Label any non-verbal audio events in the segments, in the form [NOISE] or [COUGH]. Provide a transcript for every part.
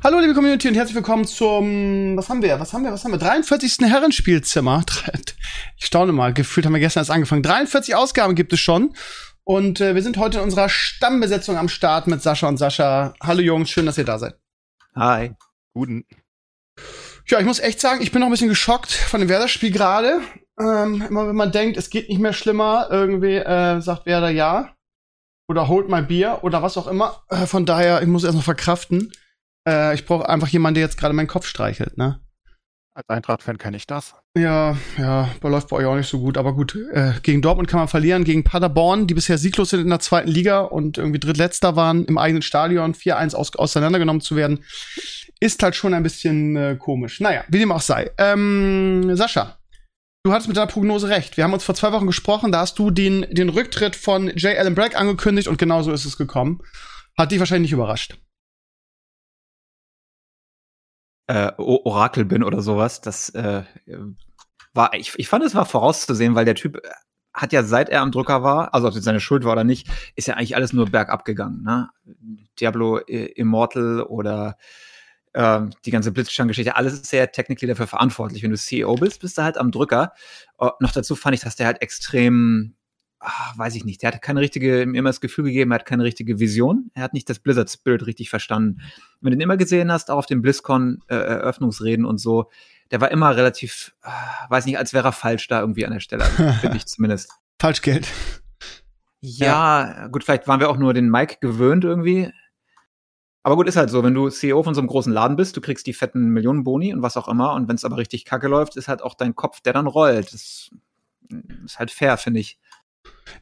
Hallo liebe Community und herzlich willkommen zum, was haben wir, was haben wir, was haben wir, 43. Herrenspielzimmer. Ich staune mal, gefühlt haben wir gestern erst angefangen. 43 Ausgaben gibt es schon und äh, wir sind heute in unserer Stammbesetzung am Start mit Sascha und Sascha. Hallo Jungs, schön, dass ihr da seid. Hi. Guten. Ja, ich muss echt sagen, ich bin noch ein bisschen geschockt von dem Werder-Spiel gerade. Ähm, immer wenn man denkt, es geht nicht mehr schlimmer, irgendwie äh, sagt Werder ja. Oder holt mal Bier oder was auch immer. Äh, von daher, ich muss erst noch verkraften. Äh, ich brauche einfach jemanden, der jetzt gerade meinen Kopf streichelt, ne? Als Eintracht-Fan kenne ich das. Ja, ja, läuft bei euch auch nicht so gut. Aber gut, äh, gegen Dortmund kann man verlieren, gegen Paderborn, die bisher sieglos sind in der zweiten Liga und irgendwie drittletzter waren, im eigenen Stadion 4-1 aus auseinandergenommen zu werden, ist halt schon ein bisschen äh, komisch. Naja, wie dem auch sei. Ähm, Sascha, du hattest mit deiner Prognose recht. Wir haben uns vor zwei Wochen gesprochen, da hast du den, den Rücktritt von J. Allen Bragg angekündigt und genauso ist es gekommen. Hat dich wahrscheinlich nicht überrascht äh, Orakel bin oder sowas. Das äh, war, ich, ich fand, es war vorauszusehen, weil der Typ äh, hat ja seit er am Drücker war, also ob es seine Schuld war oder nicht, ist ja eigentlich alles nur bergab gegangen. Ne? Diablo äh, Immortal oder äh, die ganze Blitzstern-Geschichte, alles ist sehr technically dafür verantwortlich. Wenn du CEO bist, bist du halt am Drücker. Uh, noch dazu fand ich, dass der halt extrem ach, weiß ich nicht, der hat keine richtige, ihm immer das Gefühl gegeben, er hat keine richtige Vision. Er hat nicht das Blizzard Spirit richtig verstanden. Wenn du den immer gesehen hast, auch auf den BlizzCon äh, Eröffnungsreden und so, der war immer relativ, äh, weiß nicht, als wäre er falsch da irgendwie an der Stelle, [LAUGHS] finde ich zumindest. Falschgeld. Ja, ja, gut, vielleicht waren wir auch nur den Mike gewöhnt irgendwie. Aber gut, ist halt so, wenn du CEO von so einem großen Laden bist, du kriegst die fetten Millionen Boni und was auch immer. Und wenn es aber richtig kacke läuft, ist halt auch dein Kopf, der dann rollt. Das ist halt fair, finde ich.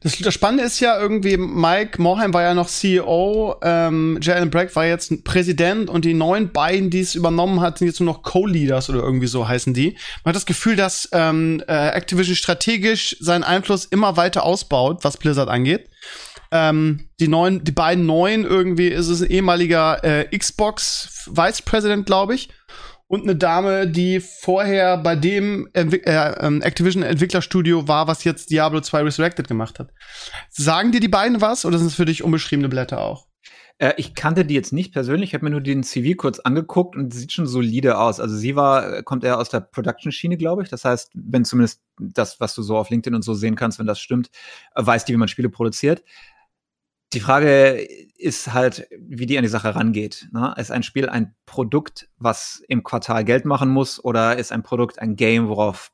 Das, das, Spannende ist ja irgendwie, Mike Morheim war ja noch CEO, ähm, Jalen Bragg war jetzt Präsident und die neuen beiden, die es übernommen hat, sind jetzt nur noch Co-Leaders oder irgendwie so heißen die. Man hat das Gefühl, dass ähm, äh, Activision strategisch seinen Einfluss immer weiter ausbaut, was Blizzard angeht. Ähm, die neuen, die beiden neuen irgendwie ist es ein ehemaliger äh, Xbox Vice President, glaube ich und eine Dame, die vorher bei dem Entwick äh, ähm, Activision Entwicklerstudio war, was jetzt Diablo 2 Resurrected gemacht hat. Sagen dir die beiden was oder sind es für dich unbeschriebene Blätter auch? Äh, ich kannte die jetzt nicht persönlich, ich habe mir nur den CV kurz angeguckt und sieht schon solide aus. Also sie war, kommt eher aus der Production-Schiene, glaube ich. Das heißt, wenn zumindest das, was du so auf LinkedIn und so sehen kannst, wenn das stimmt, äh, weiß die, wie man Spiele produziert. Die Frage ist halt, wie die an die Sache rangeht. Ne? Ist ein Spiel ein Produkt, was im Quartal Geld machen muss, oder ist ein Produkt ein Game, worauf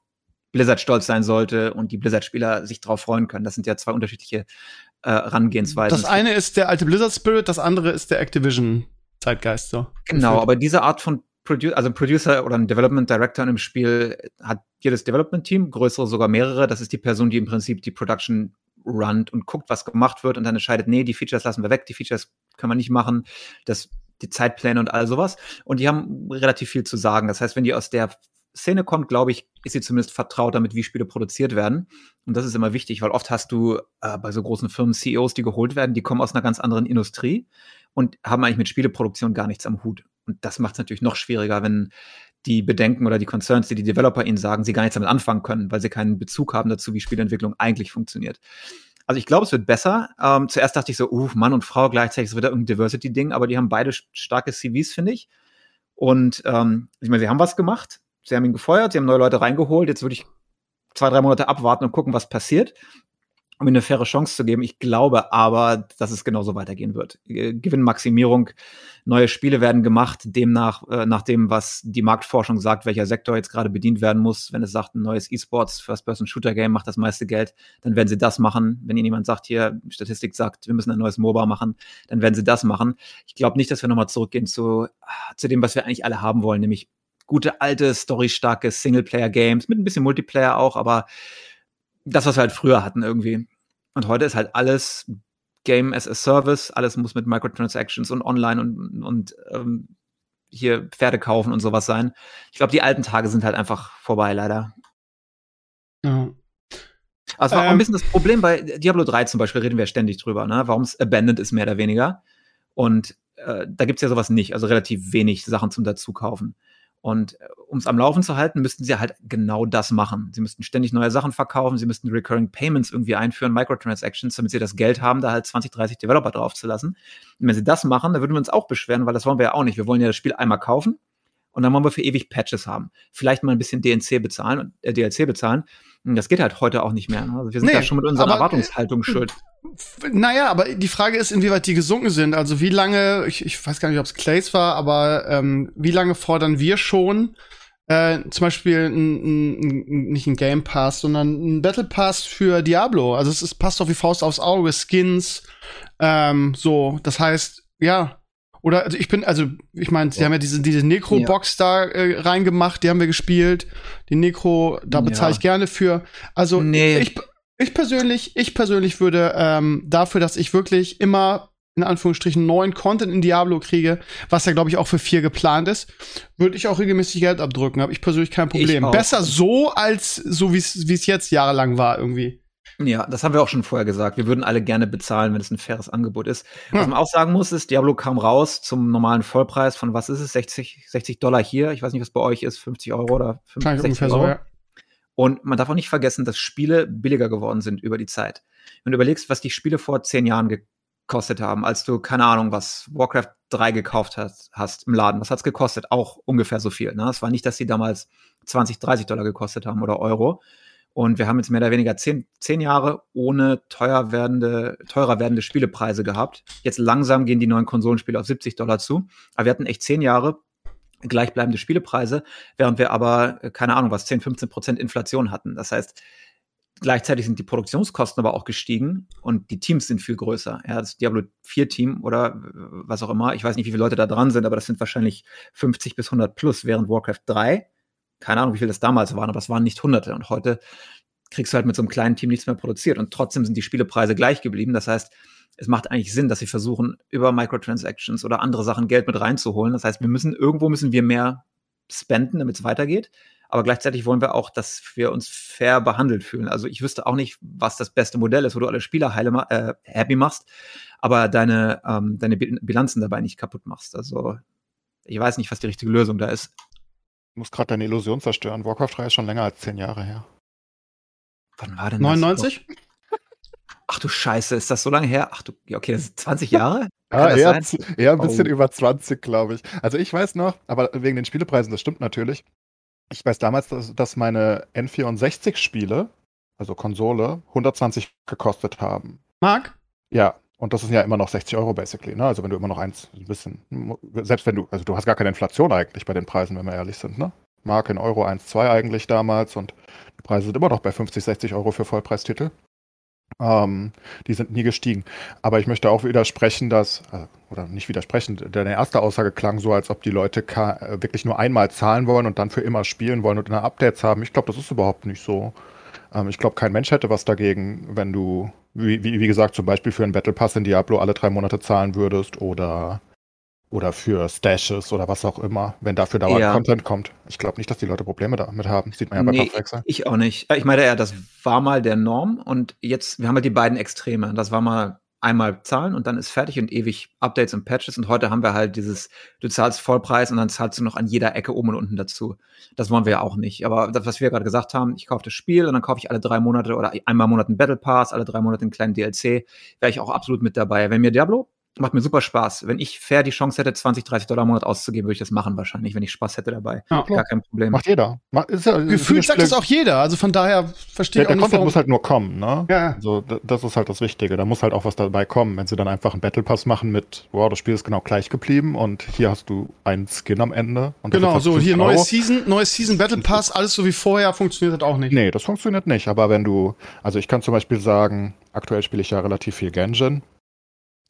Blizzard stolz sein sollte und die Blizzard-Spieler sich darauf freuen können? Das sind ja zwei unterschiedliche äh, Herangehensweisen. Das eine ist der alte Blizzard-Spirit, das andere ist der Activision-Zeitgeist. So. Genau, aber diese Art von Produ also ein Producer oder ein Development Director in einem Spiel hat jedes Development-Team, größere sogar mehrere. Das ist die Person, die im Prinzip die Production runnt und guckt, was gemacht wird und dann entscheidet, nee, die Features lassen wir weg, die Features können wir nicht machen, das, die Zeitpläne und all sowas. Und die haben relativ viel zu sagen. Das heißt, wenn die aus der Szene kommt, glaube ich, ist sie zumindest vertraut damit, wie Spiele produziert werden. Und das ist immer wichtig, weil oft hast du äh, bei so großen Firmen CEOs, die geholt werden, die kommen aus einer ganz anderen Industrie und haben eigentlich mit Spieleproduktion gar nichts am Hut. Und das macht es natürlich noch schwieriger, wenn die Bedenken oder die Concerns, die die Developer ihnen sagen, sie gar nichts damit anfangen können, weil sie keinen Bezug haben dazu, wie Spielentwicklung eigentlich funktioniert. Also ich glaube, es wird besser. Ähm, zuerst dachte ich so, uh, Mann und Frau gleichzeitig, es wird da irgendein Diversity-Ding, aber die haben beide starke CVs, finde ich. Und ähm, ich meine, sie haben was gemacht. Sie haben ihn gefeuert, sie haben neue Leute reingeholt. Jetzt würde ich zwei, drei Monate abwarten und gucken, was passiert um ihnen eine faire Chance zu geben. Ich glaube aber, dass es genauso weitergehen wird. Äh, Gewinnmaximierung, neue Spiele werden gemacht, demnach, äh, nach dem, was die Marktforschung sagt, welcher Sektor jetzt gerade bedient werden muss. Wenn es sagt, ein neues E-Sports, First-Person-Shooter-Game macht das meiste Geld, dann werden sie das machen. Wenn ihnen jemand sagt, hier, Statistik sagt, wir müssen ein neues MOBA machen, dann werden sie das machen. Ich glaube nicht, dass wir nochmal zurückgehen zu, zu dem, was wir eigentlich alle haben wollen, nämlich gute, alte, storystarke Singleplayer-Games, mit ein bisschen Multiplayer auch, aber das, was wir halt früher hatten irgendwie. Und heute ist halt alles Game as a Service, alles muss mit Microtransactions und online und, und ähm, hier Pferde kaufen und sowas sein. Ich glaube, die alten Tage sind halt einfach vorbei, leider. Ja. Also war ähm, auch ein ähm. bisschen das Problem bei Diablo 3 zum Beispiel, reden wir ständig drüber, ne? warum es abandoned ist, mehr oder weniger. Und äh, da gibt es ja sowas nicht, also relativ wenig Sachen zum Dazukaufen. Und äh, um es am Laufen zu halten, müssten sie halt genau das machen. Sie müssten ständig neue Sachen verkaufen, sie müssten Recurring Payments irgendwie einführen, Microtransactions, damit sie das Geld haben, da halt 20, 30 Developer draufzulassen. Und wenn sie das machen, dann würden wir uns auch beschweren, weil das wollen wir ja auch nicht. Wir wollen ja das Spiel einmal kaufen und dann wollen wir für ewig Patches haben. Vielleicht mal ein bisschen DNC bezahlen, äh, DLC bezahlen. Und das geht halt heute auch nicht mehr. Ne? Also wir sind nee, da schon mit unserer aber, Erwartungshaltung äh, schuld. Naja, aber die Frage ist, inwieweit die gesunken sind. Also wie lange, ich, ich weiß gar nicht, ob es Clays war, aber ähm, wie lange fordern wir schon äh, zum Beispiel ein, ein, nicht ein Game Pass, sondern ein Battle Pass für Diablo. Also es ist, passt doch wie Faust aufs Auge, Skins, ähm, so. Das heißt, ja, oder also ich bin, also ich meine, sie ja. haben ja diese, diese Necro-Box ja. da äh, reingemacht, die haben wir gespielt. Die Necro, da bezahle ja. ich gerne für. Also nee. ich, ich persönlich, ich persönlich würde ähm, dafür, dass ich wirklich immer in Anführungsstrichen neuen Content in Diablo kriege, was ja glaube ich auch für vier geplant ist, würde ich auch regelmäßig Geld abdrücken. Habe ich persönlich kein Problem. Besser so als so wie es jetzt jahrelang war irgendwie. Ja, das haben wir auch schon vorher gesagt. Wir würden alle gerne bezahlen, wenn es ein faires Angebot ist. Ja. Was man auch sagen muss, ist, Diablo kam raus zum normalen Vollpreis von, was ist es, 60, 60 Dollar hier. Ich weiß nicht, was bei euch ist, 50 Euro oder 50 60 Euro. So, ja. Und man darf auch nicht vergessen, dass Spiele billiger geworden sind über die Zeit. Wenn du überlegst, was die Spiele vor zehn Jahren gekostet haben, als du, keine Ahnung, was Warcraft 3 gekauft hast, hast im Laden, was hat es gekostet? Auch ungefähr so viel. Ne? Es war nicht, dass sie damals 20, 30 Dollar gekostet haben oder Euro. Und wir haben jetzt mehr oder weniger zehn, zehn Jahre ohne teuer werdende, teurer werdende Spielepreise gehabt. Jetzt langsam gehen die neuen Konsolenspiele auf 70 Dollar zu. Aber wir hatten echt zehn Jahre gleichbleibende Spielepreise, während wir aber, äh, keine Ahnung, was 10, 15 Prozent Inflation hatten. Das heißt, gleichzeitig sind die Produktionskosten aber auch gestiegen und die Teams sind viel größer. Ja, das Diablo 4 Team oder äh, was auch immer, ich weiß nicht, wie viele Leute da dran sind, aber das sind wahrscheinlich 50 bis 100 plus, während Warcraft 3 keine Ahnung, wie viel das damals waren, aber es waren nicht Hunderte. Und heute kriegst du halt mit so einem kleinen Team nichts mehr produziert. Und trotzdem sind die Spielepreise gleich geblieben. Das heißt, es macht eigentlich Sinn, dass sie versuchen, über Microtransactions oder andere Sachen Geld mit reinzuholen. Das heißt, wir müssen, irgendwo müssen wir mehr spenden, damit es weitergeht. Aber gleichzeitig wollen wir auch, dass wir uns fair behandelt fühlen. Also ich wüsste auch nicht, was das beste Modell ist, wo du alle Spieler heile, äh, happy machst, aber deine, ähm, deine Bilanzen dabei nicht kaputt machst. Also ich weiß nicht, was die richtige Lösung da ist. Du musst gerade deine Illusion zerstören. Warcraft 3 ist schon länger als zehn Jahre her. Wann war denn 99? das? Ach du Scheiße, ist das so lange her? Ach du, okay, das sind 20 [LAUGHS] Jahre? ja, eher, eher, ein bisschen oh. über 20, glaube ich. Also ich weiß noch, aber wegen den Spielepreisen, das stimmt natürlich. Ich weiß damals, dass, dass meine N64-Spiele, also Konsole, 120 gekostet haben. Mark? Ja, und das ist ja immer noch 60 Euro basically, ne? Also wenn du immer noch eins, ein bisschen, selbst wenn du, also du hast gar keine Inflation eigentlich bei den Preisen, wenn wir ehrlich sind, ne? Mark in Euro 1, 2 eigentlich damals und die Preise sind immer noch bei 50, 60 Euro für Vollpreistitel. Ähm, die sind nie gestiegen. Aber ich möchte auch widersprechen, dass, äh, oder nicht widersprechen, deine erste Aussage klang so, als ob die Leute äh, wirklich nur einmal zahlen wollen und dann für immer spielen wollen und eine Updates haben. Ich glaube, das ist überhaupt nicht so. Ähm, ich glaube, kein Mensch hätte was dagegen, wenn du wie, wie, wie gesagt, zum Beispiel für einen Battle Pass in Diablo alle drei Monate zahlen würdest oder, oder für Stashes oder was auch immer, wenn dafür dauernd ja. Content kommt. Ich glaube nicht, dass die Leute Probleme damit haben. sieht man ja bei nee, Pathfinder. Ich auch nicht. Ich meine ja, das war mal der Norm und jetzt, wir haben halt die beiden Extreme. Das war mal einmal zahlen und dann ist fertig und ewig Updates und Patches. Und heute haben wir halt dieses, du zahlst Vollpreis und dann zahlst du noch an jeder Ecke oben und unten dazu. Das wollen wir ja auch nicht. Aber das, was wir gerade gesagt haben, ich kaufe das Spiel und dann kaufe ich alle drei Monate oder einmal im Monat einen Battle Pass, alle drei Monate einen kleinen DLC, wäre ich auch absolut mit dabei. Wenn mir Diablo macht mir super Spaß. Wenn ich fair die Chance hätte, 20, 30 Dollar im Monat auszugeben, würde ich das machen wahrscheinlich, wenn ich Spaß hätte dabei. Ja, Gar kein Problem. Macht jeder. Ist ja, Gefühlt sagt das auch jeder. Also von daher verstehe ich auch Der Content muss halt nur kommen, ne? Ja. Also das ist halt das Wichtige. Da muss halt auch was dabei kommen. Wenn sie dann einfach einen Battle Pass machen mit, wow, das Spiel ist genau gleich geblieben und hier hast du einen Skin am Ende. genau, so hier neues Season, neues Season Battle Pass, alles so wie vorher, funktioniert das auch nicht. Nee, das funktioniert nicht. Aber wenn du, also ich kann zum Beispiel sagen, aktuell spiele ich ja relativ viel Genshin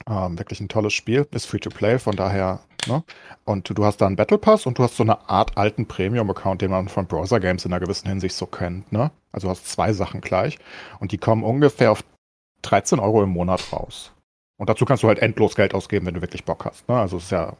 ähm, wirklich ein tolles Spiel, ist free to play, von daher, ne? Und du, hast da einen Battle Pass und du hast so eine Art alten Premium-Account, den man von Browser Games in einer gewissen Hinsicht so kennt, ne? Also du hast zwei Sachen gleich und die kommen ungefähr auf 13 Euro im Monat raus. Und dazu kannst du halt endlos Geld ausgeben, wenn du wirklich Bock hast. Ne? Also ist ja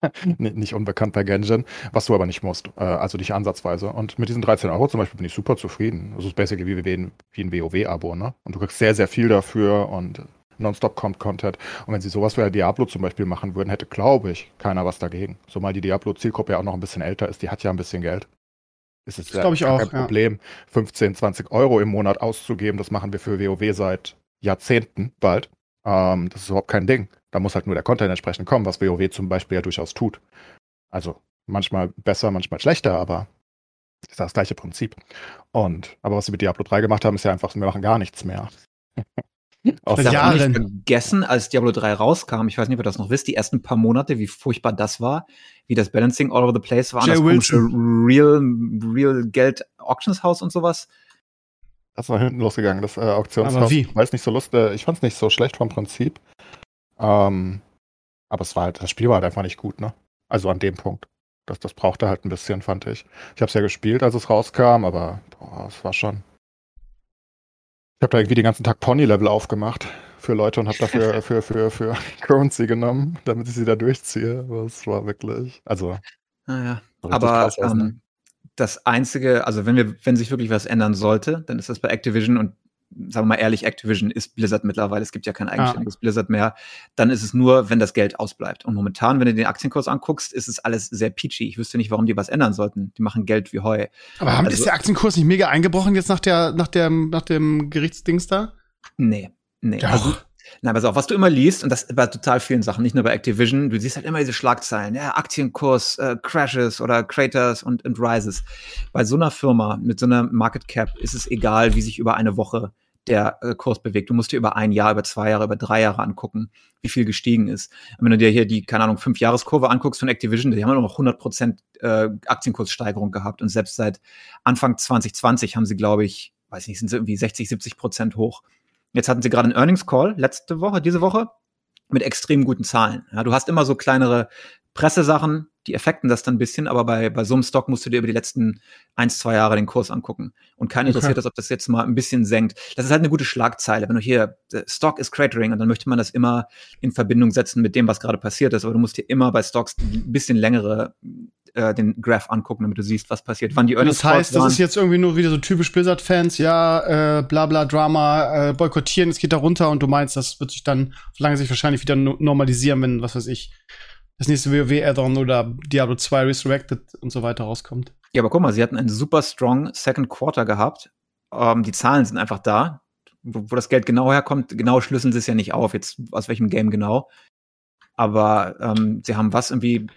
[LAUGHS] nicht unbekannt bei Genshin, was du aber nicht musst, äh, also nicht ansatzweise. Und mit diesen 13 Euro zum Beispiel bin ich super zufrieden. Das ist basically wie, wie, wie ein WoW-Abo, ne? Und du kriegst sehr, sehr viel dafür und nonstop kommt Content. Und wenn sie sowas wie Diablo zum Beispiel machen würden, hätte, glaube ich, keiner was dagegen. Zumal die Diablo-Zielgruppe ja auch noch ein bisschen älter ist, die hat ja ein bisschen Geld. Es ist Das glaub ich auch, kein ja. Problem, 15, 20 Euro im Monat auszugeben. Das machen wir für WoW seit Jahrzehnten bald. Ähm, das ist überhaupt kein Ding. Da muss halt nur der Content entsprechend kommen, was WoW zum Beispiel ja durchaus tut. Also manchmal besser, manchmal schlechter, aber das ist das gleiche Prinzip. Und aber was sie mit Diablo 3 gemacht haben, ist ja einfach, wir machen gar nichts mehr. [LAUGHS] Ich auch Jahren. nicht vergessen, als Diablo 3 rauskam, ich weiß nicht, ob ihr das noch wisst, die ersten paar Monate, wie furchtbar das war, wie das Balancing all over the place war, Jay das komische Wilson. Real, Real Geld Auctionshaus und sowas. Das war hinten losgegangen, das äh, Auktionshaus. Aber wie? Weiß nicht so lustig. Ich fand es nicht so schlecht vom Prinzip. Ähm, aber es war halt, das Spiel war halt einfach nicht gut, ne? Also an dem Punkt. Das, das brauchte halt ein bisschen, fand ich. Ich habe es ja gespielt, als es rauskam, aber boah, es war schon. Ich habe da irgendwie den ganzen Tag Pony-Level aufgemacht für Leute und habe dafür [LAUGHS] für, für, für [LAUGHS] Currency genommen, damit ich sie da durchziehe. Es war wirklich. Also. Naja. richtig Aber ähm, das Einzige, also wenn wir, wenn sich wirklich was ändern sollte, dann ist das bei Activision und sagen wir mal ehrlich, Activision ist Blizzard mittlerweile, es gibt ja kein eigenständiges Blizzard mehr, dann ist es nur, wenn das Geld ausbleibt. Und momentan, wenn du den Aktienkurs anguckst, ist es alles sehr peachy. Ich wüsste nicht, warum die was ändern sollten. Die machen Geld wie Heu. Aber haben, Also- ist der Aktienkurs nicht mega eingebrochen jetzt nach der, nach dem, nach dem Gerichtsdings da? Nee, nee. Doch. Also, na, pass auf, was du immer liest, und das bei total vielen Sachen, nicht nur bei Activision, du siehst halt immer diese Schlagzeilen, ja, Aktienkurs, äh, Crashes oder Craters und, und Rises. Bei so einer Firma mit so einer Market Cap ist es egal, wie sich über eine Woche der äh, Kurs bewegt. Du musst dir über ein Jahr, über zwei Jahre, über drei Jahre angucken, wie viel gestiegen ist. Und wenn du dir hier die, keine Ahnung, fünf Jahreskurve anguckst von Activision, die haben immer noch 100 Prozent äh, Aktienkurssteigerung gehabt und selbst seit Anfang 2020 haben sie, glaube ich, weiß nicht, sind sie irgendwie 60, 70 Prozent hoch. Jetzt hatten sie gerade einen Earnings Call letzte Woche, diese Woche mit extrem guten Zahlen. Ja, du hast immer so kleinere Pressesachen, die effekten das dann ein bisschen, aber bei, bei so einem Stock musst du dir über die letzten eins, zwei Jahre den Kurs angucken. Und keinen Okay. interessiert das, ob das jetzt mal ein bisschen senkt. Das ist halt eine gute Schlagzeile. Wenn du hier, äh, Stock ist cratering und dann möchte man das immer in Verbindung setzen mit dem, was gerade passiert ist. Aber du musst dir immer bei Stocks ein bisschen längere äh, den Graph angucken, damit du siehst, was passiert. Wann die Earnings das heißt, das ist jetzt irgendwie nur wieder so typisch Blizzard-Fans, ja, äh, bla bla Drama, äh, boykottieren, es geht da runter und du meinst, das wird sich dann auf lange Sicht wahrscheinlich wieder no normalisieren, wenn, was weiß ich, das nächste WoW-Add-on oder Diablo 2 Resurrected und so weiter rauskommt. Ja, aber guck mal, sie hatten einen super strong Second Quarter gehabt. Ähm, die Zahlen sind einfach da. Wo, wo das Geld genau herkommt, genau schlüsseln sie es ja nicht auf, jetzt aus welchem Game genau. Aber ähm, sie haben was irgendwie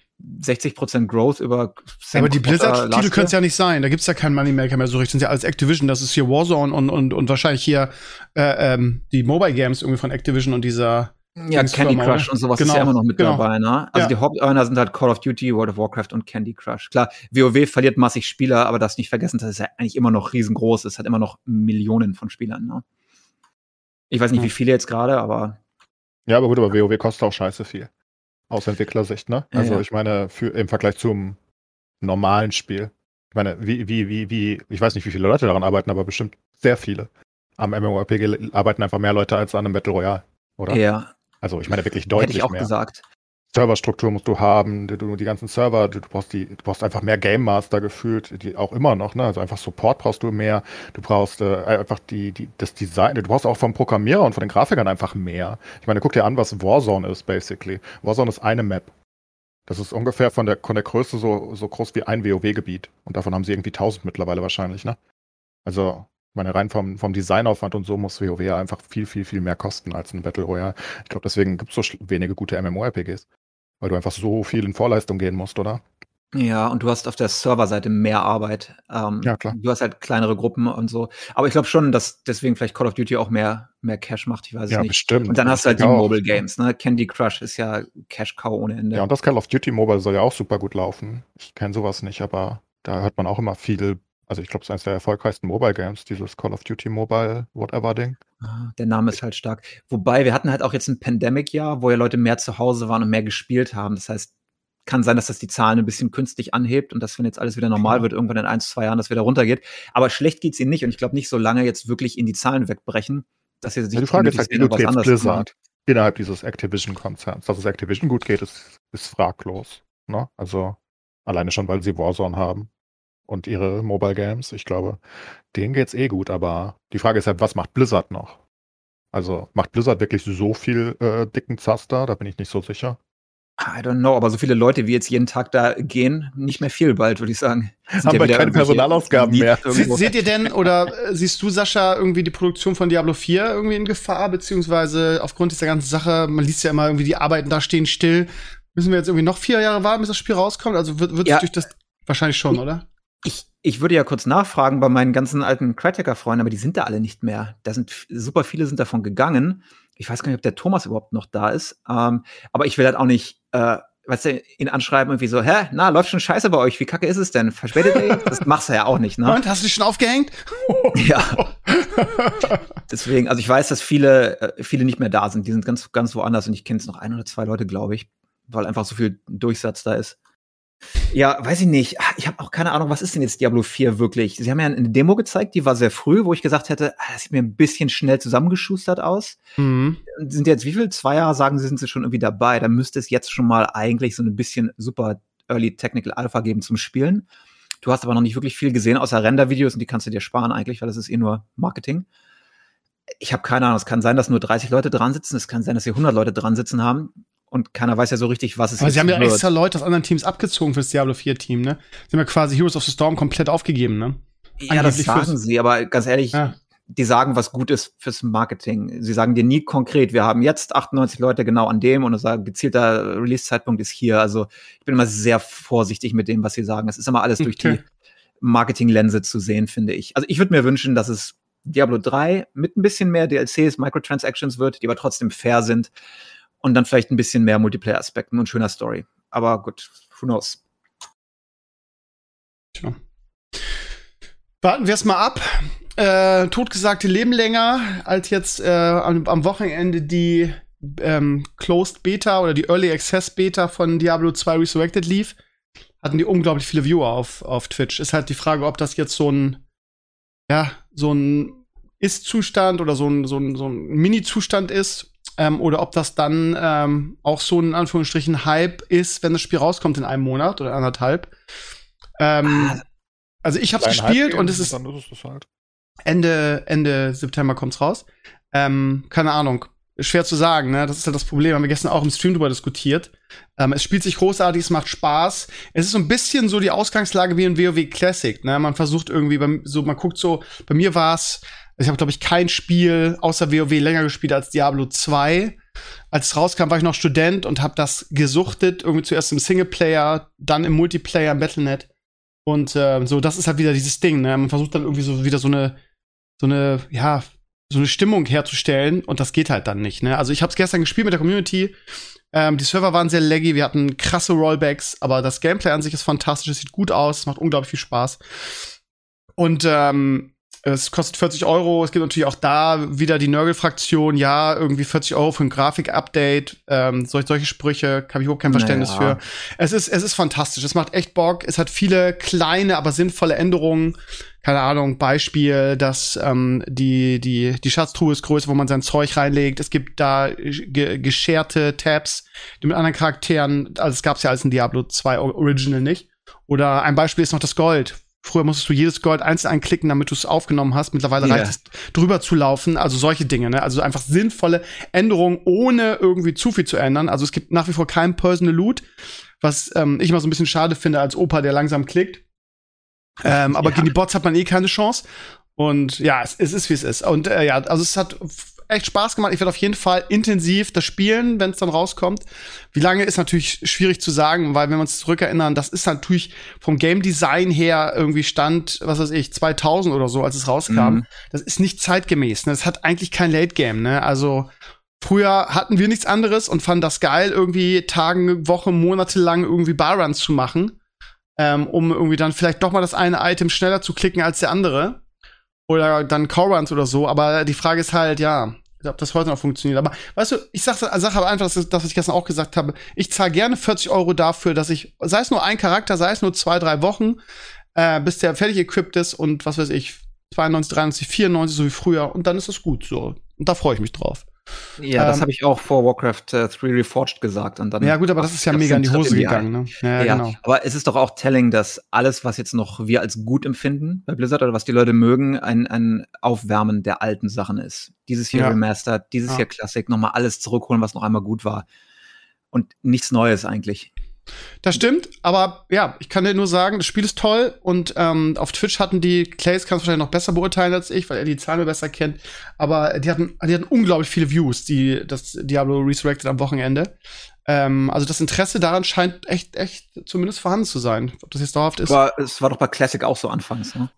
60% Growth über Ja, aber die Blizzard-Titel können es ja nicht sein. Da gibt's ja keinen Moneymaker mehr so richtig. Das sind ja alles Activision. Das ist hier Warzone und, und, und wahrscheinlich hier äh, ähm, die Mobile Games irgendwie von Activision und dieser Ja, Dings Candy Firma, Crush oder? und sowas ist Genau, ja immer noch mit genau. dabei, ne? Also Ja. die Hauptearner sind halt Call of Duty, World of Warcraft und Candy Crush. Klar, WoW verliert massig Spieler, aber das nicht vergessen, dass es ja eigentlich immer noch riesengroß ist, hat immer noch Millionen von Spielern, ne? Ich weiß nicht, Hm. wie viele jetzt gerade, aber Ja, aber gut, aber WoW kostet auch scheiße viel. Aus Entwicklersicht, ne? Ja, Also ja. ich meine, für, im Vergleich zum normalen Spiel. Ich meine, wie, wie, wie, wie, ich weiß nicht, wie viele Leute daran arbeiten, aber bestimmt sehr viele. Am MMORPG arbeiten einfach mehr Leute als an einem Battle Royale, oder? eher, Also ich meine wirklich hätte deutlich ich auch mehr. gesagt. Serverstruktur musst du haben, du, die ganzen Server, du, brauchst die, du brauchst einfach mehr Game Master gefühlt, die auch immer noch, ne? Also einfach Support brauchst du mehr, du brauchst äh, einfach die, die, das Design, du brauchst auch vom Programmierer und von den Grafikern einfach mehr. Ich meine, guck dir an, was Warzone ist, basically. Warzone ist eine Map. Das ist ungefähr von der, von der Größe so, so groß wie ein WoW-Gebiet. Und davon haben sie irgendwie 1000 mittlerweile wahrscheinlich, ne? Also, ich meine, rein vom, vom Designaufwand und so muss WoW einfach viel, viel, viel mehr kosten als ein Battle Royale. Ich glaube, deswegen gibt es so wenige gute MMORPGs. Weil du einfach so viel in Vorleistung gehen musst, oder? Ja, und du hast auf der Serverseite mehr Arbeit. Ähm, Ja, klar. Du hast halt kleinere Gruppen und so. Aber ich glaube schon, dass deswegen vielleicht Call of Duty auch mehr, mehr Cash macht. Ich weiß es Ja, nicht. bestimmt. Und dann hast du halt die auch. Mobile Games, ne? Candy Crush ist ja Cash-Cow ohne Ende. Ja, und das Call of Duty Mobile soll ja auch super gut laufen. Ich kenne sowas nicht, aber da hört man auch immer viel. Also ich glaube, es ist eines der erfolgreichsten Mobile Games, dieses Call of Duty Mobile, whatever Ding. Ah, Der Name ist halt stark. Wobei, wir hatten halt auch jetzt ein Pandemic-Jahr, wo ja Leute mehr zu Hause waren und mehr gespielt haben. Das heißt, kann sein, dass das die Zahlen ein bisschen künstlich anhebt und dass, wenn jetzt alles wieder normal wird, irgendwann in ein, zwei Jahren das wieder runtergeht. Aber schlecht geht's ihnen nicht und ich glaube nicht so lange jetzt wirklich in die Zahlen wegbrechen, dass sie sich Ja, die Frage ist halt, wie machen. Blizzard innerhalb dieses Activision-Konzerns. Dass es Activision gut geht, ist, ist fraglos. Ne? Also alleine schon, weil sie Warzone haben und ihre Mobile Games. Ich glaube, denen geht's eh gut, aber die Frage ist halt, was macht Blizzard noch? Also macht Blizzard wirklich so viel äh, dicken Zaster? Da bin ich nicht so sicher. I don't know, aber so viele Leute, wie jetzt jeden Tag da gehen, nicht mehr viel bald, würde ich sagen. [LAUGHS] Sind Haben ja wir keine Personalausgaben mehr. Se seht ihr denn oder äh, siehst du, Sascha, irgendwie die Produktion von Diablo 4 irgendwie in Gefahr, beziehungsweise aufgrund dieser ganzen Sache, man liest ja immer irgendwie, die Arbeiten da stehen still. Müssen wir jetzt irgendwie noch vier Jahre warten, bis das Spiel rauskommt? Also wird, wird ja. durch das wahrscheinlich schon, oder? Ich, ich würde ja kurz nachfragen bei meinen ganzen alten Critiker-Freunden, aber die sind da alle nicht mehr. Da sind super viele sind davon gegangen. Ich weiß gar nicht, ob der Thomas überhaupt noch da ist. Ähm, aber ich will halt auch nicht, äh, weißt du, ihn anschreiben irgendwie so, hä, na, läuft schon scheiße bei euch. Wie kacke ist es denn? Verspätet ihr? [LAUGHS] Das machst du ja auch nicht, ne? Und hast du dich schon aufgehängt? [LAUGHS] ja. [LAUGHS] Deswegen, also ich weiß, dass viele, äh, viele nicht mehr da sind. Die sind ganz, ganz woanders und ich kenne es noch ein oder zwei Leute, glaube ich, weil einfach so viel Durchsatz da ist. Ja, weiß ich nicht. Ah, ich habe auch keine Ahnung, was ist denn jetzt Diablo 4 wirklich? Sie haben ja eine Demo gezeigt, die war sehr früh, wo ich gesagt hätte, ah, das sieht mir ein bisschen schnell zusammengeschustert aus. Mhm. Sind jetzt wie viel? Zwei Jahre sagen sie, sind sie schon irgendwie dabei. Da müsste es jetzt schon mal eigentlich so ein bisschen super Early Technical Alpha geben zum Spielen. Du hast aber noch nicht wirklich viel gesehen, außer Render-Videos und die kannst du dir sparen eigentlich, weil das ist eh nur Marketing. Ich habe keine Ahnung, es kann sein, dass nur 30 Leute dran sitzen, es kann sein, dass hier 100 Leute dran sitzen haben und keiner weiß ja so richtig, was es ist. Aber sie haben ja wird. extra Leute aus anderen Teams abgezogen fürs Diablo 4 Team, ne? Sie haben ja quasi Heroes of the Storm komplett aufgegeben, ne? Ja, Angeblich das sagen sie, aber ganz ehrlich, ja. die sagen, was gut ist fürs Marketing. Sie sagen dir nie konkret, wir haben jetzt 98 Leute genau an dem und sagen, gezielter Release-Zeitpunkt ist hier. Also ich bin immer sehr vorsichtig mit dem, was sie sagen. Es ist immer alles durch okay. die Marketing-Lense zu sehen, finde ich. Also ich würde mir wünschen, dass es Diablo 3 mit ein bisschen mehr DLCs, Microtransactions wird, die aber trotzdem fair sind und dann vielleicht ein bisschen mehr Multiplayer-Aspekten und schöner Story. Aber gut, who knows. Tja. Warten wir es mal ab. Äh, Totgesagte leben länger als jetzt äh, am, am, Wochenende die ähm, Closed Beta oder die Early Access Beta von Diablo 2 Resurrected lief. Hatten die unglaublich viele Viewer auf, auf Twitch. Ist halt die Frage, ob das jetzt so ein, ja, so ein Ist-Zustand oder so ein, so ein, so ein Mini-Zustand ist ähm, oder ob das dann ähm, auch so ein Anführungsstrichen Hype ist, wenn das Spiel rauskommt in einem Monat oder anderthalb. Ähm, ah. also ich habe es gespielt und es ist, ist halt. Ende Ende September kommt's raus. Ähm, keine Ahnung, schwer zu sagen. Ne? Das ist ja das Problem. Haben wir gestern auch im Stream drüber diskutiert. Ähm, es spielt sich großartig, es macht Spaß. Es ist so ein bisschen so die Ausgangslage wie in WoW Classic. Ne? Man versucht irgendwie, beim, so man guckt so. Bei mir war's ich habe, glaube ich, kein Spiel außer WoW länger gespielt als Diablo 2. Als es rauskam, war ich noch Student und habe das gesuchtet. Irgendwie zuerst im Singleplayer, dann im Multiplayer, im Battlenet. Und äh, so, das ist halt wieder dieses Ding. Ne? Man versucht dann irgendwie so wieder so eine, so eine, ja, so eine Stimmung herzustellen und das geht halt dann nicht. Ne? Also ich habe es gestern gespielt mit der Community. Ähm, die Server waren sehr laggy, wir hatten krasse Rollbacks, aber das Gameplay an sich ist fantastisch, es sieht gut aus, es macht unglaublich viel Spaß. Und ähm, es kostet 40 Euro. Es gibt natürlich auch da wieder die Nörgel-Fraktion. Ja, irgendwie 40 Euro für ein Grafik-Update. Ähm, solche, solche Sprüche habe ich überhaupt kein Verständnis naja. für. Es ist, es ist fantastisch. Es macht echt Bock. Es hat viele kleine, aber sinnvolle Änderungen. Keine Ahnung, Beispiel, dass ähm, die, die, die Schatztruhe ist größer, wo man sein Zeug reinlegt. Es gibt da ge gescherte Tabs, die mit anderen Charakteren, also es gab es ja als in Diablo 2 Original nicht. Oder ein Beispiel ist noch das Gold Früher musstest du jedes Gold einzeln einklicken, damit du es aufgenommen hast. Mittlerweile yeah. reicht es, drüber zu laufen. Also solche Dinge, ne? Also einfach sinnvolle Änderungen, ohne irgendwie zu viel zu ändern. Also es gibt nach wie vor kein Personal Loot, was ähm, ich immer so ein bisschen schade finde als Opa, der langsam klickt. Ähm, aber ja. gegen die Bots hat man eh keine Chance. Und ja, es, es ist, wie es ist. Und äh, ja, also es hat echt Spaß gemacht. Ich werde auf jeden Fall intensiv das spielen, wenn es dann rauskommt. Wie lange ist natürlich schwierig zu sagen, weil wenn wir uns zurückerinnern, das ist natürlich vom Game Design her irgendwie Stand, was weiß ich, 2000 oder so, als es rauskam. Mhm. Das ist nicht zeitgemäß. Ne? Das hat eigentlich kein Late Game. Ne? Also Früher hatten wir nichts anderes und fanden das geil, irgendwie Tagen, Wochen, Monate lang irgendwie Barruns zu machen, ähm, um irgendwie dann vielleicht doch mal das eine Item schneller zu klicken als der andere. Oder dann Core-Runs oder so. Aber die Frage ist halt, ja, ob das heute noch funktioniert. Aber weißt du, ich sage sag aber einfach, das, ist das, was ich gestern auch gesagt habe. Ich zahle gerne 40 Euro dafür, dass ich, sei es nur ein Charakter, sei es nur zwei, drei Wochen, äh, bis der fertig equipped ist und was weiß ich, 92, 93, 94, so wie früher. Und dann ist es gut so. Und da freue ich mich drauf. Ja, das Ähm, habe ich auch vor Warcraft äh, 3 Reforged gesagt. Und dann Ja, gut, aber das ist ja mega in die Hose in die gegangen, ne? Ja, Ja, genau. aber es ist doch auch telling, dass alles, was jetzt noch wir als gut empfinden bei Blizzard oder was die Leute mögen, ein, ein Aufwärmen der alten Sachen ist. Dieses hier Ja. Remastered, dieses Ja. hier Classic, nochmal alles zurückholen, was noch einmal gut war. Und nichts Neues eigentlich. Das stimmt, aber ja, ich kann dir nur sagen, das Spiel ist toll und ähm, auf Twitch hatten die, Clays kannst du wahrscheinlich noch besser beurteilen als ich, weil er die Zahlen besser kennt, aber die hatten, die hatten unglaublich viele Views, die das Diablo Resurrected am Wochenende. Ähm, also das Interesse daran scheint echt, echt zumindest vorhanden zu sein. Ob das jetzt dauerhaft ist. Aber es war doch bei Classic auch so anfangs. Ne?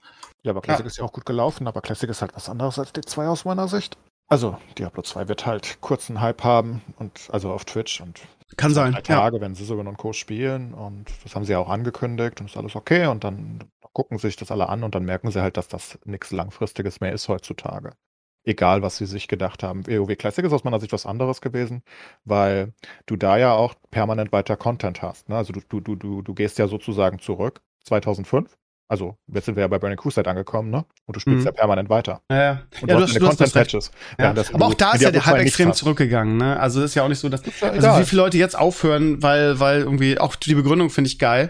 Ja, aber Classic ist ja auch gut gelaufen, aber Classic ist halt was anderes als D2 aus meiner Sicht. Also, Diablo 2 wird halt kurzen Hype haben und also auf Twitch und Kann sein. drei Ja. Tage, wenn Sisogon und Co. spielen und das haben sie ja auch angekündigt und ist alles okay und dann gucken sich das alle an und dann merken sie halt, dass das nichts Langfristiges mehr ist heutzutage. Egal, was sie sich gedacht haben. WoW Classic ist aus meiner Sicht was anderes gewesen, weil du da ja auch permanent weiter Content hast. Ne? Also du, du, du, du, du gehst ja sozusagen zurück, 2005. Also jetzt sind wir ja bei Burning Crusade angekommen, ne? Und du spielst Mhm. ja permanent weiter. Ja, ja. Und ja, du hast deine das recht. Content-Patches. Ja. Aber du auch da ist ja der Hype 2 nichts extrem hast. zurückgegangen. Ne? Also ist ja auch nicht so, dass ja also wie viele Leute jetzt aufhören, weil weil irgendwie auch die Begründung finde ich geil.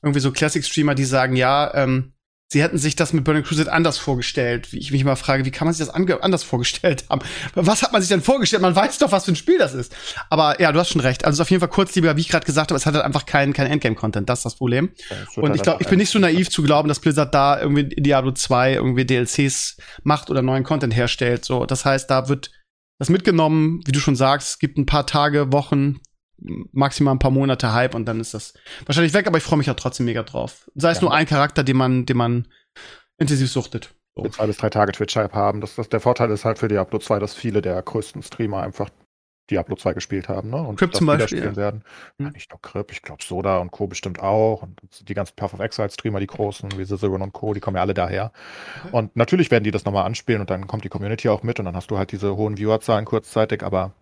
Irgendwie so Classic-Streamer, die sagen, ja, ähm, sie hätten sich das mit Burning Crusade anders vorgestellt. Wie ich mich mal frage, wie kann man sich das anders vorgestellt haben? Was hat man sich denn vorgestellt? Man weiß doch, was für ein Spiel das ist. Aber ja, du hast schon recht. Also es ist auf jeden Fall kurzliebiger, wie ich gerade gesagt habe, es hat halt einfach keinen kein Endgame-Content. Das ist das Problem. Ja, Und halt ich glaube, ich bin nicht so naiv zu glauben, dass Blizzard da irgendwie Diablo 2 irgendwie DLCs macht oder neuen Content herstellt. So, das heißt, da wird das mitgenommen, wie du schon sagst, es gibt ein paar Tage, Wochen, maximal ein paar Monate Hype und dann ist das wahrscheinlich weg, aber ich freue mich ja trotzdem mega drauf. Sei es Ja. nur ein Charakter, den man, den man intensiv suchtet. So. zwei bis drei Tage Twitch-Hype haben. Das, das, der Vorteil ist halt für Diablo 2, dass viele der größten Streamer einfach Diablo 2 gespielt haben, ne? Und Crip das zum Beispiel, spielen ja. werden. Ja, Hm. nicht nur Crip, ich glaube Soda und Co. bestimmt auch. Und die ganzen Path of Exile-Streamer, die großen, wie Sizzleron und Co., die kommen ja alle daher. Und natürlich werden die das nochmal anspielen und dann kommt die Community auch mit und dann hast du halt diese hohen Viewerzahlen kurzzeitig, aber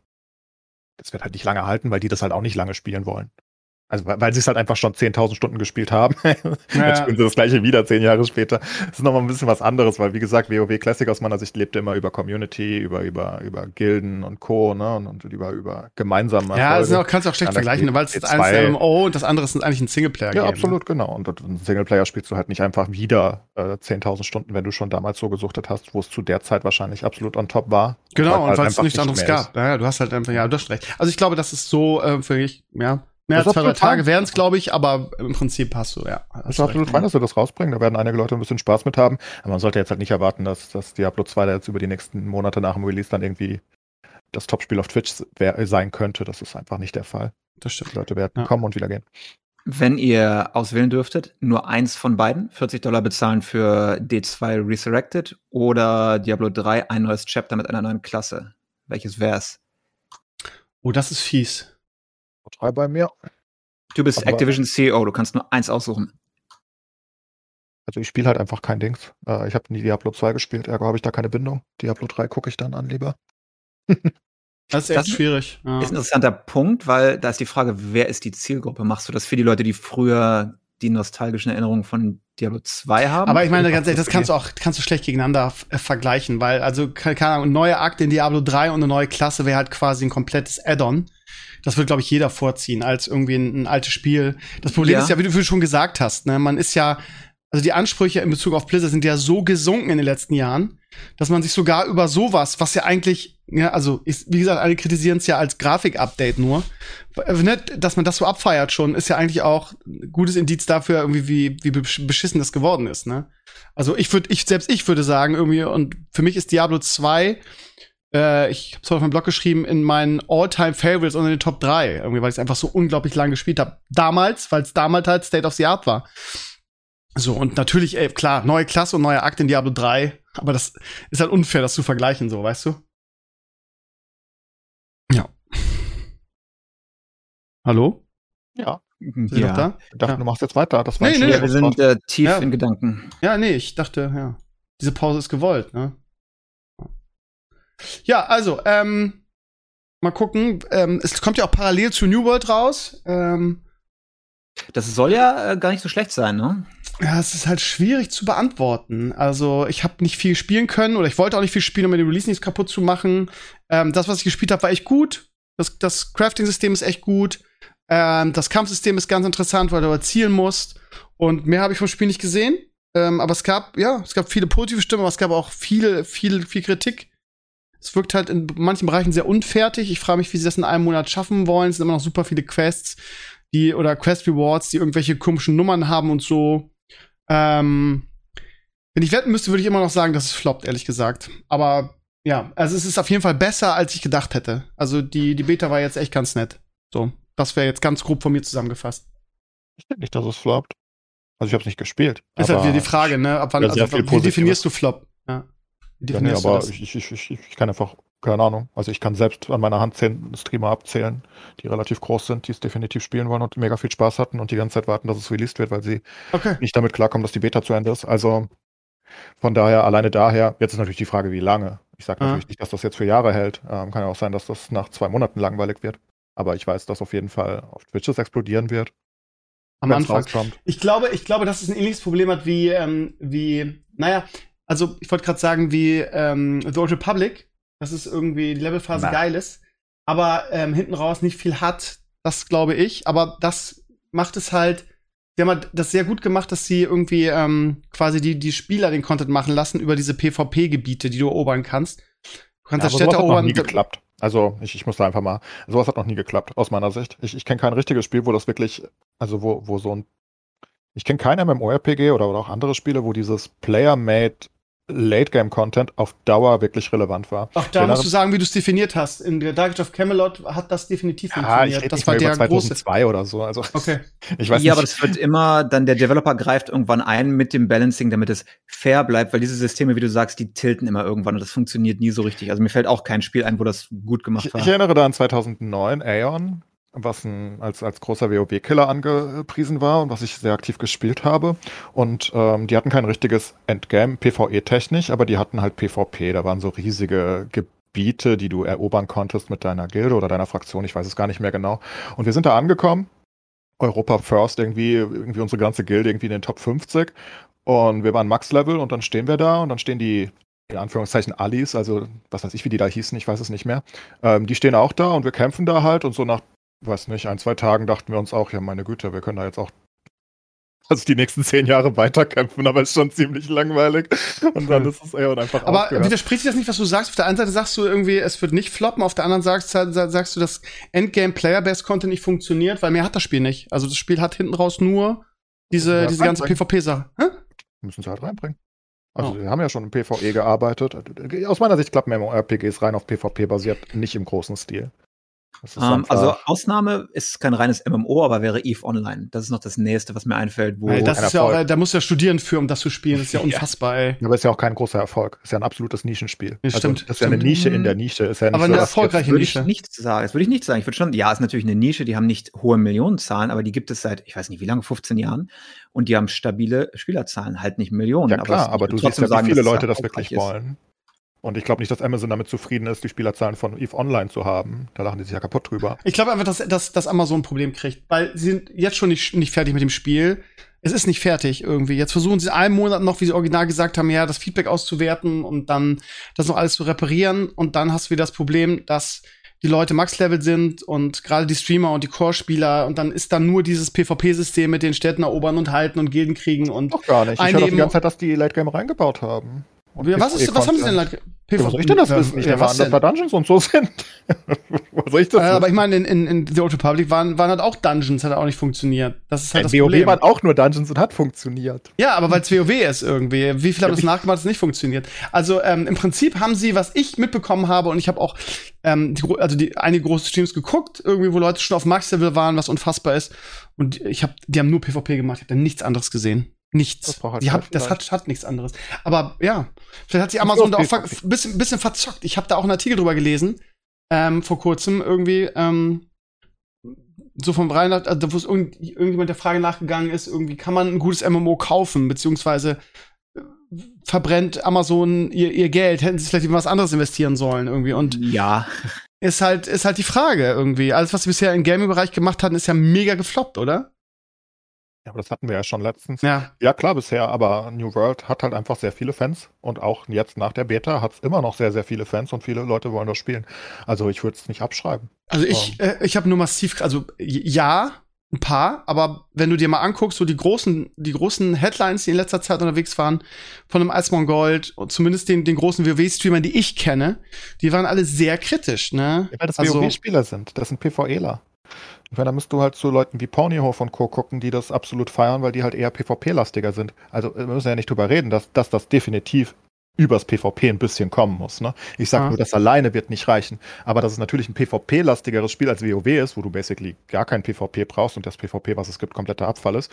das wird halt nicht lange halten, weil die das halt auch nicht lange spielen wollen. Also, weil, weil sie es halt einfach schon 10.000 Stunden gespielt haben. [LAUGHS] Jetzt spielen sie das gleiche wieder, zehn Jahre später. Das ist nochmal ein bisschen was anderes, weil, wie gesagt, WoW Classic aus meiner Sicht lebte immer über Community, über, über, über Gilden und Co., ne, und, und über, über gemeinsame Ja, das auch, kannst du auch schlecht Ja, vergleichen, weil es ist eins zwei- MMO und das andere ist eigentlich ein Singleplayer-Game. Ja, ne? absolut, genau. Und im Singleplayer spielst du halt nicht einfach wieder äh, 10.000 Stunden, wenn du schon damals so gesuchtet hast, wo es zu der Zeit wahrscheinlich absolut on top war. Genau, und halt weil es einfach nichts anderes gab. Ja, du hast halt einfach, ja, du hast recht. Also ich glaube, das ist so äh, für mich, ja, mehr als zwei, drei Tage wären es, glaube ich, aber im Prinzip hast du, ja. hast Ist absolut fein, dass sie das rausbringen. Da werden einige Leute ein bisschen Spaß mit haben. Aber man sollte jetzt halt nicht erwarten, dass, dass Diablo 2 da jetzt über die nächsten Monate nach dem Release dann irgendwie das Topspiel auf Twitch wär, sein könnte. Das ist einfach nicht der Fall. Das stimmt. Die Leute werden Ja. kommen und wieder gehen. Wenn ihr auswählen dürftet, nur eins von beiden, 40 Dollar bezahlen für D2 Resurrected oder Diablo 3, ein neues Chapter mit einer neuen Klasse. Welches wär's? Oh, das ist fies. Drei bei mir. Du bist Aber- Activision CEO, du kannst nur eins aussuchen. Also ich spiele halt einfach kein Dings. Äh, ich habe nie Diablo 2 gespielt, ergo habe ich da keine Bindung. Diablo 3 gucke ich dann an lieber. [LAUGHS] Das ist echt Das ist- schwierig. Ja. Ist ein interessanter Punkt, weil da ist die Frage, wer ist die Zielgruppe? Machst du das für die Leute, die früher die nostalgischen Erinnerungen von Diablo 2 haben? Aber ich meine, ganz ehrlich, das kannst du auch kannst du schlecht gegeneinander äh, vergleichen, weil also keine keine Ahnung, ein neuer Akt in Diablo 3 und eine neue Klasse wäre halt quasi ein komplettes Add-on. Das wird, glaube ich, jeder vorziehen als irgendwie ein, ein altes Spiel. Das Problem Ja. ist ja, wie du schon gesagt hast, ne, man ist ja also die Ansprüche in Bezug auf Blizzard sind ja so gesunken in den letzten Jahren, dass man sich sogar über sowas, was ja eigentlich, ja, also ist, wie gesagt, alle kritisieren es ja als Grafik-Update nur, äh, ne, dass man das so abfeiert schon, ist ja eigentlich auch ein gutes Indiz dafür, irgendwie, wie, wie besch- beschissen das geworden ist, ne? Also ich würde, ich, selbst ich würde sagen, irgendwie, und für mich ist Diablo 2, äh, ich hab's auf meinem Blog geschrieben, in meinen All-Time-Favorites unter den Top 3, irgendwie, weil ich es einfach so unglaublich lang gespielt habe. Damals, weil es damals halt State of the Art war. So, und natürlich, ey, klar, neue Klasse und neuer Akt in Diablo 3, aber das ist halt unfair, das zu vergleichen, so, weißt du? Ja. Hallo? Ja, Sind Sie noch da? ich dachte, Ja. du machst jetzt weiter. Das war Nee, nee, Ja, wir sind äh, tief Ja. in Gedanken. Ja, nee, ich dachte, ja. Diese Pause ist gewollt, ne? Ja, also, ähm, mal gucken. Ähm, es kommt ja auch parallel zu New World raus. Ähm, Das soll ja äh, gar nicht so schlecht sein, ne? Ja, es ist halt schwierig zu beantworten. Also, ich habe nicht viel spielen können oder ich wollte auch nicht viel spielen, um mir den Release nicht kaputt zu machen. Ähm, das, was ich gespielt habe, war echt gut. Das, das Crafting-System ist echt gut. Ähm, das Kampfsystem ist ganz interessant, weil du aber zielen musst. Und mehr habe ich vom Spiel nicht gesehen. Ähm, aber es gab, ja, es gab viele positive Stimmen, aber es gab auch viel, viel, viel Kritik. Es wirkt halt in manchen Bereichen sehr unfertig. Ich frage mich, wie sie das in einem Monat schaffen wollen. Es sind immer noch super viele Quests, die oder Quest Rewards, die irgendwelche komischen Nummern haben und so. Ähm, wenn ich wetten müsste, würde ich immer noch sagen, dass es floppt, ehrlich gesagt. Aber ja, also es ist auf jeden Fall besser, als ich gedacht hätte. Also die, die Beta war jetzt echt ganz nett. So, das wäre jetzt ganz grob von mir zusammengefasst. Ich denke nicht, dass es floppt. Also ich habe es nicht gespielt. Ist halt wieder die Frage, ne? Ab wann, also, wie definierst du Flop? Ja. Ja, nee, aber das? ich, ich, ich, ich kann einfach, keine Ahnung. Also ich kann selbst an meiner Hand zehn Streamer abzählen, die relativ groß sind, die es definitiv spielen wollen und mega viel Spaß hatten und die ganze Zeit warten, dass es released wird, weil sie Okay. nicht damit klarkommen, dass die Beta zu Ende ist. Also von daher, alleine daher, jetzt ist natürlich die Frage, wie lange. Ich sage natürlich nicht, dass das jetzt für Jahre hält. Ähm, kann ja auch sein, dass das nach zwei Monaten langweilig wird. Aber ich weiß, dass auf jeden Fall auf Twitch es explodieren wird. Am Anfang. rauskommt. Ich glaube, ich glaube, dass es ein ähnliches Problem hat wie, ähm, wie, naja, also ich wollte gerade sagen, wie ähm, The Old Republic, dass es irgendwie die Levelphase Na. geil ist, aber ähm, hinten raus nicht viel hat, das glaube ich. Aber das macht es halt, sie haben halt das sehr gut gemacht, dass sie irgendwie ähm, quasi die, die Spieler den Content machen lassen über diese PvP-Gebiete, die du erobern kannst. Du kannst Ja, aber Städte sowas hat noch erobern. nie geklappt. Also ich, ich muss da einfach mal, sowas hat noch nie geklappt, aus meiner Sicht. Ich, ich kenne kein richtiges Spiel, wo das wirklich, also wo, wo so ein, ich kenne kein MMORPG oder, oder auch andere Spiele, wo dieses Player-Made Late-Game-Content auf Dauer wirklich relevant war. Ach, da musst du sagen, wie du es definiert hast. In der Dark Age of Camelot hat das definitiv Ja, ich funktioniert. rede das nicht war mehr über der große. 2002 oder so. Also [LAUGHS] Okay. ich weiß ja, aber nicht. das wird immer, dann der Developer greift irgendwann ein mit dem Balancing, damit es fair bleibt, weil diese Systeme, wie du sagst, die tilten immer irgendwann und das funktioniert nie so richtig. Also mir fällt auch kein Spiel ein, wo das gut gemacht Ich, war. ich erinnere da an 2009, Aeon, was ein, als, als großer WoW-Killer angepriesen war und was ich sehr aktiv gespielt habe. Und ähm, die hatten kein richtiges Endgame, PvE-technisch, aber die hatten halt PvP. Da waren so riesige Gebiete, die du erobern konntest mit deiner Gilde oder deiner Fraktion, ich weiß es gar nicht mehr genau. Und wir sind da angekommen, Europa First, irgendwie, irgendwie unsere ganze Gilde irgendwie in den Top 50. Und wir waren Max-Level und dann stehen wir da und dann stehen die, in Anführungszeichen, Allis, also was weiß ich, wie die da hießen, ich weiß es nicht mehr. Ähm, die stehen auch da und wir kämpfen da halt und so nach, weiß nicht, ein, zwei Tagen dachten wir uns auch, ja, meine Güte, wir können da jetzt auch also die nächsten zehn Jahre weiterkämpfen, aber ist schon ziemlich langweilig. Und dann ist es eher einfach Aber aufgehört. widerspricht sich das nicht, was du sagst? Auf der einen Seite sagst du irgendwie, es wird nicht floppen, auf der anderen sagst, sagst du, dass Endgame Player-Based Content nicht funktioniert, weil mehr hat das Spiel nicht. Also das Spiel hat hinten raus nur diese, Ja, diese ganze. PvP-Sache. Hä? Müssen sie halt reinbringen. Also Oh. wir haben ja schon im PvE gearbeitet. Aus meiner Sicht klappen MMORPGs rein auf PvP basiert, nicht im großen Stil. Das ist Ähm, also Ausnahme ist kein reines MMO, aber wäre EVE Online. Das ist noch das nächste, was mir einfällt, wo das ist ja auch, äh, da musst du ja studieren für, um das zu spielen. Das ist ja [LAUGHS] Ja. unfassbar, ey. aber ist ja auch kein großer Erfolg. Ist ja ein absolutes Nischenspiel. Ja, stimmt, Also, das ist ja eine. Nische in der Nische. Ist ja nicht Aber so, eine dass jetzt- erfolgreiche würde ich Nische. nicht sagen. Das würde ich nicht sagen. Ich würde schon, ja, ist natürlich eine Nische, die haben nicht hohe Millionenzahlen, aber die gibt es seit, ich weiß nicht wie lange, 15 Jahren. Und die haben stabile Spielerzahlen, halt nicht Millionen. Ja klar, aber ich du siehst ja, trotzdem wie viele Leute das wirklich wollen. Und ich glaube nicht, dass Amazon damit zufrieden ist, die Spielerzahlen von EVE Online zu haben. Da lachen die sich ja kaputt drüber. Ich glaube einfach, dass, dass, dass Amazon ein Problem kriegt, weil sie sind jetzt schon nicht, nicht fertig mit dem Spiel. Es ist nicht fertig irgendwie. Jetzt versuchen sie in einem Monat noch, wie sie original gesagt haben, ja, das Feedback auszuwerten und dann das noch alles zu reparieren. Und dann hast du wieder das Problem, dass die Leute Max-Level sind und gerade die Streamer und die Core-Spieler und dann ist dann nur dieses PvP-System mit den Städten erobern und halten und Gilden kriegen und Doch gar nicht. Ich höre die ganze Zeit, dass die Late Game reingebaut haben. Und Ja, was, ist, was haben sie denn? Like, was soll ich denn das wissen? Ich ja, was dass da Dungeons und so sind. [LAUGHS] was soll ich das Äh, aber ich meine, in, in, in The Old Republic waren, waren halt auch Dungeons, hat auch nicht funktioniert. Das ist halt Bei das WoW Problem. waren auch nur Dungeons und hat funktioniert. Ja, aber weil es WoW ist irgendwie. Wie viele haben das nachgemacht, dass es nicht funktioniert? Also ähm, im Prinzip haben sie, was ich mitbekommen habe, und ich habe auch ähm, die, also die einige große Streams geguckt, irgendwie, wo Leute schon auf Max-Level waren, was unfassbar ist. Und ich habe, die haben nur PvP gemacht, ich habe da nichts anderes gesehen. Nichts. Das halt die hat, das hat, hat nichts anderes. Aber ja, vielleicht hat sich Amazon da auch ein bisschen, bisschen verzockt. Ich habe da auch einen Artikel drüber gelesen, ähm, vor kurzem irgendwie, ähm, so vom rein, also wo es irgend, irgendjemand der Frage nachgegangen ist, irgendwie kann man ein gutes MMO kaufen, beziehungsweise äh, verbrennt Amazon ihr, ihr Geld, hätten sie vielleicht in was anderes investieren sollen irgendwie und Ja, ist halt ist halt die Frage irgendwie. Alles was sie bisher im Gaming Bereich gemacht hatten, ist ja mega gefloppt, oder? Ja, aber das hatten wir ja schon letztens. Ja. Ja, klar, bisher, aber New World hat halt einfach sehr viele Fans und auch jetzt nach der Beta hat es immer noch sehr, sehr viele Fans und viele Leute wollen das spielen. Also ich würde es nicht abschreiben. Also ich, äh, ich habe nur massiv, also ja, ein paar, aber wenn du dir mal anguckst, so die großen, die großen Headlines, die in letzter Zeit unterwegs waren, von einem Eismon Gold und zumindest den, den großen WoW-Streamern, die ich kenne, die waren alle sehr kritisch, ne? Ja, weil das Also- WoW-Spieler sind, das sind PvEler. Ich meine, da musst du halt zu Leuten wie Ponyhof und Co. gucken, die das absolut feiern, weil die halt eher PvP-lastiger sind. Also wir müssen ja nicht drüber reden, dass, dass das definitiv übers PvP ein bisschen kommen muss. Ne? Ich sag Ja. nur, das alleine wird nicht reichen. Aber dass es natürlich ein PvP-lastigeres Spiel als WoW ist, wo du basically gar kein PvP brauchst und das PvP, was es gibt, kompletter Abfall ist.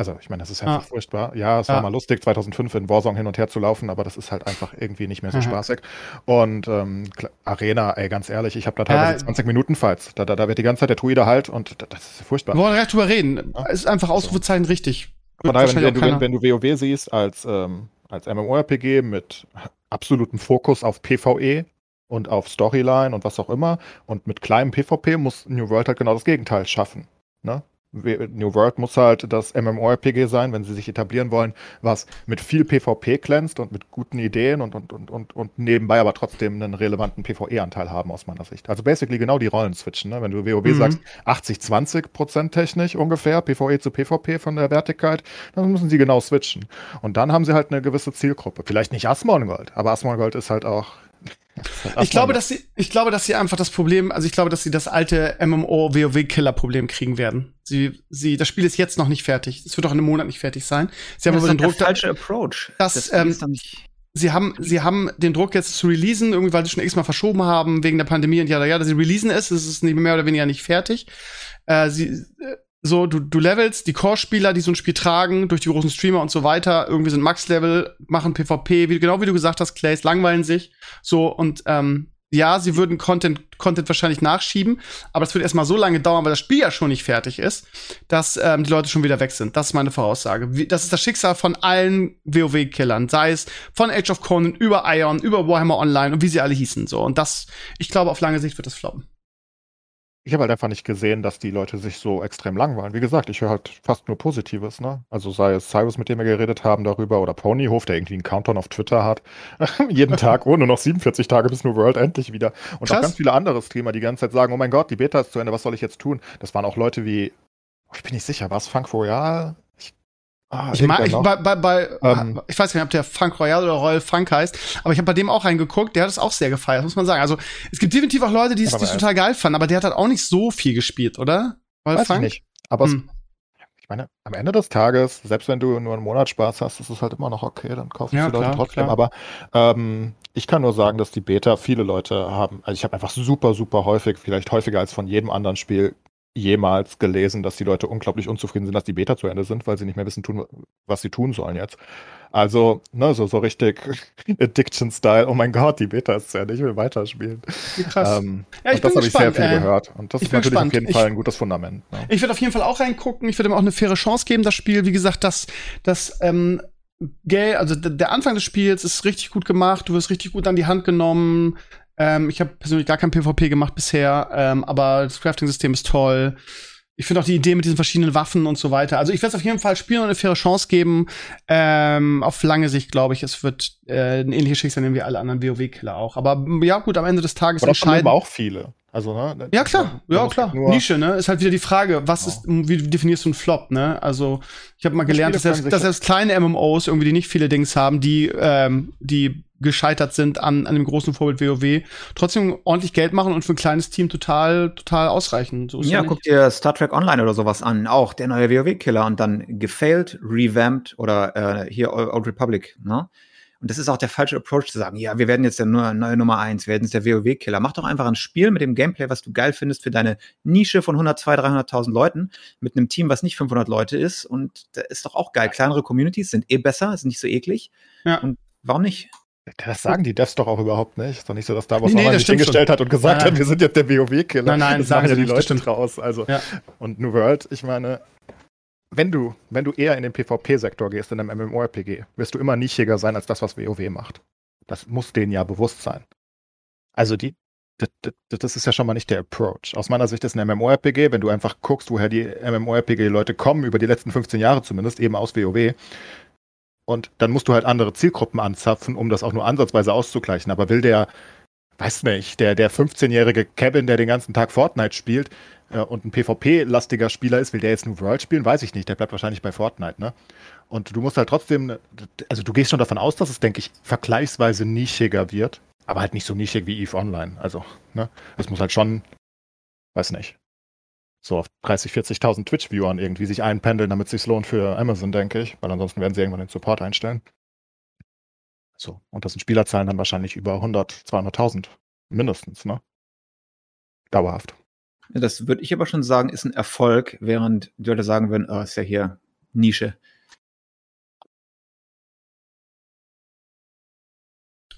Also ich meine, das ist einfach Ja. furchtbar. Ja, es Ja. war mal lustig, 2005 in Warzone hin und her zu laufen, aber das ist halt einfach irgendwie nicht mehr so Mhm. spaßig. Und ähm, Arena, ey, ganz ehrlich, ich habe da teilweise Ja. 20 Minuten Fights. Da, da, da wird die ganze Zeit der Druide halt und da- das ist furchtbar. Wir wollen gleich drüber reden. Ist einfach Ausrufezeichen richtig. Von daher, wenn, wenn, du, wenn, wenn du WoW siehst als, ähm, als MMORPG mit absolutem Fokus auf PvE und auf Storyline und was auch immer und mit kleinem PvP muss New World halt genau das Gegenteil schaffen. Ne? New World muss halt das MMORPG sein, wenn sie sich etablieren wollen, was mit viel PvP glänzt und mit guten Ideen und, und, und, und, und nebenbei aber trotzdem einen relevanten PvE-Anteil haben aus meiner Sicht. Also basically genau die Rollen switchen. Ne? Wenn du WoW Mhm. sagst, 80-20 Prozent technisch ungefähr, PvE zu PvP von der Wertigkeit, dann müssen sie genau switchen. Und dann haben sie halt eine gewisse Zielgruppe. Vielleicht nicht Asmongold, aber Asmongold ist halt auch. Halt Ich glaube, dass sie, ich glaube, dass sie einfach das Problem, also ich glaube, dass sie das alte MMO WoW Killer Problem kriegen werden. Sie, sie, das Spiel ist jetzt noch nicht fertig. Es wird auch in einem Monat nicht fertig sein. Sie haben das aber ist den Druck, da, falsche Approach. Das, das ähm, ist doch nicht. sie haben, sie haben den Druck jetzt zu releasen, irgendwie, weil sie schon x-mal verschoben haben wegen der Pandemie und ja, ja, dass sie releasen ist, es ist nicht mehr oder weniger nicht fertig. Äh, sie, äh, so, du, du levelst die Core-Spieler, die so ein Spiel tragen, durch die großen Streamer und so weiter, irgendwie sind Max-Level, machen PvP, wie, genau wie du gesagt hast, Clays, langweilen sich. So, und ähm, ja, sie würden Content, Content wahrscheinlich nachschieben, aber es wird erstmal so lange dauern, weil das Spiel ja schon nicht fertig ist, dass ähm, die Leute schon wieder weg sind. Das ist meine Voraussage. Wie, das ist das Schicksal von allen WoW-Killern, sei es von Age of Conan über Ion, über Warhammer Online und wie sie alle hießen. So. Und das, ich glaube, auf lange Sicht wird das floppen. Ich habe halt einfach nicht gesehen, dass die Leute sich so extrem langweilen. Wie gesagt, ich höre halt fast nur Positives, ne? Also sei es Cyrus, mit dem wir geredet haben darüber, oder Ponyhof, der irgendwie einen Countdown auf Twitter hat. [LAUGHS] Jeden [LAUGHS] Tag, oh, nur noch 47 Tage bis New World endlich wieder. Und Krass. auch ganz viele andere Streamer, die ganze Zeit sagen, oh mein Gott, die Beta ist zu Ende, was soll ich jetzt tun? Das waren auch Leute wie, oh, ich bin nicht sicher, war es Funk Royal? Ich, ah, Ich mag, ich, bei, bei, bei Ähm. ich weiß nicht, ob der Funk Royal oder Royal Funk heißt, aber ich habe bei dem auch reingeguckt, der hat es auch sehr gefeiert, muss man sagen. Also es gibt definitiv auch Leute, die es es total geil fanden, aber der hat halt auch nicht so viel gespielt, oder? Royal Weiß ich nicht. Aber es, Hm. ich meine, am Ende des Tages, selbst wenn du nur einen Monat Spaß hast, ist es halt immer noch okay, dann kaufen Ja, die Leute trotzdem. klar. Aber ähm, ich kann nur sagen, dass die Beta viele Leute haben, also ich habe einfach super, super häufig, vielleicht häufiger als von jedem anderen Spiel jemals gelesen, dass die Leute unglaublich unzufrieden sind, dass die Beta zu Ende sind, weil sie nicht mehr wissen, tun, was sie tun sollen jetzt. Also, ne, so, so richtig [LAUGHS] Addiction-Style, oh mein Gott, die Beta ist zu Ende, ich will weiterspielen. Wie krass. Ähm, Ja, ich und das bin habe ich sehr viel äh, gehört. Und das ist bin natürlich gespannt. auf jeden Ich- Fall ein gutes Fundament. Ne? Ich würde auf jeden Fall auch reingucken. Ich würde ihm auch eine faire Chance geben, das Spiel. Wie gesagt, das, das, ähm, Gay, also der Anfang des Spiels ist richtig gut gemacht. Du wirst richtig gut an die Hand genommen. Ähm, ich habe persönlich gar kein PvP gemacht bisher, ähm, aber das Crafting-System ist toll. Ich finde auch die Idee mit diesen verschiedenen Waffen und so weiter. Also ich werde es auf jeden Fall spielen und eine faire Chance geben. Ähm, auf lange Sicht glaube ich, es wird äh, ein ähnliches Schicksal nehmen wie alle anderen WoW-Killer auch. Aber ja, gut, am Ende des Tages entscheiden. aber auch viele. Also, ne? Ja, klar, Da ja, klar. Nische, ne? Ist halt wieder die Frage, was Ja. ist, wie definierst du einen Flop, ne? Also, ich habe mal gelernt, dass selbst, dass selbst kleine MMOs irgendwie, die nicht viele Dings haben, die, ähm, die gescheitert sind an, an dem großen Vorbild WoW, trotzdem ordentlich Geld machen und für ein kleines Team total, total ausreichen. So Ja, guck dir Star Trek Online oder sowas an. Auch der neue WoW-Killer und dann gefailed, revamped oder äh, hier Old Republic. Ne? Und das ist auch der falsche Approach zu sagen, ja, wir werden jetzt der neue, neue Nummer eins, wir werden jetzt der WoW-Killer. Mach doch einfach ein Spiel mit dem Gameplay, was du geil findest für deine Nische von 100, 200, 300.000 Leuten mit einem Team, was nicht 500 Leute ist. Und das ist doch auch geil. Kleinere Communities sind eh besser, sind nicht so eklig. Ja. Und warum nicht? Das sagen die Devs doch auch überhaupt nicht. Ist doch nicht so, dass Davos Nee, nee, sich stimmt hingestellt hat und gesagt ja. hat, wir sind jetzt der WoW-Killer. Nein, nein, das sagen machen ja die Leute draus. Also, Ja. und New World, ich meine, wenn du, wenn du eher in den PvP-Sektor gehst, in einem MMORPG, wirst du immer nischiger sein als das, was WoW macht. Das muss denen ja bewusst sein. Also die, das, ist ja schon mal nicht der Approach. Aus meiner Sicht ist ein MMORPG, wenn du einfach guckst, woher die MMORPG-Leute kommen, über die letzten 15 Jahre zumindest, eben aus WoW. Und dann musst du halt andere Zielgruppen anzapfen, um das auch nur ansatzweise auszugleichen. Aber will der, weiß nicht, der, der 15-jährige Kevin, der den ganzen Tag Fortnite spielt äh, und ein PvP-lastiger Spieler ist, will der jetzt New World spielen? Weiß ich nicht. Der bleibt wahrscheinlich bei Fortnite, ne? Und du musst halt trotzdem, also du gehst schon davon aus, dass es, denke ich, vergleichsweise nischiger wird aber halt nicht so nischig wie EVE Online. Also, ne, es muss halt schon, weiß nicht, so auf 30, 40.000 Twitch-Viewern irgendwie sich einpendeln, damit es sich lohnt für Amazon, denke ich, weil ansonsten werden sie irgendwann den Support einstellen. So, und das sind Spielerzahlen dann wahrscheinlich über 100, 200.000 mindestens, ne? Dauerhaft. Das würde ich aber schon sagen, ist ein Erfolg, während die Leute sagen würden, oh, ist ja hier Nische.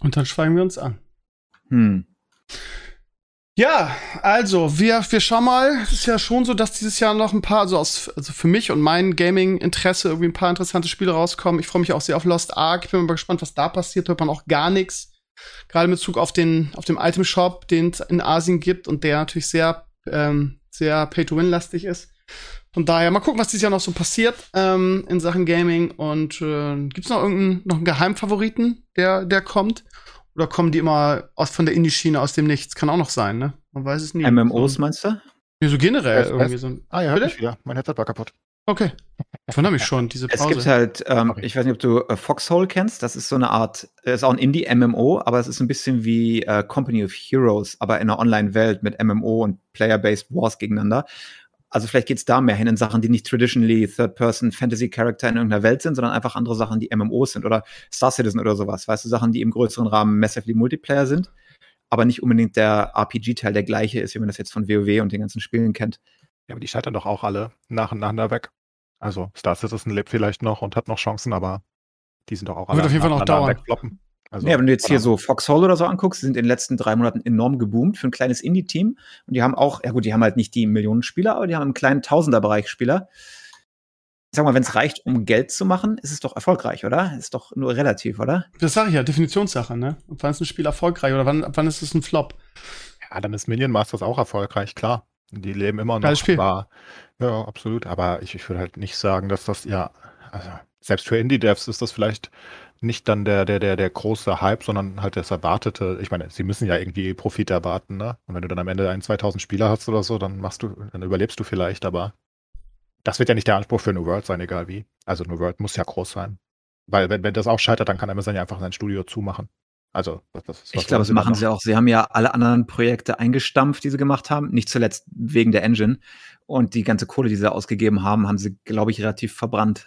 Und dann schweigen wir uns an. Hm. Ja, also wir, wir schauen mal. Es ist ja schon so, dass dieses Jahr noch ein paar, also, aus, also für mich und mein Gaming-Interesse irgendwie ein paar interessante Spiele rauskommen. Ich freue mich auch sehr auf Lost Ark. Ich bin mal gespannt, was da passiert. Hört man auch gar nichts. Gerade in Bezug auf den, auf dem Item Shop, den es in Asien gibt und der natürlich sehr, ähm, sehr Pay-to-Win-lastig ist. Von daher, mal gucken, was dieses Jahr noch so passiert ähm, in Sachen Gaming. Und äh, gibt es noch irgendeinen noch einen Geheimfavoriten, der, der kommt? Oder kommen die immer aus, von der Indie-Schiene aus dem Nichts? Kann auch noch sein, ne? Man weiß es nie. MMOs meinst du? Ja, so generell irgendwie so. ein- Ah ja, mich wieder. Mein Headset war kaputt. Okay. Ich wundere mich schon, diese Es Pause. gibt halt, ähm, Sorry. ich weiß nicht, ob du äh, Foxhole kennst. Das ist so eine Art, äh, ist auch ein Indie-MMO, aber es ist ein bisschen wie äh, Company of Heroes, aber in einer Online-Welt mit MMO und Player-Based Wars gegeneinander. Also vielleicht geht's da mehr hin in Sachen, die nicht traditionally Third-Person-Fantasy-Character in irgendeiner Welt sind, sondern einfach andere Sachen, die MMOs sind oder Star Citizen oder sowas. Weißt du, Sachen, die im größeren Rahmen massively Multiplayer sind, aber nicht unbedingt der RPG-Teil der gleiche ist, wie man das jetzt von WoW und den ganzen Spielen kennt. Ja, aber die scheitern doch auch alle nacheinander weg. Also Star Citizen lebt vielleicht noch und hat noch Chancen, aber die sind doch auch alle Wird auf jeden Fall noch nacheinander dauern. wegfloppen. Also, ja, wenn du jetzt hier so Foxhole oder so anguckst, die sind in den letzten drei Monaten enorm geboomt für ein kleines Indie-Team. Und die haben auch, ja gut, die haben halt nicht die Millionen Spieler, aber die haben einen kleinen Tausenderbereich Spieler. Ich sag mal, wenn es reicht, um Geld zu machen, ist es doch erfolgreich, oder? Ist doch nur relativ, oder? das sage ich ja, Definitionssache, ne? Und wann ist ein Spiel erfolgreich oder wann, wann ist es ein Flop? Ja, dann ist Minion Masters auch erfolgreich, klar. Die leben immer noch. Geiles Spiel. Aber, ja, absolut. Aber ich, ich würde halt nicht sagen, dass das, ja, also selbst für Indie-Devs ist das vielleicht nicht dann der, der, der, der große Hype, sondern halt das Erwartete. Ich meine, sie müssen ja irgendwie Profit erwarten, ne? Und wenn du dann am Ende einen 2000 Spieler hast oder so, dann machst du, dann überlebst du vielleicht, aber das wird ja nicht der Anspruch für New World sein, egal wie. Also New World muss ja groß sein. Weil wenn, wenn das auch scheitert, dann kann Amazon ja einfach sein Studio zumachen. Also, das, das ist Ich glaube, das machen sie auch. Sie haben ja alle anderen Projekte eingestampft, die sie gemacht haben. Nicht zuletzt wegen der Engine. Und die ganze Kohle, die sie ausgegeben haben, haben sie, glaube ich, relativ verbrannt.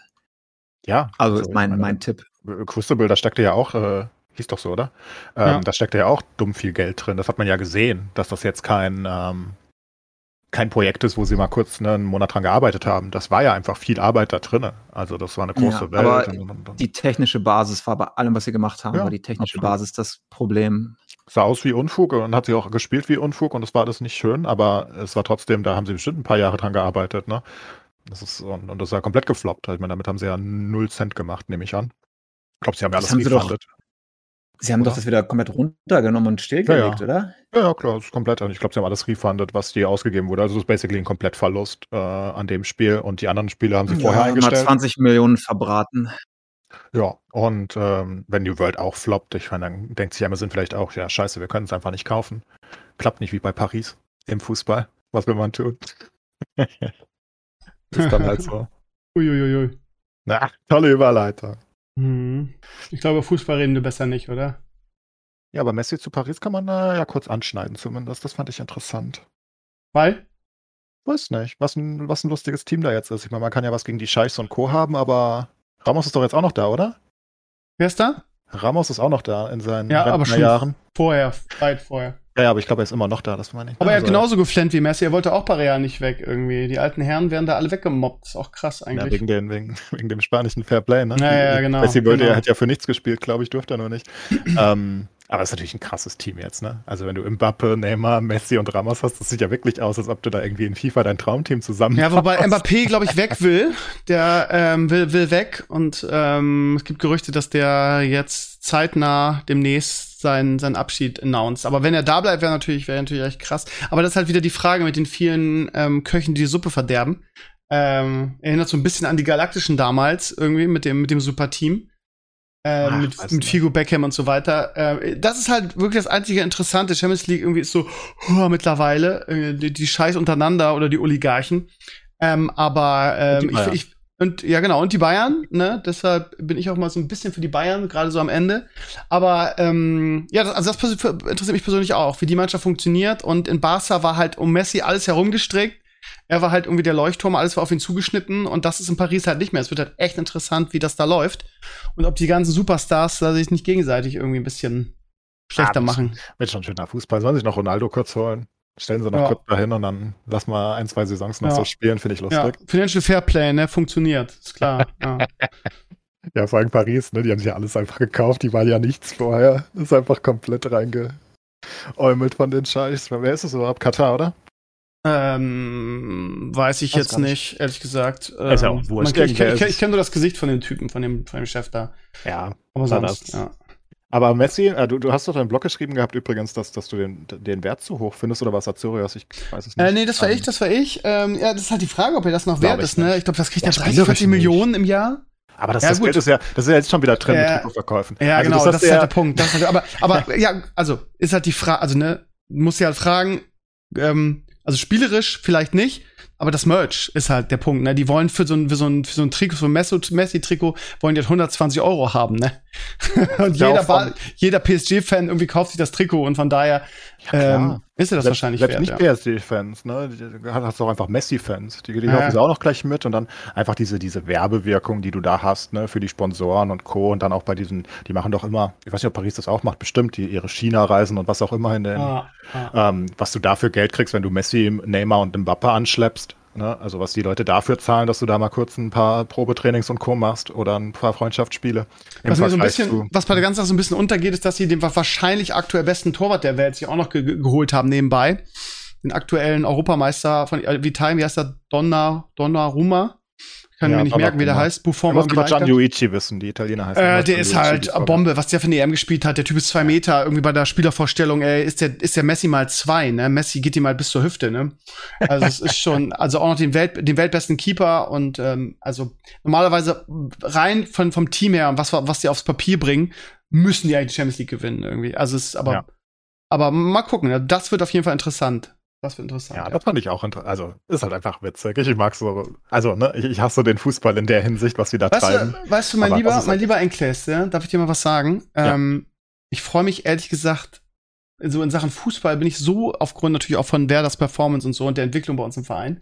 Ja. Also, so, ist mein, meine, mein Tipp. Crucible, da steckte ja auch, äh, hieß doch so, oder? Ähm, Ja. Da steckte ja auch dumm viel Geld drin. Das hat man ja gesehen, dass das jetzt kein, ähm, kein Projekt ist, wo sie mal kurz ne, einen Monat dran gearbeitet haben. Das war ja einfach viel Arbeit da drin. Also das war eine große Ja, Welt. aber und, und, und. Die technische Basis war bei allem, was sie gemacht haben, Ja, war die technische absolut. Basis das Problem. sah aus wie Unfug und hat sie auch gespielt wie Unfug und das war alles nicht schön, aber es war trotzdem, da haben sie bestimmt ein paar Jahre dran gearbeitet, ne? Das ist, und, das ist ja komplett gefloppt. Ich meine, damit haben sie ja null Cent gemacht, nehme ich an. Ich glaube, sie haben ja Das alles haben sie doch-. Sie haben Oder? doch das wieder komplett runtergenommen und stillgelegt, Ja, oder? Ja, ja, klar, das ist komplett. Ich glaube, sie haben alles refundet, was dir ausgegeben wurde. Also es ist basically ein Komplettverlust äh, an dem Spiel. Und die anderen Spiele haben sie vorher ja, eingestellt. 120 Millionen verbraten. Ja, und ähm, wenn New World auch floppt, ich meine, dann denkt sich Amazon vielleicht auch, ja, scheiße, wir können es einfach nicht kaufen. Klappt nicht wie bei Paris im Fußball. Was will man tun? [LAUGHS] ist dann halt so. [LAUGHS] Uiuiui. Na, tolle Überleitung. Hm. Ich glaube, Fußball reden wir besser nicht, oder? Ja, aber Messi zu Paris kann man äh, ja kurz anschneiden zumindest. Das fand ich interessant. Weil? Weiß nicht, was ein, was ein lustiges Team da jetzt ist. Ich meine, man kann ja was gegen die Scheichs und Co. haben, aber Ramos ist doch jetzt auch noch da, oder? Wer ist da? Ramos ist auch noch da in seinen Ja, aber schon- Jahren. Vorher, weit vorher. Ja, ja, aber ich glaube, er ist immer noch da, das meine ich. Aber er hat Also, genauso geflennt wie Messi. Er wollte auch bei Real nicht weg irgendwie. Die alten Herren werden da alle weggemobbt. Ist auch krass Ja, eigentlich. wegen, den, wegen, [LAUGHS] wegen dem spanischen Fairplay, ne? Ja, ja, genau, Messi wollte, genau. er hat ja für nichts gespielt, glaube ich, durfte er nur nicht. [CLEARS THROAT] ähm, aber es ist natürlich ein krasses Team jetzt, ne? Also wenn du Mbappe, Neymar, Messi und Ramos hast, das sieht ja wirklich aus, als ob du da irgendwie in FIFA dein Traumteam zusammen Ja, wobei Mbappé, glaube ich, weg will. Der ähm, will, will weg und ähm, es gibt Gerüchte, dass der jetzt zeitnah demnächst seinen, seinen Abschied announced. Aber wenn er da bleibt, wäre natürlich, wäre natürlich echt krass. Aber das ist halt wieder die Frage mit den vielen ähm, Köchen, die die Suppe verderben. Ähm, erinnert so ein bisschen an die Galaktischen damals, irgendwie mit dem, mit dem Super-Team. Äh, Ach, mit, mit. Figo Beckham und so weiter. Äh, das ist halt wirklich das einzige Interessante. Champions League irgendwie ist so huh, mittlerweile äh, die, die Scheiß untereinander oder die Oligarchen. Ähm, aber ähm, ich, ich und ja genau und die Bayern, ne? Deshalb bin ich auch mal so ein bisschen für die Bayern gerade so am Ende. Aber ähm, ja, das, also das interessiert mich persönlich auch, wie die Mannschaft funktioniert. Und in Barca war halt um Messi alles herumgestrickt. Er war halt irgendwie der Leuchtturm, alles war auf ihn zugeschnitten und das ist in Paris halt nicht mehr. Es wird halt echt interessant, wie das da läuft und ob die ganzen Superstars da sich nicht gegenseitig irgendwie ein bisschen schlechter Ah, machen. Wird schon schöner Fußball. Sollen sich noch Ronaldo kurz holen? Stellen sie noch Ja. kurz dahin und dann lass mal ein, zwei Saisons noch Ja. so spielen, finde ich Ja, lustig. Financial Fairplay, ne, funktioniert, ist klar. ja. [LAUGHS] Ja. vor allem Paris, ne? Die haben sich ja alles einfach gekauft, die waren ja nichts vorher. Das ist einfach komplett reingeäumelt von den Scheichs. Wer ist das überhaupt? Katar, oder? Ähm, weiß ich Weiß jetzt gar nicht, ehrlich gesagt. Ist ja auch Ähm, wurscht. man- Ich, ich, ich, ich kenne nur das Gesicht von dem Typen, von dem, von dem Chef da. Ja. Aber sonst, das- ja. Aber Messi, äh, du, du hast doch deinen Blog geschrieben gehabt übrigens, dass, dass du den, den Wert zu hoch findest oder was Azurias? Ich weiß es nicht. Äh, nee, das war Ähm, ich, das war ich. Ähm, ja, das ist halt die Frage, ob er das noch wert ist, ne? Ich glaube, das kriegt Ja, er 30, spielerisch 40 nicht. Millionen im Jahr. Aber das, Ja, das gut. Geld ist ja, das ist ja jetzt schon wieder Trend Ja. mit Trikotverkäufen. Ja, Also genau, das, du ist halt der Punkt. Das halt, aber, aber [LAUGHS] ja, also ist halt die Frage, also ne, muss ja halt fragen, ähm, also spielerisch vielleicht nicht, aber das Merch ist halt der Punkt, ne? Die wollen für so ein, für so ein, für so ein Trikot, so ein Messi- Messi-Trikot, wollen die halt 120 Euro haben, ne? [LAUGHS] und Ja, jeder, jeder PSG-Fan irgendwie kauft sich das Trikot und von daher ähm, ist er das Selbst- wahrscheinlich selbst wert. nicht ja. PSG-Fans, ne? Du hast auch einfach Messi-Fans. Die, die Ja. kaufen sie auch noch gleich mit und dann einfach diese, diese Werbewirkung, die du da hast, ne, für die Sponsoren und Co. Und dann auch bei diesen, die machen doch immer, ich weiß nicht, ob Paris das auch macht, bestimmt, die ihre China-Reisen und was auch immer in den, Ah, ah. ähm, was du dafür Geld kriegst, wenn du Messi, Neymar und Mbappe anschleppst. Ne? Also was die Leute dafür zahlen, dass du da mal kurz ein paar Probetrainings und Co. machst oder ein paar Freundschaftsspiele. Was mir so ein bisschen, was bei der ganzen Sache so ein bisschen untergeht, ist, dass sie den wahrscheinlich aktuell besten Torwart der Welt sich auch noch ge ge- geholt haben nebenbei. Den aktuellen Europameister von äh, Italien, wie heißt der? Donna, Donnarumma. Ich kann Ja, mir nicht merken, wie der heißt. Buffon war irgendwie leichter. Gianluigi wissen, die Italiener heißen. Äh, der ist halt. Bombe, was der für eine EM gespielt hat. Der Typ ist zwei Meter, irgendwie bei der Spielervorstellung, ey, ist der, ist der Messi mal zwei, ne? Messi geht ihm mal bis zur Hüfte, ne? Also es ist schon, [LAUGHS] also auch noch den, Welt, den weltbesten Keeper und ähm, also normalerweise rein von, vom Team her und was, was die aufs Papier bringen, müssen die eigentlich die Champions League gewinnen irgendwie. Also es ist aber, Ja. aber mal gucken, ne? das wird auf jeden Fall interessant. Das wird interessant. Ja, das fand ich auch interessant. Also, ist halt einfach witzig. Ich mag so, also, ne, ich, ich hasse den Fußball in der Hinsicht, was sie da Weißt treiben. du, weißt du, mein Aber lieber, mein halt- lieber Enkles, ja, darf ich dir mal was sagen? Ja. Ähm, ich freue mich ehrlich gesagt, so in Sachen Fußball bin ich so, aufgrund natürlich auch von Werders Performance und so und der Entwicklung bei uns im Verein,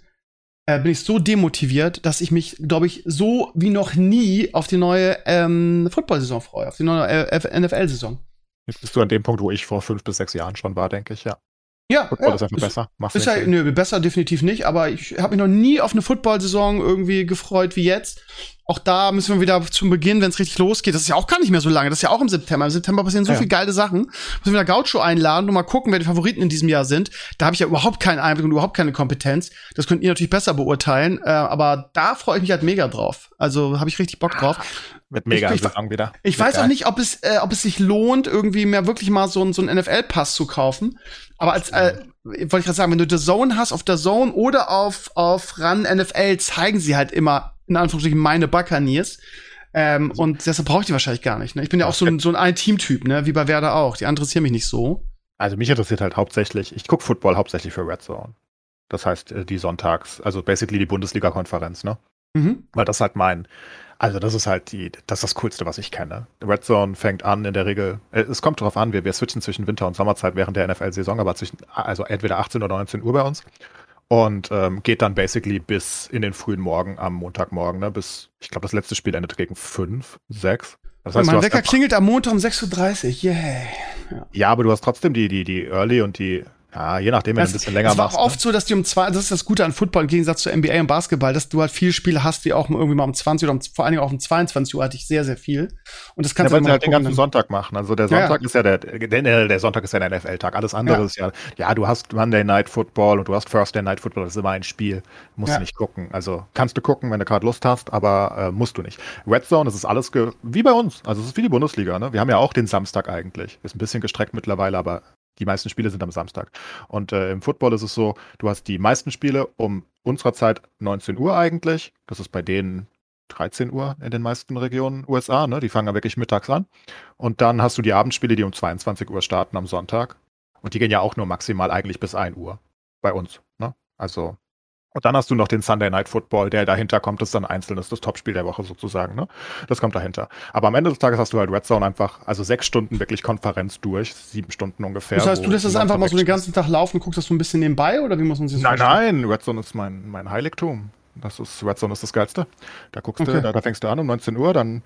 äh, bin ich so demotiviert, dass ich mich, glaube ich, so wie noch nie auf die neue ähm, Football-Saison freue, auf die neue äh, NFL-Saison. Jetzt bist du an dem Punkt, wo ich vor fünf bis sechs Jahren schon war, denke ich, ja. Ja, Football ja, ist einfach besser. Mach's Ist ja, nicht. nö, besser definitiv nicht, aber ich habe mich noch nie auf eine Football-Saison irgendwie gefreut wie jetzt. Auch da müssen wir wieder zum Beginn, wenn es richtig losgeht. Das ist ja auch gar nicht mehr so lange. Das ist ja auch im September. Im September passieren so Ja. viele geile Sachen. Müssen wir wieder Gaucho einladen und mal gucken, wer die Favoriten in diesem Jahr sind. Da habe ich ja überhaupt keinen Einblick und überhaupt keine Kompetenz. Das könnt ihr natürlich besser beurteilen. Äh, aber da freue ich mich halt mega drauf. Also habe ich richtig Bock drauf. Mit mega Ich- Saison wieder. Ich Wird weiß auch geil. nicht, ob es, äh, ob es sich lohnt, irgendwie mehr wirklich mal so, ein- so einen NFL-Pass zu kaufen. Aber als, äh, wollte ich gerade sagen, wenn du The Zone hast, auf der Zone oder auf, auf Run NFL zeigen sie halt immer, in Anführungsstrichen, meine Buccaneers. Ähm, Also und deshalb brauche ich die wahrscheinlich gar nicht. Ne? Ich bin ja Ja, auch so ein, so ein Ein-Team-Typ, ne? wie bei Werder auch. Die interessieren mich nicht so. Also mich interessiert halt hauptsächlich, ich gucke Football hauptsächlich für Red Zone. Das heißt, äh, die Sonntags, also basically die Bundesliga-Konferenz, ne? Mhm. Weil das halt mein, also das ist halt die, das ist das Coolste, was ich kenne. Red Zone fängt an in der Regel, äh, es kommt darauf an, wir, wir switchen zwischen Winter- und Sommerzeit während der NFL-Saison, aber zwischen, also entweder 18 oder 19 Uhr bei uns. Und ähm, geht dann basically bis in den frühen Morgen am Montagmorgen, ne? Bis, ich glaube, das letzte Spiel endet gegen 5, 6. Das heißt, mein Wecker klingelt am Montag um 6.30 Uhr. Yay. Ja, aber du hast trotzdem die, die, die Early und die Ja, je nachdem, wenn du ein bisschen länger Es war machst. auch oft so, dass die um zwei, das ist das Gute an Football im Gegensatz zu NBA und Basketball, dass du halt viele Spiele hast, die auch irgendwie mal um 20 oder um, vor allen Dingen auch um 22 Uhr hatte ich sehr, sehr viel. Und das Ja, kannst du weil immer sie halt den ganzen dann- Sonntag machen. Also der Ja, ja. Sonntag ist ja der, der, der Sonntag ist ja der NFL-Tag. Alles andere Ja. ist ja, ja, du hast Monday Night Football und du hast Thursday Night Football, das ist immer ein Spiel. Musst Ja. du nicht gucken. Also kannst du gucken, wenn du gerade Lust hast, aber äh, musst du nicht. Red Zone, das ist alles wie bei uns. Also es ist wie die Bundesliga, ne? Wir haben ja auch den Samstag eigentlich. Ist ein bisschen gestreckt mittlerweile, aber die meisten Spiele sind am Samstag. Und äh, im Football ist es so, du hast die meisten Spiele um unserer Zeit 19 Uhr eigentlich. Das ist bei denen 13 Uhr in den meisten Regionen USA, ne? Die fangen ja wirklich mittags an. Und dann hast du die Abendspiele, die um 22 Uhr starten am Sonntag. Und die gehen ja auch nur maximal eigentlich bis 1 Uhr bei uns. Ne? Also, und dann hast du noch den Sunday Night Football, der dahinter kommt, das ist dann einzeln, das ist das Topspiel der Woche sozusagen. Ne? Das kommt dahinter. Aber am Ende des Tages hast du halt Red Zone einfach, also sechs Stunden wirklich Konferenz durch, sieben Stunden ungefähr. Das heißt, du lässt das einfach mal so den ganzen Tag laufen guckst das so ein bisschen nebenbei oder wie muss man sich das Nein, vorstellen? nein, Red Zone ist mein, mein Heiligtum. Das ist, Red Zone ist das Geilste. Da guckst Okay. du, da, da fängst du an um 19 Uhr, dann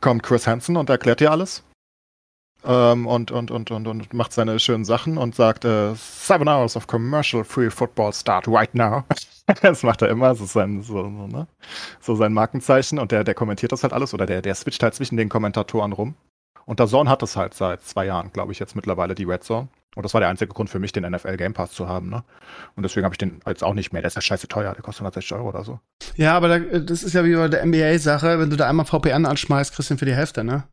kommt Chris Hansen und erklärt dir alles. Ähm, und, und, und, und, und macht seine schönen Sachen und sagt, äh, seven hours of commercial free football start right now. [LAUGHS] das macht er immer, das ist sein, so, so, ne? so sein Markenzeichen und der, der kommentiert das halt alles oder der, der switcht halt zwischen den Kommentatoren rum. Und der Zone hat es halt seit zwei Jahren, glaube ich, jetzt mittlerweile, die Red Zone. Und das war der einzige Grund für mich, den NFL Game Pass zu haben. Ne? Und deswegen habe ich den jetzt auch nicht mehr. Der ist ja scheiße teuer. Der kostet 160 Euro oder so. Ja, aber da, das ist ja wie bei der NBA-Sache, wenn du da einmal VPN anschmeißt, kriegst du ihn für die Hälfte, ne?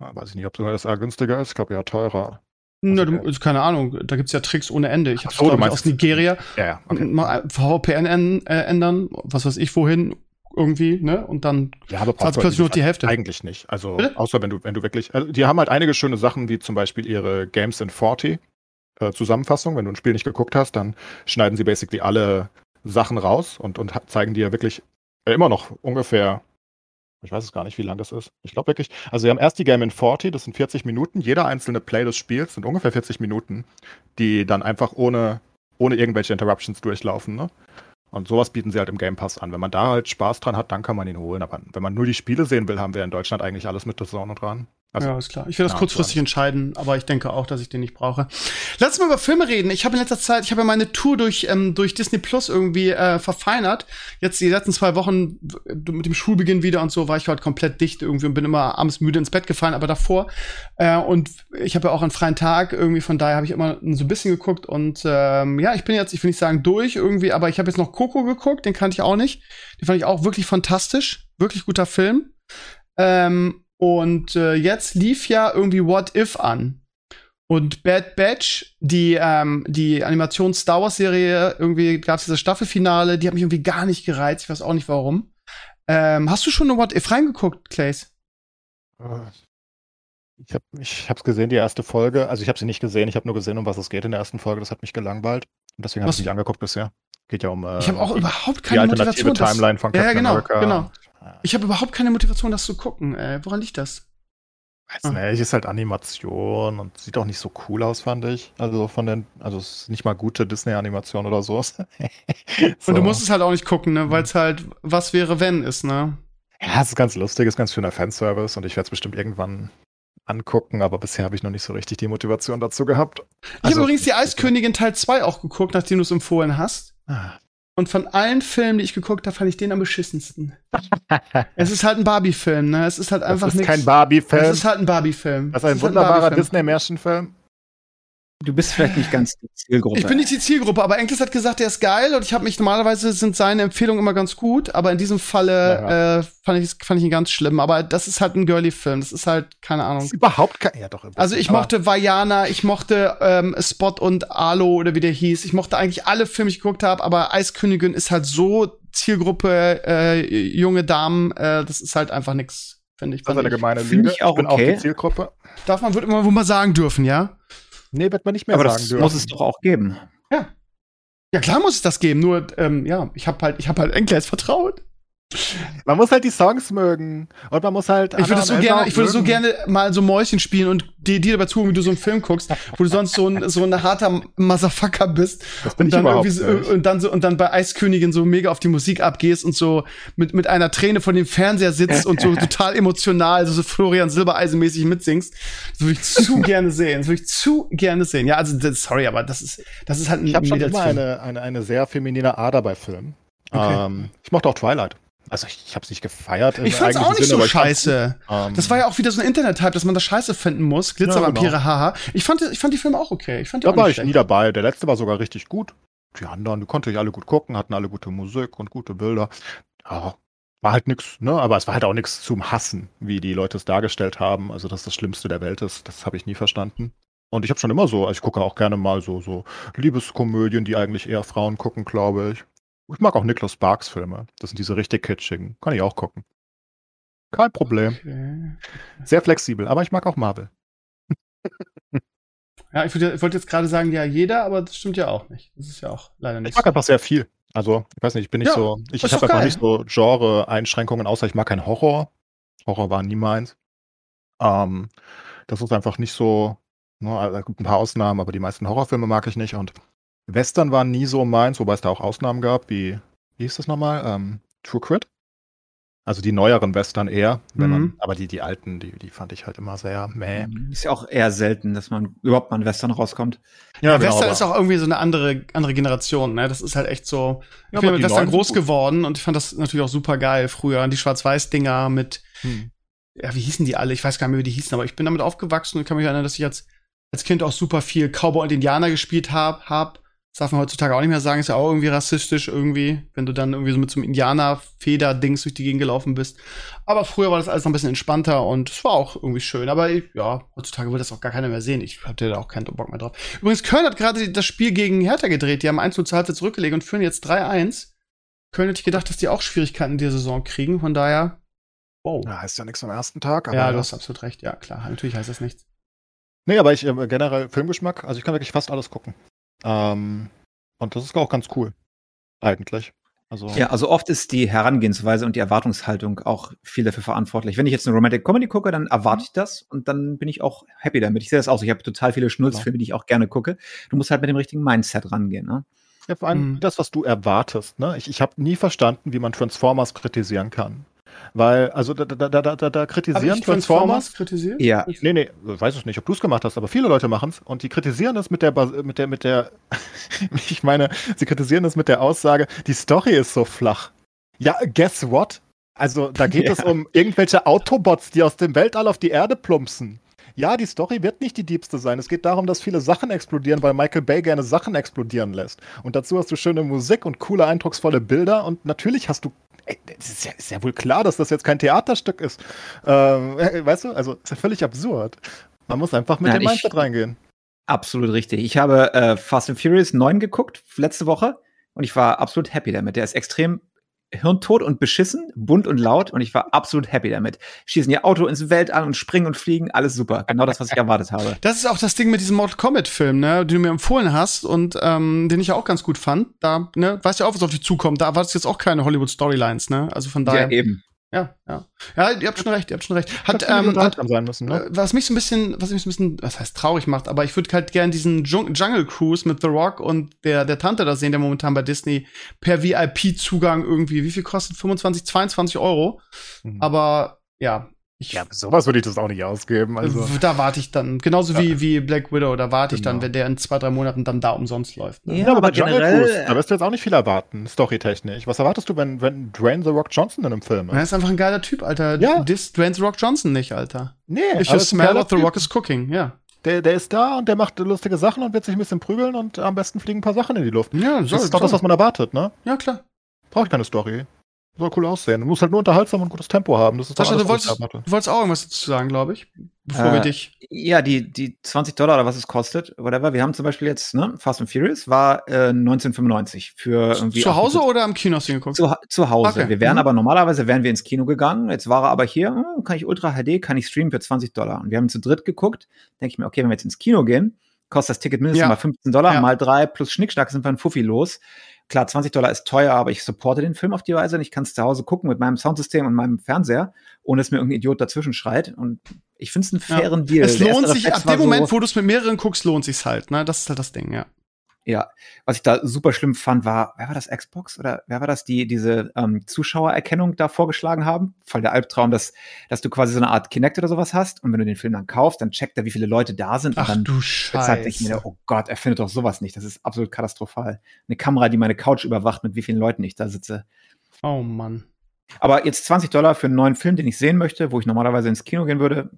Ja, weiß ich nicht, ob sogar das A günstiger ist. Ich glaube, ja, teurer. Na, Okay. du, also keine Ahnung, da gibt's ja Tricks ohne Ende. Ich habe so, du meinst- aus Nigeria Ja, ja, okay. mal VPN äh, ändern, was weiß ich wohin, irgendwie, ne? Und dann Ja, aber zahlst du plötzlich nur die Hälfte. Eigentlich nicht. Also, Bitte? außer wenn du, wenn du wirklich. Also, die haben halt einige schöne Sachen, wie zum Beispiel ihre Games in 40 äh, Zusammenfassung. Wenn du ein Spiel nicht geguckt hast, dann schneiden sie basically alle Sachen raus und, und zeigen dir wirklich äh, immer noch ungefähr. Ich weiß es gar nicht, wie lang das ist. Ich glaube wirklich. Also, sie haben erst die Game in 40, das sind 40 Minuten. Jeder einzelne Play des Spiels sind ungefähr 40 Minuten, die dann einfach ohne, ohne irgendwelche Interruptions durchlaufen. Ne? Und sowas bieten sie halt im Game Pass an. Wenn man da halt Spaß dran hat, dann kann man ihn holen. Aber wenn man nur die Spiele sehen will, haben wir in Deutschland eigentlich alles mit der Zone dran. Also, ja, ist klar. Ich werde das kurzfristig klar. entscheiden, aber ich denke auch, dass ich den nicht brauche. Lass uns mal über Filme reden. Ich habe in letzter Zeit, ich habe ja meine Tour durch, ähm, durch Disney Plus irgendwie äh, verfeinert. Jetzt die letzten zwei Wochen mit dem Schulbeginn wieder und so war ich halt komplett dicht irgendwie und bin immer abends müde ins Bett gefallen, aber davor. Äh, und ich habe ja auch einen freien Tag irgendwie, von daher habe ich immer so ein bisschen geguckt und ähm, ja, ich bin jetzt, ich will nicht sagen durch irgendwie, aber ich habe jetzt noch Coco geguckt, den kannte ich auch nicht. Den fand ich auch wirklich fantastisch. Wirklich guter Film. Ähm, und äh, jetzt lief ja irgendwie What If an. Und Bad Batch, die, ähm, die Animations-Star Wars-Serie, irgendwie gab es dieses Staffelfinale, die hat mich irgendwie gar nicht gereizt. Ich weiß auch nicht warum. Ähm, hast du schon eine What If reingeguckt, Clays? äh, ich habe ich hab's gesehen, die erste Folge. Also ich habe sie nicht gesehen, ich habe nur gesehen, um was es geht in der ersten Folge. Das hat mich gelangweilt. Und deswegen habe ich nicht angeguckt bisher. Geht ja um äh, Ich habe auch die, überhaupt die keine alternative Motivation. Timeline von Ja, ja, Captain genau, America. genau. Ja, ich habe überhaupt keine Motivation, das zu gucken. Äh, woran liegt das? weiß nicht, ist halt Animation und sieht auch nicht so cool aus, fand ich. Also von den, also es ist nicht mal gute Disney-Animation oder so. [LAUGHS] Und du musst es halt auch nicht gucken, ne, weil es halt was wäre, wenn ist, ne? Ja, es ist ganz lustig, ist ganz schöner Fanservice und ich werde es bestimmt irgendwann angucken, aber bisher habe ich noch nicht so richtig die Motivation dazu gehabt. Ich Also- habe übrigens die Eiskönigin Teil 2 auch geguckt, nachdem du es empfohlen hast. Ah, Und von allen Filmen, die ich geguckt habe, fand ich den am beschissensten. es ist halt ein Barbie-Film, ne? Es ist halt einfach das ist nichts. kein Barbie-Film. Es ist halt ein Barbie-Film. Das ist ein Es halt wunderbarer Barbie-Film. Disney-Märchenfilm. Du bist vielleicht nicht ganz die Zielgruppe. Ich bin nicht die Zielgruppe, aber Enkles hat gesagt, der ist geil und ich habe mich normalerweise sind seine Empfehlungen immer ganz gut, aber in diesem Falle Ja, äh, fand, ich, fand ich ihn ganz schlimm. Aber das ist halt ein Girly-Film. Das ist halt keine Ahnung. ist überhaupt kein. Ja, doch. Also ich mochte Vajana, ich mochte ähm, Spot und Alo oder wie der hieß. Ich mochte eigentlich alle Filme, die ich geguckt habe, aber Eiskönigin ist halt so Zielgruppe äh, junge Damen, äh, das ist halt einfach nix, finde ich. Das ist eine ich. gemeine Lüge. ich auch bin okay. auch die Zielgruppe. Darf man, wird immer wohl mal sagen dürfen, ja? Nee, wird man nicht mehr aber sagen das dürfen. muss es doch auch geben. Ja. Ja, klar muss es das geben, nur, ähm, ja, ich habe halt, ich habe halt Enkles vertraut. Man muss halt die Songs mögen. Und man muss halt. Ich würde so gerne, ich würde so gerne mal so Mäuschen spielen und dir, dir dabei zuhören, wie du so einen Film guckst, wo du sonst so ein, so ein harter Motherfucker bist. Das bin und ich dann überhaupt irgendwie so, nicht. und dann so, und dann bei Eiskönigin so mega auf die Musik abgehst und so mit, mit einer Träne vor dem Fernseher sitzt und so [LAUGHS] total emotional, so, so Florian Silbereisen-mäßig mitsingst. Das würde ich zu [LAUGHS] gerne sehen. Das würde ich zu gerne sehen. Ja, also, das, sorry, aber das ist, das ist halt ein Ich habe schon immer eine, eine, eine sehr feminine Ader bei Filmen. Okay. Ähm, ich mochte auch Twilight. Also ich, ich habe es nicht gefeiert. Ich fand's auch nicht Sinne, so scheiße. Ähm, Das war ja auch wieder so ein Internet-Hype, dass man das scheiße finden muss. Glitzervampire, Ja, genau. haha. Ich fand, ich fand die Filme auch okay. Ich fand die Da auch war ich schlecht. nie dabei. Der letzte war sogar richtig gut. Die anderen, die konnte ich alle gut gucken, hatten alle gute Musik und gute Bilder. Ja, war halt nix, ne? Aber es war halt auch nichts zum Hassen, wie die Leute es dargestellt haben. Also, dass das Schlimmste der Welt ist, das habe ich nie verstanden. Und ich habe schon immer so, also ich gucke auch gerne mal so, so Liebeskomödien, die eigentlich eher Frauen gucken, glaube ich. Ich mag auch Nicholas Sparks Filme. Das sind diese richtig kitschigen. Kann ich auch gucken. Kein Problem. Okay. [LAUGHS] Sehr flexibel, aber ich mag auch Marvel. [LAUGHS] Ja, ich, ich wollte jetzt gerade sagen, ja, jeder, aber das stimmt ja auch nicht. Das ist ja auch leider Ich nicht. mag einfach sehr viel. Also, ich weiß nicht, ich bin nicht Ja, so, ich, ich habe einfach nicht so Genre-Einschränkungen, außer ich mag keinen Horror. Horror war nie meins. Ähm, das ist einfach nicht so, ne, also, es gibt ein paar Ausnahmen, aber die meisten Horrorfilme mag ich nicht. Und Western waren nie so meins, wobei es da auch Ausnahmen gab, wie, wie hieß das nochmal? Ähm, True Crit? Also die neueren Western eher, wenn man, Mhm. aber die, die alten, die, die fand ich halt immer sehr meh. Ist ja auch eher selten, dass man überhaupt mal in Western rauskommt. Ja, genau, Western ist auch irgendwie so eine andere, andere Generation, ne? Das ist halt echt so. Ich Ja, bin mit Western groß geworden und ich fand das natürlich auch super geil früher. Die Schwarz-Weiß-Dinger mit, Hm. ja, wie hießen die alle? Ich weiß gar nicht mehr, wie die hießen, aber ich bin damit aufgewachsen und kann mich erinnern, dass ich als, als Kind auch super viel Cowboy und Indianer gespielt habe. Hab. Das darf man heutzutage auch nicht mehr sagen, ist ja auch irgendwie rassistisch irgendwie, wenn du dann irgendwie so mit so einem Indianer-Feder-Dings durch die Gegend gelaufen bist. Aber früher war das alles noch ein bisschen entspannter und es war auch irgendwie schön. Aber ja, heutzutage will das auch gar keiner mehr sehen. Ich hatte da auch keinen Bock mehr drauf. Übrigens, Köln hat gerade das Spiel gegen Hertha gedreht. Die haben 1 zu zur Halbzeit zurückgelegt und führen jetzt 3-1. Köln hätte ich gedacht, dass die auch Schwierigkeiten in der Saison kriegen. Von daher, wow. Ja, heißt ja nichts am ersten Tag, aber Ja, du hast absolut recht. Ja, klar. Natürlich heißt das nichts. Nee, aber ich äh, generell Filmgeschmack, also ich kann wirklich fast alles gucken. Ähm, und das ist auch ganz cool. Eigentlich. Also, Ja, also oft ist die Herangehensweise und die Erwartungshaltung auch viel dafür verantwortlich. Wenn ich jetzt eine Romantic Comedy gucke, dann erwarte ich das und dann bin ich auch happy damit. Ich sehe das auch so. Ich habe total viele Schnulzfilme, die ich auch gerne gucke. Du musst halt mit dem richtigen Mindset rangehen. Ne? ja, vor allem Mhm. das, was du erwartest. Ne? Ich, ich habe nie verstanden, wie man Transformers kritisieren kann. Weil, also da, da, da, da, da, kritisieren Transformers. Transformers kritisiert? Ja. Nee, nee, weiß ich nicht, ob du es gemacht hast, aber viele Leute machen es und die kritisieren es mit der, Bas- mit der, mit der, [LAUGHS] ich meine, sie kritisieren es mit der Aussage, die Story ist so flach. Ja, guess what? Also, da geht [LAUGHS] Ja. es um irgendwelche Autobots, die aus dem Weltall auf die Erde plumpsen. Ja, die Story wird nicht die diebste sein. Es geht darum, dass viele Sachen explodieren, weil Michael Bay gerne Sachen explodieren lässt. Und dazu hast du schöne Musik und coole, eindrucksvolle Bilder. Und natürlich hast du. Es ist, ja, ist ja wohl klar, dass das jetzt kein Theaterstück ist. Ähm, äh, weißt du, also ist ja völlig absurd. Man muss einfach mit Nein, dem Mindset reingehen. Absolut richtig. Ich habe äh, Fast and Furious 9 geguckt letzte Woche und ich war absolut happy damit. Der ist extrem hirntot und beschissen, bunt und laut und ich war absolut happy damit. Schießen ihr Auto ins Weltall und springen und fliegen, alles super. Genau das, was ich erwartet habe. Das ist auch das Ding mit diesem Mortal Kombat-Film, ne, den du mir empfohlen hast und ähm, den ich ja auch ganz gut fand. Da, ne, weißt ja auch, was auf dich zukommt. Da erwartest du jetzt auch keine Hollywood-Storylines, ne? Also von daher. eben. Ja, ja. Ja, ihr habt schon recht, ihr habt schon recht. Hat, ähm, hat, sein müssen, ne? äh, was mich so ein bisschen, was mich so ein bisschen, was heißt traurig macht, aber ich würde halt gern diesen Jungle Cruise mit The Rock und der, der Tante da sehen, der momentan bei Disney per VIP-Zugang irgendwie, wie viel kostet? 25, 22 Euro. Mhm. Aber ja, ich, ja, sowas würde ich das auch nicht ausgeben. Also. da warte ich dann, genauso wie, wie Black Widow, da warte ich dann, Genau. wenn der in zwei, drei Monaten dann da umsonst läuft. Ne? Ja, Ja, aber aber bei Jungle generell- Cruise, da wirst du jetzt auch nicht viel erwarten, storytechnisch. Was erwartest du, wenn, wenn Dwayne The Rock Johnson in einem Film Er ist? ist einfach ein geiler Typ, Alter. Ja. Dis Dwayne The Rock Johnson nicht, Alter. Nee, ist ein smell geiler what the Typ. rock is cooking, ja. Der, der ist da und der macht lustige Sachen und wird sich ein bisschen prügeln und am besten fliegen ein paar Sachen in die Luft. Ja, das ist doch das, was man erwartet, ne? Ja, klar. Braucht keine Story. Soll cool aussehen. Muss halt nur unterhaltsam und gutes Tempo haben. Das ist doch Sascha, alles, du wolltest, du wolltest auch irgendwas dazu sagen, glaube ich. Bevor Äh, wir dich. Ja, die, die 20 Dollar oder was es kostet, whatever. Wir haben zum Beispiel jetzt, ne, Fast and Furious war äh, 1995 für irgendwie. Zu Hause 78 oder am Kino hast du ihn geguckt? Zu, zu Hause. Okay. Wir wären Mhm. aber normalerweise wären wir ins Kino gegangen. Jetzt war er aber hier, hm, kann ich Ultra HD, kann ich streamen für 20 Dollar. Und wir haben zu dritt geguckt. Denke ich mir, okay, wenn wir jetzt ins Kino gehen, kostet das Ticket mindestens Ja. mal 15 Dollar, Ja. mal drei plus Schnickschnack sind wir ein Fuffi los. Klar, 20 Dollar ist teuer, aber ich supporte den Film auf die Weise und ich kann es zu Hause gucken mit meinem Soundsystem und meinem Fernseher, ohne dass mir irgendein Idiot dazwischen schreit. Und ich finde es einen fairen ja. Deal. Es lohnt sich, ab dem Moment, wo du es mit mehreren guckst, lohnt sich's halt. Ne? Das ist halt das Ding, ja. Ja, was ich da super schlimm fand, war, wer war das, Xbox oder wer war das, die diese ähm, Zuschauererkennung da vorgeschlagen haben? Voll der Albtraum, dass, dass du quasi so eine Art Kinect oder sowas hast und wenn du den Film dann kaufst, dann checkt er, wie viele Leute da sind. Ach und dann du Scheiße. Ich mir, oh Gott, er findet doch sowas nicht. Das ist absolut katastrophal. Eine Kamera, die meine Couch überwacht, mit wie vielen Leuten ich da sitze. Oh Mann. Aber jetzt 20 Dollar für einen neuen Film, den ich sehen möchte, wo ich normalerweise ins Kino gehen würde,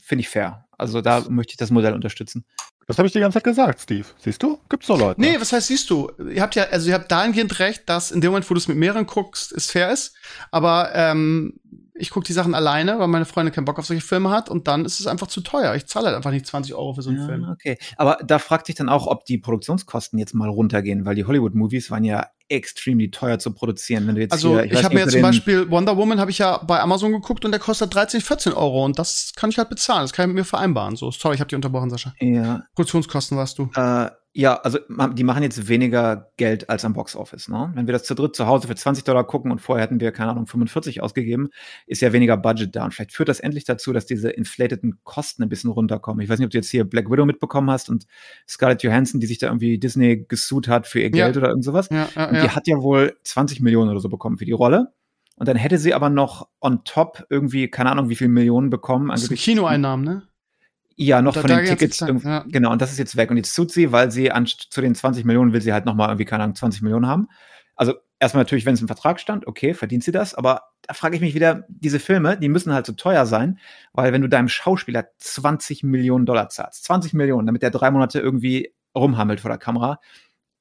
finde ich fair. Also da möchte ich das Modell unterstützen. Das habe ich die ganze Zeit gesagt, Steve. Siehst du? Gibt's so Leute? Nee, was heißt siehst du? Ihr habt ja, also ihr habt dahingehend recht, dass in dem Moment, wo du es mit mehreren guckst, es fair ist. Aber ähm, ich gucke die Sachen alleine, weil meine Freundin keinen Bock auf solche Filme hat und dann ist es einfach zu teuer. Ich zahle halt einfach nicht 20 Euro für so einen ja, Film. Okay, aber da fragt sich dann auch, ob die Produktionskosten jetzt mal runtergehen, weil die Hollywood-Movies waren ja extrem teuer zu produzieren. Wenn du jetzt also hier, ich, ich habe mir jetzt zum Beispiel Wonder Woman habe ich ja bei Amazon geguckt und der kostet 13, 14 Euro und das kann ich halt bezahlen. Das kann ich mit mir vereinbaren. So, sorry, ich habe dich unterbrochen, Sascha. Ja. Produktionskosten warst du. Äh, ja, also die machen jetzt weniger Geld als am Boxoffice. Ne? Wenn wir das zu dritt zu Hause für 20 Dollar gucken und vorher hätten wir, keine Ahnung, 45 ausgegeben, ist ja weniger Budget da. Und vielleicht führt das endlich dazu, dass diese inflateden Kosten ein bisschen runterkommen. Ich weiß nicht, ob du jetzt hier Black Widow mitbekommen hast und Scarlett Johansson, die sich da irgendwie Disney gesucht hat für ihr Geld ja. oder irgend sowas. Ja, ja, und die hat ja wohl 20 Millionen oder so bekommen für die Rolle. Und dann hätte sie aber noch on top irgendwie, keine Ahnung, wie viel Millionen bekommen. Das sind Kinoeinnahmen, ne? Ja, noch da, von den Tickets. Dann, ja. Genau, und das ist jetzt weg. Und jetzt tut sie, weil sie an, zu den 20 Millionen will sie halt nochmal irgendwie, keine Ahnung, 20 Millionen haben. Also erstmal natürlich, wenn es im Vertrag stand, okay, verdient sie das. Aber da frage ich mich wieder, diese Filme, die müssen halt so teuer sein, weil wenn du deinem Schauspieler 20 Millionen Dollar zahlst, 20 Millionen, damit der drei Monate irgendwie rumhammelt vor der Kamera,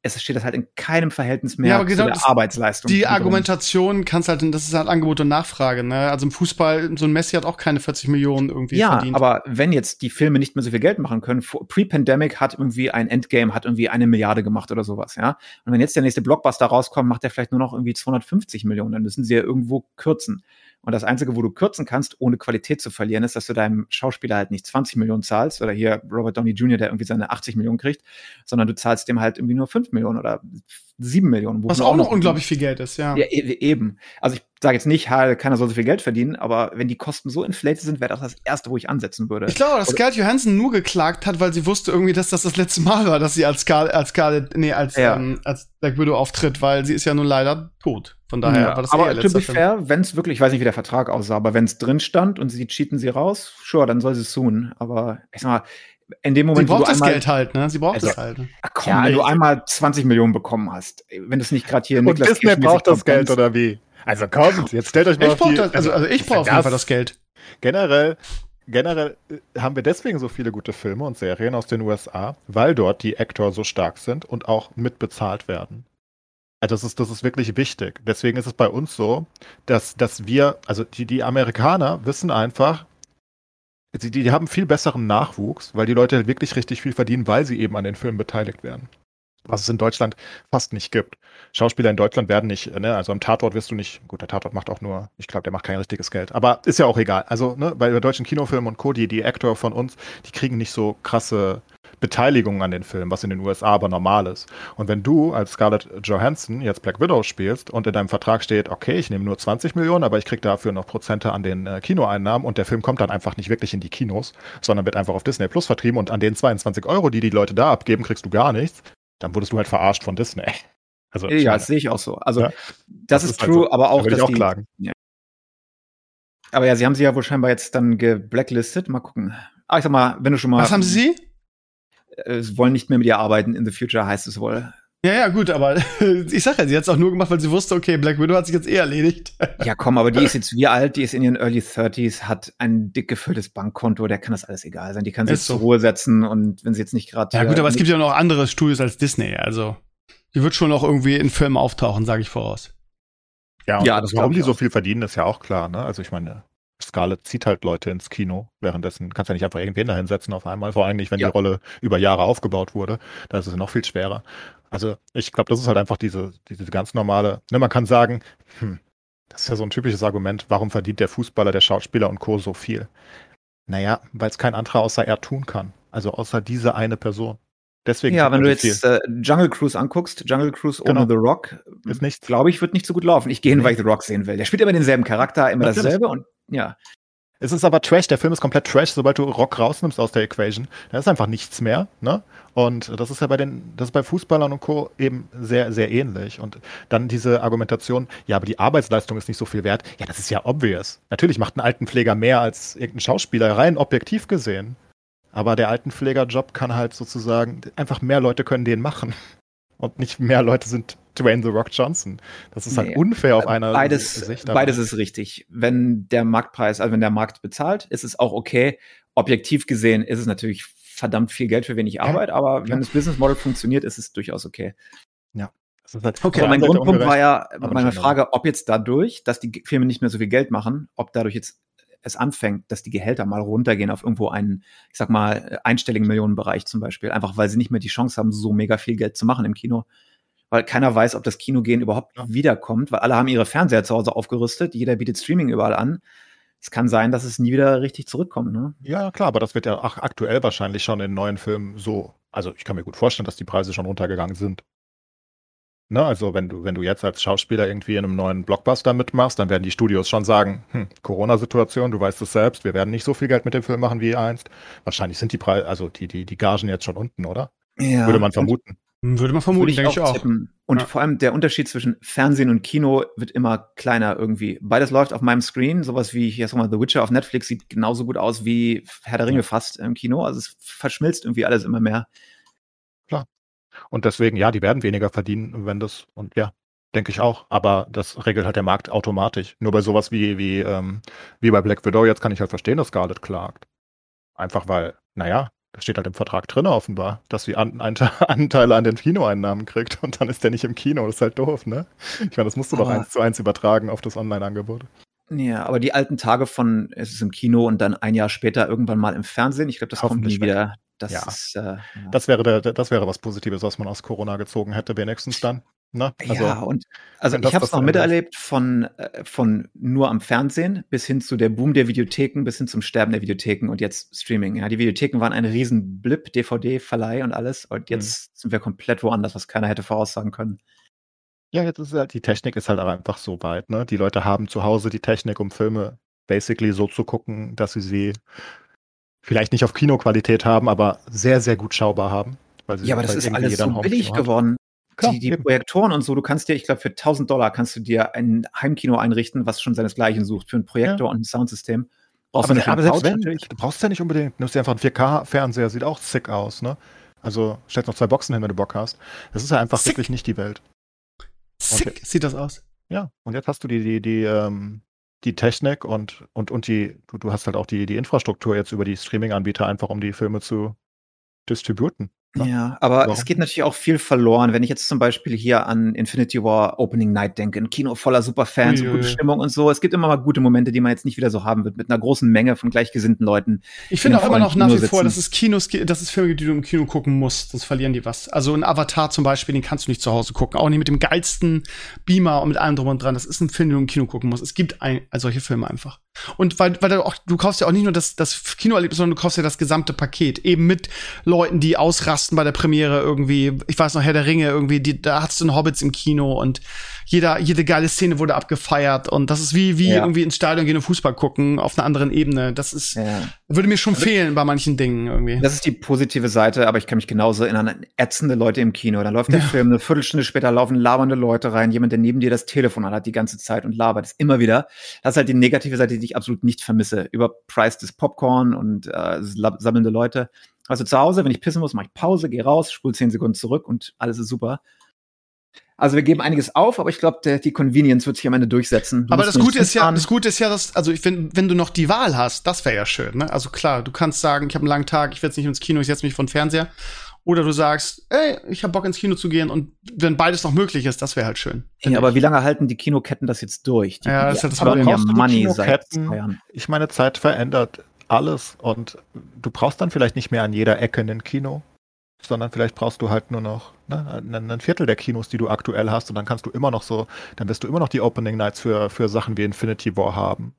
es steht das halt in keinem Verhältnis mehr ja, aber genau, zu der Arbeitsleistung. Die Argumentation kannst halt, das ist halt Angebot und Nachfrage. Ne? Also im Fußball, so ein Messi hat auch keine 40 Millionen irgendwie ja, verdient. aber wenn jetzt die Filme nicht mehr so viel Geld machen können, Pre-Pandemic hat irgendwie ein Endgame, hat irgendwie eine Milliarde gemacht oder sowas, ja. Und wenn jetzt der nächste Blockbuster rauskommt, macht der vielleicht nur noch irgendwie 250 Millionen, dann müssen sie ja irgendwo kürzen. Und das Einzige, wo du kürzen kannst, ohne Qualität zu verlieren, ist, dass du deinem Schauspieler halt nicht 20 Millionen zahlst oder hier Robert Downey Jr., der irgendwie seine 80 Millionen kriegt, sondern du zahlst dem halt irgendwie nur 5 Millionen oder 7 Millionen. Was auch noch unglaublich viel Geld ist, ja. Ja, e-, eben. Also ich sage jetzt nicht, keiner soll so viel Geld verdienen, aber wenn die Kosten so inflated sind, wäre das das Erste, wo ich ansetzen würde. Ich glaube, dass Scarlett Johansson nur geklagt hat, weil sie wusste irgendwie, dass das das letzte Mal war, dass sie als Scarlett, als Scarlett, nee, als, ja. ähm, als Black Widow auftritt, weil sie ist ja nun leider tot. Von daher ja, war das Aber to be fair, wenn es wirklich, ich weiß nicht, wie der Vertrag aussah, aber wenn es drin stand und sie cheaten sie raus, sure, dann soll sie es tun. Aber ich sag mal, in dem Moment, sie braucht wo du das einmal, Geld halt, ne? Sie braucht also, das halt. Ach komm, ja, wenn du einmal 20 Millionen bekommen hast, wenn du es nicht gerade hier Und Niklas Disney braucht das Geld oder wie? Also kommt, jetzt stellt euch mal ich auf die, das, also, also ich brauche auf jeden Fall das Geld. Generell generell äh, haben wir deswegen so viele gute Filme und Serien aus den USA, weil dort die Actor so stark sind und auch mitbezahlt werden. Also das ist, das ist wirklich wichtig. Deswegen ist es bei uns so, dass, dass wir, also die, die Amerikaner wissen einfach, die, die haben viel besseren Nachwuchs, weil die Leute halt wirklich richtig viel verdienen, weil sie eben an den Filmen beteiligt werden. Was es in Deutschland fast nicht gibt. Schauspieler in Deutschland werden nicht, ne, also am Tatort wirst du nicht, gut, der Tatort macht auch nur, ich glaube, der macht kein richtiges Geld. Aber ist ja auch egal. Also, ne, bei deutschen Kinofilmen und Co., die, die Actor von uns, die kriegen nicht so krasse Beteiligung an den Filmen, was in den USA aber normal ist. Und wenn du als Scarlett Johansson jetzt Black Widow spielst und in deinem Vertrag steht, okay, ich nehme nur 20 Millionen, aber ich kriege dafür noch Prozente an den äh, Kinoeinnahmen und der Film kommt dann einfach nicht wirklich in die Kinos, sondern wird einfach auf Disney Plus vertrieben und an den 22 Euro, die die Leute da abgeben, kriegst du gar nichts, dann wurdest du halt verarscht von Disney. Also, ja, das sehe ich auch so. Also, ja, das, das, ist, ist halt true, halt so. aber auch, da dass ich auch die, klagen. Ja. Aber ja, sie haben sie ja wohl scheinbar jetzt dann geblacklistet. Mal gucken. Ah, ich sag mal, wenn du schon mal. Was haben sie? äh, wollen nicht mehr mit ihr arbeiten in the future, heißt es wohl. Ja, ja, gut, aber [LAUGHS] ich sag ja, sie hat es auch nur gemacht, weil sie wusste, okay, Black Widow hat sich jetzt eh erledigt. Ja, komm, aber die ist jetzt wie alt? Die ist in ihren Early 30s, hat ein dick gefülltes Bankkonto, der kann das alles egal sein. Die kann sich so. zur Ruhe setzen und wenn sie jetzt nicht gerade. Ja, gut, aber es gibt ja noch andere Studios als Disney, also. Die wird schon noch irgendwie in Filmen auftauchen, sage ich voraus. Ja, ja das warum die so viel verdienen, ist ja auch klar, ne? Also ich meine, Scarlett zieht halt Leute ins Kino. Währenddessen kannst du ja nicht einfach irgendwen da hinsetzen auf einmal. Vor allem nicht, wenn ja. die Rolle über Jahre aufgebaut wurde. Da ist es noch viel schwerer. Also ich glaube, das ist halt einfach diese, diese ganz normale, ne, man kann sagen, hm, das ist ja so ein typisches Argument, warum verdient der Fußballer, der Schauspieler und Co. so viel? Naja, weil es kein anderer außer er tun kann. Also außer diese eine Person. Deswegen Ja, wenn du jetzt äh, Jungle Cruise anguckst, Jungle Cruise ohne Genau. The Rock, Ist glaube ich, wird nicht so gut laufen. Ich gehe hin, weil ich The Rock sehen will. Der spielt immer denselben Charakter, immer Natürlich. dasselbe und ja. Es ist aber Trash, der Film ist komplett Trash, sobald du Rock rausnimmst aus der Equation. Da ist einfach nichts mehr, ne? Und das ist ja bei den, das ist bei Fußballern und Co. eben sehr, sehr ähnlich. Und dann diese Argumentation, ja, aber die Arbeitsleistung ist nicht so viel wert. Ja, das ist ja obvious. Natürlich macht ein Altenpfleger mehr als irgendein Schauspieler, rein objektiv gesehen. Aber der Altenpflegerjob kann halt sozusagen, einfach mehr Leute können den machen. Und nicht mehr Leute sind Dwayne The Rock Johnson. Das ist halt Nee. unfair auf einer beides, Sicht. aber- beides ist richtig. Wenn der Marktpreis, also wenn der Markt bezahlt, ist es auch okay. Objektiv gesehen ist es natürlich verdammt viel Geld für wenig Arbeit, aber wenn Ja. das Business Model funktioniert, ist es durchaus okay. Das ist halt Okay, Aber mein Grundpunkt war ja meine Frage, ob jetzt dadurch, dass die Filme nicht mehr so viel Geld machen, ob dadurch jetzt es anfängt, dass die Gehälter mal runtergehen auf irgendwo einen, ich sag mal, einstelligen Millionenbereich zum Beispiel, einfach weil sie nicht mehr die Chance haben, so mega viel Geld zu machen im Kino. Weil keiner weiß, ob das Kinogehen überhaupt Ja. wiederkommt, weil alle haben ihre Fernseher zu Hause aufgerüstet, jeder bietet Streaming überall an. Es kann sein, dass es nie wieder richtig zurückkommt, ne? Ja, klar, aber das wird ja auch aktuell wahrscheinlich schon in neuen Filmen so. Also ich kann mir gut vorstellen, dass die Preise schon runtergegangen sind. Ne, also wenn du, wenn du jetzt als Schauspieler irgendwie in einem neuen Blockbuster mitmachst, dann werden die Studios schon sagen, hm, Corona-Situation, du weißt es selbst, wir werden nicht so viel Geld mit dem Film machen wie einst. Wahrscheinlich sind die Preise, also die, die, die Gagen jetzt schon unten, oder? Ja. Würde man vermuten. Würde man Würde vermuten, ich denke auch, ich auch. tippen. Und Ja. vor allem der Unterschied zwischen Fernsehen und Kino wird immer kleiner irgendwie. Beides läuft auf meinem Screen. Sowas wie, ich sag mal, The Witcher auf Netflix sieht genauso gut aus wie Herr der Ringe fast im Kino. Also es verschmilzt irgendwie alles immer mehr. Und deswegen, ja, die werden weniger verdienen, wenn das, und ja, denke ich auch. Aber das regelt halt der Markt automatisch. Nur bei sowas wie, wie, ähm, wie bei Black Widow, jetzt kann ich halt verstehen, dass Scarlett klagt. Einfach weil, naja, das steht halt im Vertrag drin offenbar, dass sie an, Ante- [LAUGHS] Anteile an den Kinoeinnahmen kriegt und dann ist der nicht im Kino. Das ist halt doof, ne? Ich meine, das musst du doch Aber- eins zu eins übertragen auf das Online-Angebot. Ja, aber die alten Tage von es ist im Kino und dann ein Jahr später irgendwann mal im Fernsehen, ich glaube, das kommt nie wieder. Das Ja. ist äh, ja. Das wäre, der, das wäre was Positives, was man aus Corona gezogen hätte, wenigstens dann. Ne? Also, ja, und also ich habe es noch ist. miterlebt von, äh, von nur am Fernsehen bis hin zu der Boom der Videotheken, bis hin zum Sterben der Videotheken und jetzt Streaming. Ja, die Videotheken waren ein riesen Blip, DVD-Verleih und alles. Und jetzt Mhm. sind wir komplett woanders, was keiner hätte voraussagen können. Ja, jetzt ist halt, die Technik ist halt aber einfach so weit, ne? Die Leute haben zu Hause die Technik, um Filme basically so zu gucken, dass sie sie vielleicht nicht auf Kinoqualität haben, aber sehr, sehr gut schaubar haben. Weil sie Ja, aber das ist alles so billig hat. geworden. Klar, die die. Projektoren und so, du kannst dir, ich glaube, für 1000 Dollar kannst du dir ein Heimkino einrichten, was schon seinesgleichen sucht, für einen Projektor und ein Soundsystem. Brauchst Aber, du aber selbst wenn, du brauchst ja nicht unbedingt, nimmst dir einfach einen 4K-Fernseher, sieht auch sick aus, ne? Also stellst noch zwei Boxen hin, wenn du Bock hast. Das ist ja einfach Sick. wirklich nicht die Welt. Sick sieht das aus. Ja, und jetzt hast du die, die, die, ähm, die Technik und, und, und die, du, du hast halt auch die, die Infrastruktur jetzt über die Streaming-Anbieter einfach, um die Filme zu distributen. Ja. Ja, aber Warum? es geht natürlich auch viel verloren. Wenn ich jetzt zum Beispiel hier an Infinity War Opening Night denke, ein Kino voller Superfans Uiuiui. gute Stimmung und so. Es gibt immer mal gute Momente, die man jetzt nicht wieder so haben wird, mit einer großen Menge von gleichgesinnten Leuten. Ich finde in auch immer noch nach Kino wie vor, sitzen. dass es Kinos, dass es Filme gibt, die du im Kino gucken musst, sonst verlieren die was. Also ein Avatar zum Beispiel, den kannst du nicht zu Hause gucken. Auch nicht mit dem geilsten Beamer und mit allem drum und dran. Das ist ein Film, den du im Kino gucken musst. Es gibt ein, also solche Filme einfach. Und weil, weil du auch, du kaufst ja auch nicht nur das, das Kinoerlebnis, sondern du kaufst ja das gesamte Paket. Eben mit Leuten, die ausrasten bei der Premiere irgendwie. Ich weiß noch, Herr der Ringe irgendwie, die, da hattest du einen Hobbits im Kino und jeder, jede geile Szene wurde abgefeiert. Und das ist wie, wie Ja. irgendwie ins Stadion gehen und Fußball gucken auf einer anderen Ebene. Das ist, Ja. würde mir schon fehlen bei manchen Dingen irgendwie. Das ist die positive Seite, aber ich kann mich genauso erinnern an ätzende Leute im Kino. Dann läuft der Ja. Film, eine Viertelstunde später laufen labernde Leute rein, jemand, der neben dir das Telefon hat die ganze Zeit und labert. Ist immer wieder. Das ist halt die negative Seite, die ich absolut nicht vermisse. Überpreistes Popcorn und äh, sammelnde Leute. Also zu Hause, wenn ich pissen muss, mache ich Pause, gehe raus, spule zehn Sekunden zurück und alles ist super. Also wir geben einiges auf, aber ich glaube, die Convenience wird sich am Ende durchsetzen. Du Aber das Gute ist ja, fahren. das Gute ist ja, dass, also ich, wenn, wenn du noch die Wahl hast, das wäre ja schön, ne? Also klar, du kannst sagen, ich habe einen langen Tag, ich will jetzt nicht ins Kino, ich setze mich vor den Fernseher. Oder du sagst, ey, ich habe Bock ins Kino zu gehen und wenn beides noch möglich ist, das wäre halt schön. Ja, aber wie lange halten die Kinoketten das jetzt durch? Die, Ja, das ist ja das Problem. ja Money seit Jahren. Ich meine, Zeit verändert alles und du brauchst dann vielleicht nicht mehr an jeder Ecke ein Kino, sondern vielleicht brauchst du halt nur noch ne, ein, Viertel der Kinos, die du aktuell hast und dann kannst du immer noch so, dann wirst du immer noch die Opening Nights für, für Sachen wie Infinity War haben.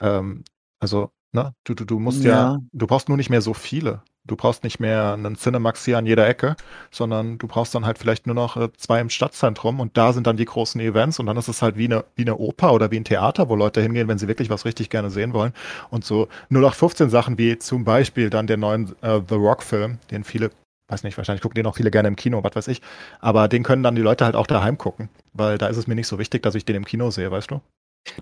Ähm, also, ne, du, du, du musst ja. Ja. du brauchst nur nicht mehr so viele. Du brauchst nicht mehr einen Cinemax hier an jeder Ecke, sondern du brauchst dann halt vielleicht nur noch äh, zwei im Stadtzentrum und da sind dann die großen Events und dann ist es halt wie eine, wie eine Oper oder wie ein Theater, wo Leute hingehen, wenn sie wirklich was richtig gerne sehen wollen. Und so 0815 Sachen wie zum Beispiel dann der neuen äh, The Rock-Film, den viele weiß nicht, wahrscheinlich gucken den auch viele gerne im Kino, was weiß ich. Aber den können dann die Leute halt auch daheim gucken, weil da ist es mir nicht so wichtig, dass ich den im Kino sehe, weißt du?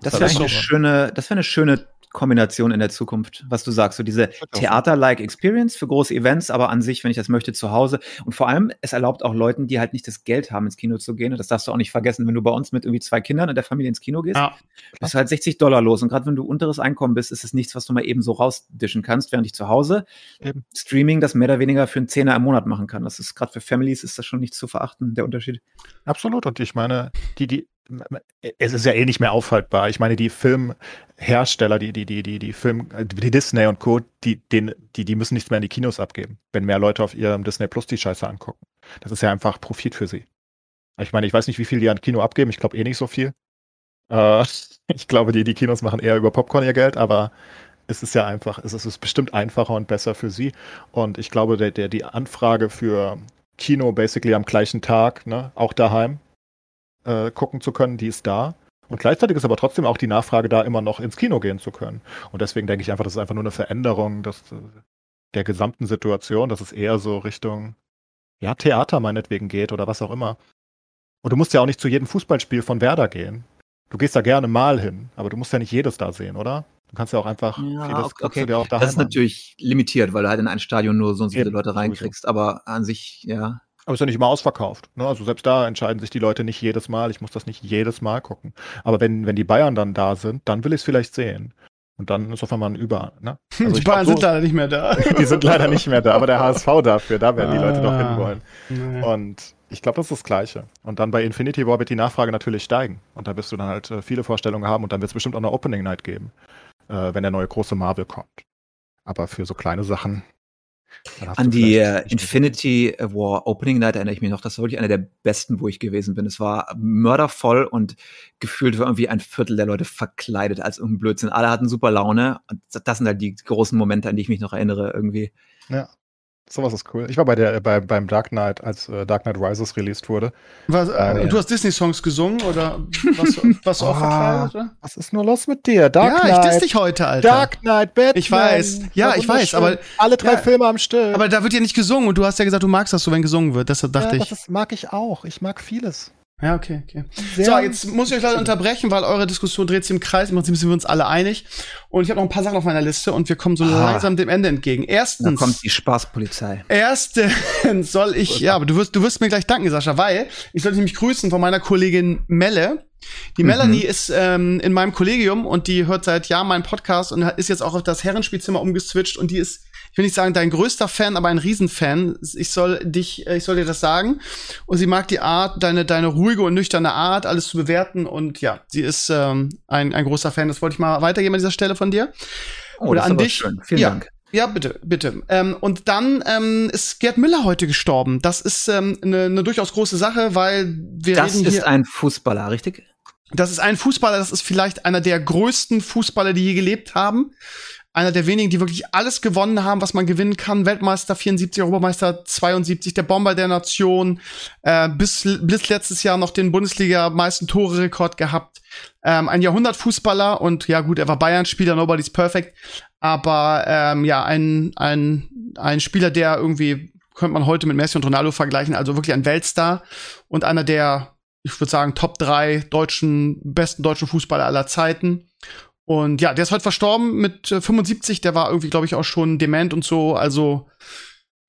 Das, das wäre eine schöne, das wäre eine schöne Kombination in der Zukunft, was du sagst, so diese Theater-like Experience für große Events, aber an sich, wenn ich das möchte, zu Hause. Und vor allem, es erlaubt auch Leuten, die halt nicht das Geld haben, ins Kino zu gehen. Und das darfst du auch nicht vergessen, wenn du bei uns mit irgendwie zwei Kindern in der Familie ins Kino gehst, ja. bist du halt 60 Dollar los. Und gerade wenn du unteres Einkommen bist, ist es nichts, was du mal eben so rausdischen kannst, während ich zu Hause eben. Streaming das mehr oder weniger für einen Zehner im Monat machen kann. Das ist gerade für Families ist das schon nicht zu verachten, der Unterschied. Absolut. Und ich meine, die, die, es ist ja eh nicht mehr aufhaltbar. Ich meine, die Filmhersteller, die, die, die, die, die Film, die Disney und Co., die, den, die, die müssen nichts mehr in die Kinos abgeben, wenn mehr Leute auf ihrem Disney Plus die Scheiße angucken. Das ist ja einfach Profit für sie. Ich meine, ich weiß nicht, wie viel die an Kino abgeben. Ich glaube eh nicht so viel. Äh, [LAUGHS] ich glaube, die, die Kinos machen eher über Popcorn ihr Geld, aber es ist ja einfach, es ist bestimmt einfacher und besser für sie. Und ich glaube, der, der, die Anfrage für Kino basically am gleichen Tag, ne, auch daheim, äh, gucken zu können, die ist da. Und gleichzeitig ist aber trotzdem auch die Nachfrage da, immer noch ins Kino gehen zu können. Und deswegen denke ich einfach, das ist einfach nur eine Veränderung des, der gesamten Situation, dass es eher so Richtung, ja, Theater meinetwegen geht oder was auch immer. Und du musst ja auch nicht zu jedem Fußballspiel von Werder gehen. Du gehst da gerne mal hin, aber du musst ja nicht jedes da sehen, oder? Du kannst ja auch einfach ja, jedes okay. Das ist natürlich limitiert, weil du halt in ein Stadion nur so und so viele Leute reinkriegst. Aber an sich, ja, aber es ist ja nicht immer ausverkauft. Ne? Also selbst da entscheiden sich die Leute nicht jedes Mal. Ich muss das nicht jedes Mal gucken. Aber wenn, wenn die Bayern dann da sind, dann will ich es vielleicht sehen. Und dann ist auf einmal ein Über. Ne? [LAUGHS] Also die Bayern glaub, so, sind leider nicht mehr da. [LAUGHS] die sind leider nicht mehr da, aber der HSV dafür, da werden die Leute doch hinwollen. Nee. Und ich glaube, das ist das Gleiche. Und dann bei Infinity War wird die Nachfrage natürlich steigen. Und da wirst du dann halt äh, viele Vorstellungen haben und dann wird es bestimmt auch eine Opening Night geben, äh, wenn der neue große Marvel kommt. Aber für so kleine Sachen an die äh, Infinity War Opening Night erinnere ich mich noch. Das war wirklich einer der besten, wo ich gewesen bin. Es war mördervoll und gefühlt war irgendwie ein Viertel der Leute verkleidet als irgendein Blödsinn. Alle hatten super Laune. Und das sind halt die großen Momente, an die ich mich noch erinnere irgendwie. Ja. Sowas ist cool. Ich war bei der, bei, beim Dark Knight, als äh, Dark Knight Rises released wurde. Was, äh, du hast Disney-Songs gesungen oder was, was [LAUGHS] auch verkleidet, oder? Was ist nur los mit dir? Dark ja, Knight. ich diss dich heute, Alter. Dark Knight, Batman. Ich weiß. Ja, ich weiß, aber. Alle drei ja, Filme am Stück. Aber da wird ja nicht gesungen und du hast ja gesagt, du magst das so, wenn gesungen wird. Deshalb dachte ja, ich. Das mag ich auch. Ich mag vieles. Ja, okay, okay. Sehr so, jetzt muss ich euch leider unterbrechen, weil eure Diskussion dreht sich im Kreis. Im Prinzip sind wir uns alle einig. Und ich habe noch ein paar Sachen auf meiner Liste und wir kommen so ah. langsam dem Ende entgegen. Erstens. Da kommt die Spaßpolizei. Erstens [LAUGHS] soll ich, ja, aber du wirst, du wirst mir gleich danken, Sascha, weil ich sollte mich grüßen von meiner Kollegin Melle. Die mhm. Melanie ist ähm, in meinem Kollegium und die hört seit Jahren meinen Podcast und ist jetzt auch auf das Herrenspielzimmer umgeswitcht und die ist ich will nicht sagen dein größter Fan, aber ein Riesenfan. Ich soll dich, äh, ich soll dir das sagen. Und sie mag die Art, deine, deine ruhige und nüchterne Art, alles zu bewerten. Und ja, sie ist ähm, ein, ein großer Fan. Das wollte ich mal weitergeben an dieser Stelle von dir. Oh, Oder an dich. Schön. Vielen ja. Dank. Ja, bitte, bitte. Ähm, und dann ähm, ist Gerd Müller heute gestorben. Das ist ähm, eine ähm, ne durchaus große Sache, weil wir das reden hier. Das ist ein Fußballer, richtig? Das ist ein Fußballer, das ist vielleicht einer der größten Fußballer, die je gelebt haben einer der wenigen, die wirklich alles gewonnen haben, was man gewinnen kann. Weltmeister 74, Europameister 72, der Bomber der Nation, äh, bis, bis letztes Jahr noch den Bundesliga meisten Tore-Rekord gehabt. Ähm, ein Jahrhundertfußballer und ja gut, er war Bayern-Spieler, nobody's perfect. Aber ähm, ja, ein, ein, ein Spieler, der irgendwie, könnte man heute mit Messi und Ronaldo vergleichen, also wirklich ein Weltstar und einer der, ich würde sagen, Top drei deutschen, besten deutschen Fußballer aller Zeiten. Und ja, der ist heute verstorben mit äh, 75. Der war irgendwie, glaube ich, auch schon dement und so. Also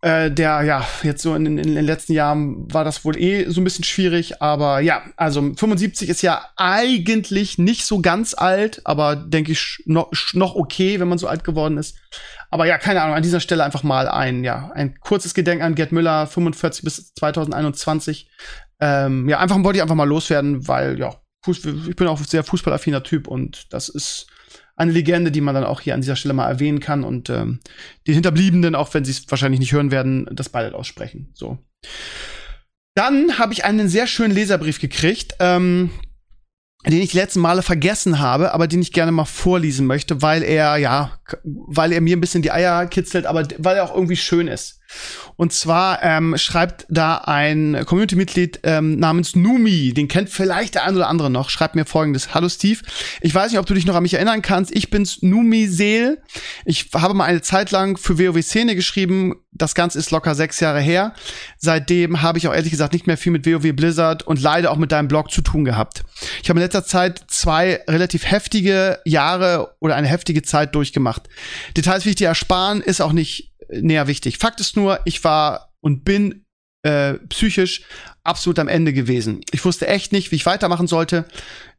äh, der, ja, jetzt so in, in, in, den letzten Jahren war das wohl eh so ein bisschen schwierig. Aber ja, also 75 ist ja eigentlich nicht so ganz alt, aber denke ich noch, noch okay, wenn man so alt geworden ist. Aber ja, keine Ahnung, an dieser Stelle einfach mal ein, ja, ein kurzes Gedenken an Gerd Müller, 45 bis 2021. Ähm, ja, einfach wollte ich einfach mal loswerden, weil, ja, Ich bin auch ein sehr fußballaffiner Typ und das ist eine Legende, die man dann auch hier an dieser Stelle mal erwähnen kann und ähm, die Hinterbliebenen, auch wenn sie es wahrscheinlich nicht hören werden, das Beileid aussprechen. So. Dann habe ich einen sehr schönen Leserbrief gekriegt. Ähm, den ich die letzten Male vergessen habe, aber den ich gerne mal vorlesen möchte, weil er, ja, weil er mir ein bisschen die Eier kitzelt, aber weil er auch irgendwie schön ist. Und zwar ähm, schreibt da ein Community-Mitglied ähm, namens Numi, den kennt vielleicht der ein oder andere noch, schreibt mir folgendes. Hallo Steve, ich weiß nicht, ob du dich noch an mich erinnern kannst. Ich bin's Numi Seel. Ich habe mal eine Zeit lang für WoW Szene geschrieben. Das Ganze ist locker sechs Jahre her. Seitdem habe ich auch ehrlich gesagt nicht mehr viel mit WoW Blizzard und leider auch mit deinem Blog zu tun gehabt. Ich habe in letzter Zeit zwei relativ heftige Jahre oder eine heftige Zeit durchgemacht. Details will ich dir ersparen, ist auch nicht näher wichtig. Fakt ist nur, ich war und bin äh, psychisch absolut am Ende gewesen. Ich wusste echt nicht, wie ich weitermachen sollte,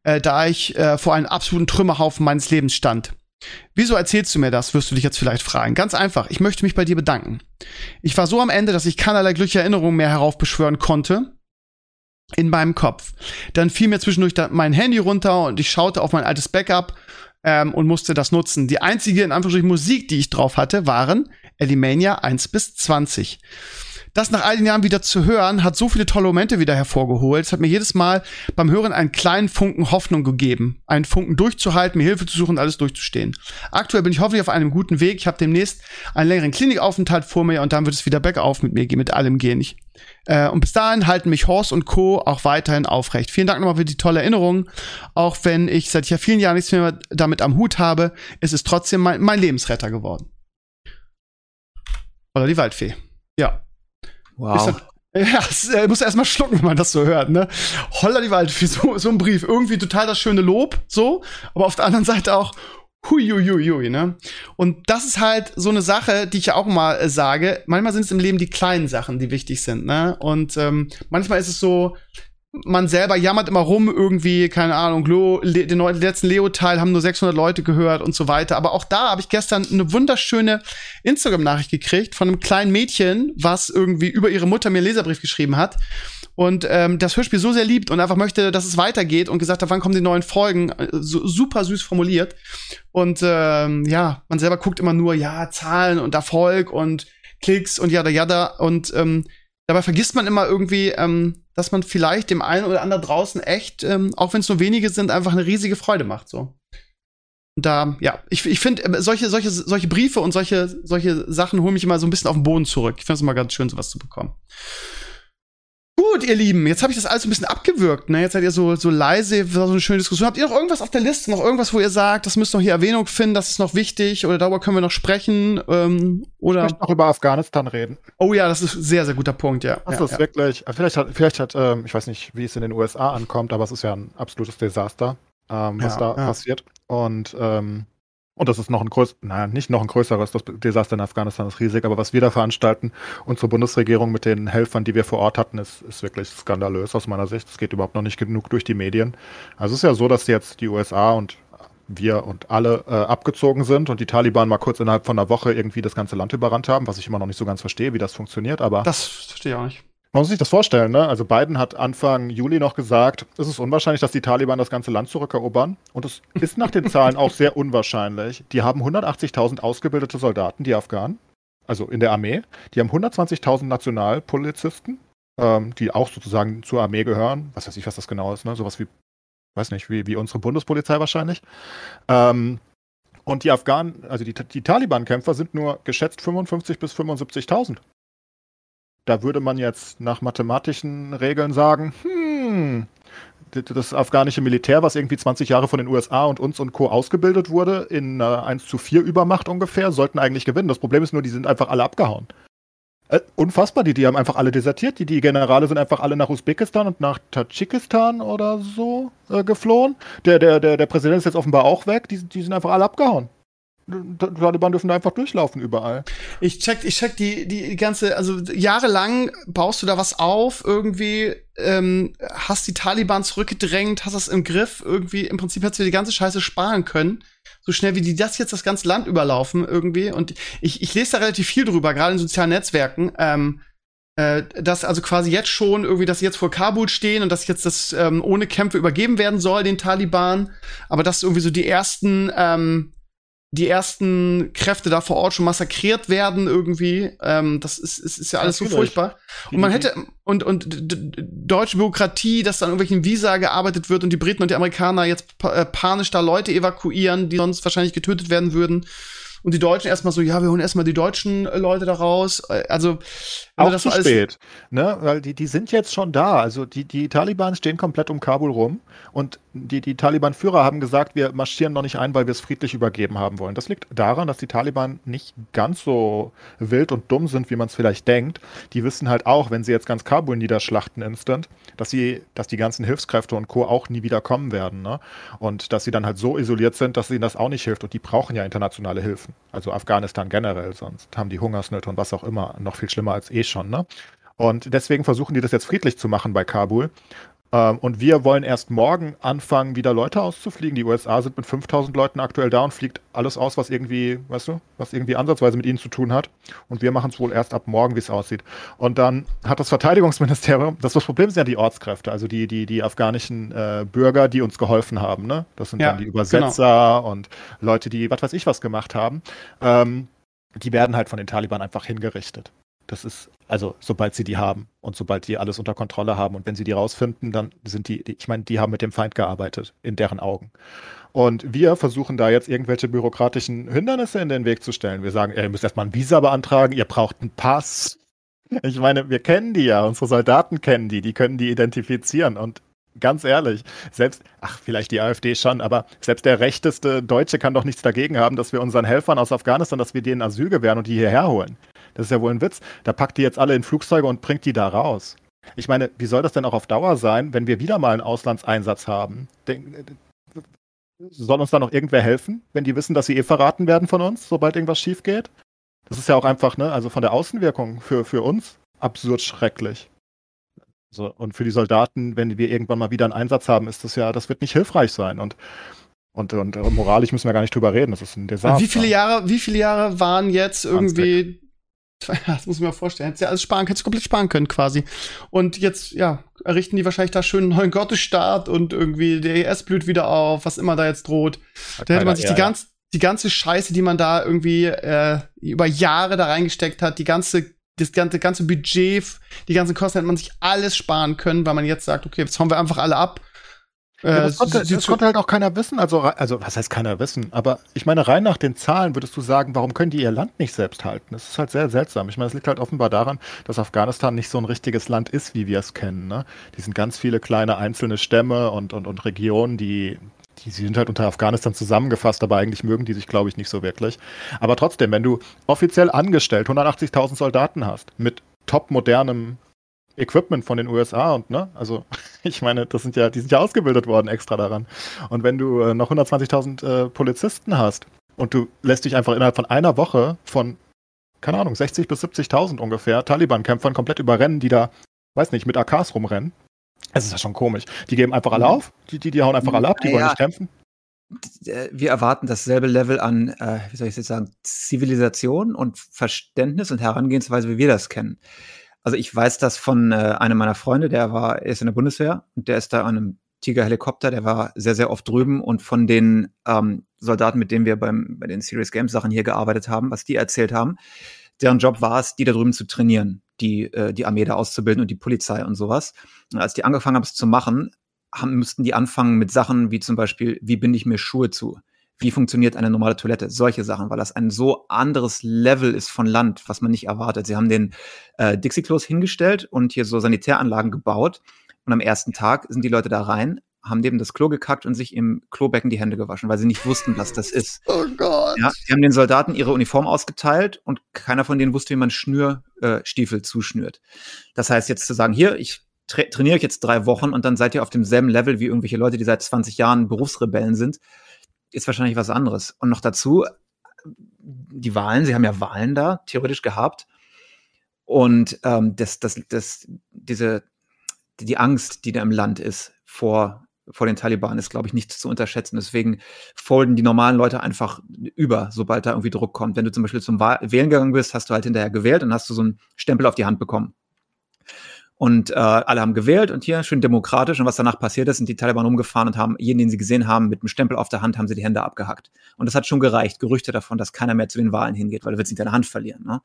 äh, da ich äh, vor einem absoluten Trümmerhaufen meines Lebens stand. Wieso erzählst du mir das, wirst du dich jetzt vielleicht fragen. Ganz einfach, ich möchte mich bei dir bedanken. Ich war so am Ende, dass ich keinerlei glückliche Erinnerungen mehr heraufbeschwören konnte in meinem Kopf. Dann fiel mir zwischendurch mein Handy runter und ich schaute auf mein altes Backup ähm, und musste das nutzen. Die einzige, in Anführungsstrichen, Musik, die ich drauf hatte, waren Elimania 1 bis 20. Das nach all den Jahren wieder zu hören, hat so viele tolle Momente wieder hervorgeholt. Es hat mir jedes Mal beim Hören einen kleinen Funken Hoffnung gegeben. Einen Funken durchzuhalten, mir Hilfe zu suchen, alles durchzustehen. Aktuell bin ich hoffentlich auf einem guten Weg. Ich habe demnächst einen längeren Klinikaufenthalt vor mir und dann wird es wieder bergauf mit mir gehen, mit allem gehen. Ich, äh, und bis dahin halten mich Horst und Co. auch weiterhin aufrecht. Vielen Dank nochmal für die tolle Erinnerung. Auch wenn ich seit ja vielen Jahren nichts mehr damit am Hut habe, ist es trotzdem mein, mein Lebensretter geworden. Oder die Waldfee. Ja. Wow. Das, [LAUGHS] ja, es, äh, muss erstmal schlucken, wenn man das so hört, ne? Holla die Waldfee, so, so ein Brief. Irgendwie total das schöne Lob, so. Aber auf der anderen Seite auch, huiuiuiui, ne? Und das ist halt so eine Sache, die ich ja auch mal äh, sage. Manchmal sind es im Leben die kleinen Sachen, die wichtig sind, ne? Und ähm, manchmal ist es so, man selber jammert immer rum irgendwie, keine Ahnung, Lo, Le, den letzten Leo-Teil haben nur 600 Leute gehört und so weiter. Aber auch da habe ich gestern eine wunderschöne Instagram-Nachricht gekriegt von einem kleinen Mädchen, was irgendwie über ihre Mutter mir einen Leserbrief geschrieben hat und ähm, das Hörspiel so sehr liebt und einfach möchte, dass es weitergeht und gesagt hat, wann kommen die neuen Folgen. So, super süß formuliert. Und ähm, ja, man selber guckt immer nur, ja, Zahlen und Erfolg und Klicks und jada jada. Und ähm, dabei vergisst man immer irgendwie, ähm, dass man vielleicht dem einen oder anderen draußen echt, ähm, auch wenn es nur wenige sind, einfach eine riesige Freude macht. So. Und da, ja, ich, ich finde, äh, solche, solche, solche Briefe und solche, solche Sachen holen mich immer so ein bisschen auf den Boden zurück. Ich finde es immer ganz schön, sowas zu bekommen. Gut, ihr Lieben, jetzt habe ich das alles ein bisschen abgewürgt. Ne? Jetzt seid ihr so, so leise, so eine schöne Diskussion. Habt ihr noch irgendwas auf der Liste? Noch irgendwas, wo ihr sagt, das müsst noch hier Erwähnung finden, das ist noch wichtig oder darüber können wir noch sprechen? Ähm, oder ich möchte noch über Afghanistan reden. Oh ja, das ist ein sehr, sehr guter Punkt, ja. Das ja, ist ja. wirklich, vielleicht hat, vielleicht hat ähm, ich weiß nicht, wie es in den USA ankommt, aber es ist ja ein absolutes Desaster, ähm, was Ja, da passiert. Und ähm, und das ist noch ein größeres, naja, nicht noch ein größeres, das Desaster in Afghanistan ist riesig, aber was wir da veranstalten, unsere Bundesregierung mit den Helfern, die wir vor Ort hatten, ist, ist wirklich skandalös aus meiner Sicht. Es geht überhaupt noch nicht genug durch die Medien. Also es ist ja so, dass jetzt die USA und wir und alle äh, abgezogen sind und die Taliban mal kurz innerhalb von einer Woche irgendwie das ganze Land überrannt haben, was ich immer noch nicht so ganz verstehe, wie das funktioniert, aber Das verstehe ich auch nicht. Man muss sich das vorstellen, ne? Also Biden hat Anfang Juli noch gesagt, es ist unwahrscheinlich, dass die Taliban das ganze Land zurückerobern. Und es ist nach den Zahlen auch sehr unwahrscheinlich. Die haben 180.000 ausgebildete Soldaten, die Afghanen, also in der Armee. Die haben 120.000 Nationalpolizisten, ähm, die auch sozusagen zur Armee gehören. Was weiß ich, was das genau ist, ne? Sowas wie, weiß nicht, wie, wie unsere Bundespolizei wahrscheinlich. Ähm, und die Afghanen, also die, die Taliban-Kämpfer sind nur geschätzt 55.000 bis 75.000 da würde man jetzt nach mathematischen Regeln sagen, hm, das afghanische Militär, was irgendwie 20 Jahre von den USA und uns und Co. ausgebildet wurde, in einer 1 zu 4 Übermacht ungefähr, sollten eigentlich gewinnen. Das Problem ist nur, die sind einfach alle abgehauen. Äh, unfassbar, die, die haben einfach alle desertiert. Die, die Generale sind einfach alle nach Usbekistan und nach Tadschikistan oder so äh, geflohen. Der, der, der, der Präsident ist jetzt offenbar auch weg. Die, die sind einfach alle abgehauen. Taliban dürfen da einfach durchlaufen überall. Ich check, ich check die, die ganze, also jahrelang baust du da was auf, irgendwie, ähm, hast die Taliban zurückgedrängt, hast das im Griff, irgendwie, im Prinzip hättest du die ganze Scheiße sparen können. So schnell wie die das jetzt das ganze Land überlaufen, irgendwie. Und ich, ich lese da relativ viel drüber, gerade in sozialen Netzwerken, ähm, äh, dass also quasi jetzt schon irgendwie, dass sie jetzt vor Kabul stehen und dass jetzt das ähm, ohne Kämpfe übergeben werden soll, den Taliban. Aber dass irgendwie so die ersten, ähm, die ersten Kräfte da vor Ort schon massakriert werden irgendwie. Ähm, das ist, ist, ist ja alles so furchtbar. Und man hätte, und, und deutsche Bürokratie, dass dann irgendwelchen Visa gearbeitet wird und die Briten und die Amerikaner jetzt äh, panisch da Leute evakuieren, die sonst wahrscheinlich getötet werden würden und die Deutschen erstmal so, ja, wir holen erstmal die deutschen äh, Leute da raus. Äh, also auch das zu spät, ne? Weil die, die sind jetzt schon da. Also die, die Taliban stehen komplett um Kabul rum und die, die Taliban-Führer haben gesagt, wir marschieren noch nicht ein, weil wir es friedlich übergeben haben wollen. Das liegt daran, dass die Taliban nicht ganz so wild und dumm sind, wie man es vielleicht denkt. Die wissen halt auch, wenn sie jetzt ganz Kabul niederschlachten instant, dass sie, dass die ganzen Hilfskräfte und Co. auch nie wieder kommen werden. Ne? Und dass sie dann halt so isoliert sind, dass ihnen das auch nicht hilft. Und die brauchen ja internationale Hilfen. Also Afghanistan generell, sonst haben die Hungersnöte und was auch immer noch viel schlimmer als eh schon. Ne? Und deswegen versuchen die das jetzt friedlich zu machen bei Kabul. Ähm, und wir wollen erst morgen anfangen, wieder Leute auszufliegen. Die USA sind mit 5000 Leuten aktuell da und fliegt alles aus, was irgendwie, weißt du, was irgendwie ansatzweise mit ihnen zu tun hat. Und wir machen es wohl erst ab morgen, wie es aussieht. Und dann hat das Verteidigungsministerium, das, das Problem sind ja die Ortskräfte, also die, die, die afghanischen äh, Bürger, die uns geholfen haben. Ne? Das sind ja, dann die Übersetzer genau. und Leute, die was weiß ich was gemacht haben. Ähm, die werden halt von den Taliban einfach hingerichtet. Das ist, also sobald sie die haben und sobald die alles unter Kontrolle haben und wenn sie die rausfinden, dann sind die, ich meine, die haben mit dem Feind gearbeitet, in deren Augen. Und wir versuchen da jetzt irgendwelche bürokratischen Hindernisse in den Weg zu stellen. Wir sagen, ihr müsst erstmal ein Visa beantragen, ihr braucht einen Pass. Ich meine, wir kennen die ja, unsere Soldaten kennen die, die können die identifizieren und ganz ehrlich, selbst, ach, vielleicht die AfD schon, aber selbst der rechteste Deutsche kann doch nichts dagegen haben, dass wir unseren Helfern aus Afghanistan, dass wir denen Asyl gewähren und die hierher holen. Das ist ja wohl ein Witz. Da packt die jetzt alle in Flugzeuge und bringt die da raus. Ich meine, wie soll das denn auch auf Dauer sein, wenn wir wieder mal einen Auslandseinsatz haben? Den, soll uns da noch irgendwer helfen, wenn die wissen, dass sie eh verraten werden von uns, sobald irgendwas schief geht? Das ist ja auch einfach, ne, also von der Außenwirkung für, für uns absurd schrecklich. So, und für die Soldaten, wenn wir irgendwann mal wieder einen Einsatz haben, ist das ja, das wird nicht hilfrei sein. Und, und, und, und moralisch müssen wir gar nicht drüber reden. Das ist ein Desaster. Wie viele Jahre, wie viele Jahre waren jetzt irgendwie [LAUGHS] Das muss ich mir vorstellen. Hättest ja alles sparen, hättest komplett sparen können quasi. Und jetzt, ja, errichten die wahrscheinlich da schön einen neuen Gottesstaat und irgendwie der ES blüht wieder auf, was immer da jetzt droht. Da hätte man sich die, ganz, die ganze Scheiße, die man da irgendwie äh, über Jahre da reingesteckt hat, die ganze das ganze, ganze Budget, die ganzen Kosten hätte man sich alles sparen können, weil man jetzt sagt, okay, jetzt hauen wir einfach alle ab ja, das, äh, konnte, das konnte halt auch keiner wissen. Also, also, was heißt keiner wissen? Aber ich meine, rein nach den Zahlen würdest du sagen, warum können die ihr Land nicht selbst halten? Das ist halt sehr seltsam. Ich meine, es liegt halt offenbar daran, dass Afghanistan nicht so ein richtiges Land ist, wie wir es kennen. Ne? Die sind ganz viele kleine einzelne Stämme und, und, und Regionen, die, die sind halt unter Afghanistan zusammengefasst, aber eigentlich mögen die sich, glaube ich, nicht so wirklich. Aber trotzdem, wenn du offiziell angestellt 180.000 Soldaten hast, mit top modernem Equipment von den USA und ne, also [LAUGHS] ich meine, das sind ja, die sind ja ausgebildet worden extra daran. Und wenn du äh, noch 120.000 äh, Polizisten hast und du lässt dich einfach innerhalb von einer Woche von, keine Ahnung, 60 bis 70.000 ungefähr Taliban-Kämpfern komplett überrennen, die da, weiß nicht, mit AKs rumrennen. Es ist ja schon komisch. Die geben einfach alle mhm. auf, die, die, die hauen einfach alle ab, die ja, wollen nicht kämpfen. Äh, wir erwarten dasselbe Level an, äh, wie soll ich jetzt sagen, Zivilisation und Verständnis und Herangehensweise, wie wir das kennen. Also ich weiß das von äh, einem meiner Freunde, der war, ist in der Bundeswehr und der ist da an einem Tiger-Helikopter, der war sehr, sehr oft drüben und von den ähm, Soldaten, mit denen wir beim, bei den Serious Games Sachen hier gearbeitet haben, was die erzählt haben, deren Job war es, die da drüben zu trainieren, die, äh, die Armee da auszubilden und die Polizei und sowas. Und als die angefangen haben, es zu machen, haben, müssten die anfangen mit Sachen wie zum Beispiel, wie binde ich mir Schuhe zu? Wie funktioniert eine normale Toilette, solche Sachen, weil das ein so anderes Level ist von Land, was man nicht erwartet. Sie haben den äh, Dixie-Klos hingestellt und hier so Sanitäranlagen gebaut und am ersten Tag sind die Leute da rein, haben neben das Klo gekackt und sich im Klobecken die Hände gewaschen, weil sie nicht wussten, was das ist. [LAUGHS] Oh Gott. Ja, die haben den Soldaten ihre Uniform ausgeteilt und keiner von denen wusste, wie man Schnürstiefel äh, zuschnürt. Das heißt, jetzt zu sagen, hier, ich tra trainiere euch jetzt drei Wochen und dann seid ihr auf demselben Level wie irgendwelche Leute, die seit 20 Jahren Berufsrebellen sind, ist wahrscheinlich was anderes. Und noch dazu, die Wahlen, sie haben ja Wahlen da theoretisch gehabt. Und ähm, das, das, das, diese, die Angst, die da im Land ist vor, vor den Taliban, ist, glaube ich, nicht zu unterschätzen. Deswegen folgen die normalen Leute einfach über, sobald da irgendwie Druck kommt. Wenn du zum Beispiel zum Wählen gegangen bist, hast du halt hinterher gewählt und hast du so einen Stempel auf die Hand bekommen. Und äh, alle haben gewählt und hier schön demokratisch. Und was danach passiert ist, sind die Taliban umgefahren und haben jeden, den sie gesehen haben, mit einem Stempel auf der Hand, haben sie die Hände abgehackt. Und das hat schon gereicht. Gerüchte davon, dass keiner mehr zu den Wahlen hingeht, weil du willst nicht deine Hand verlieren. Ne?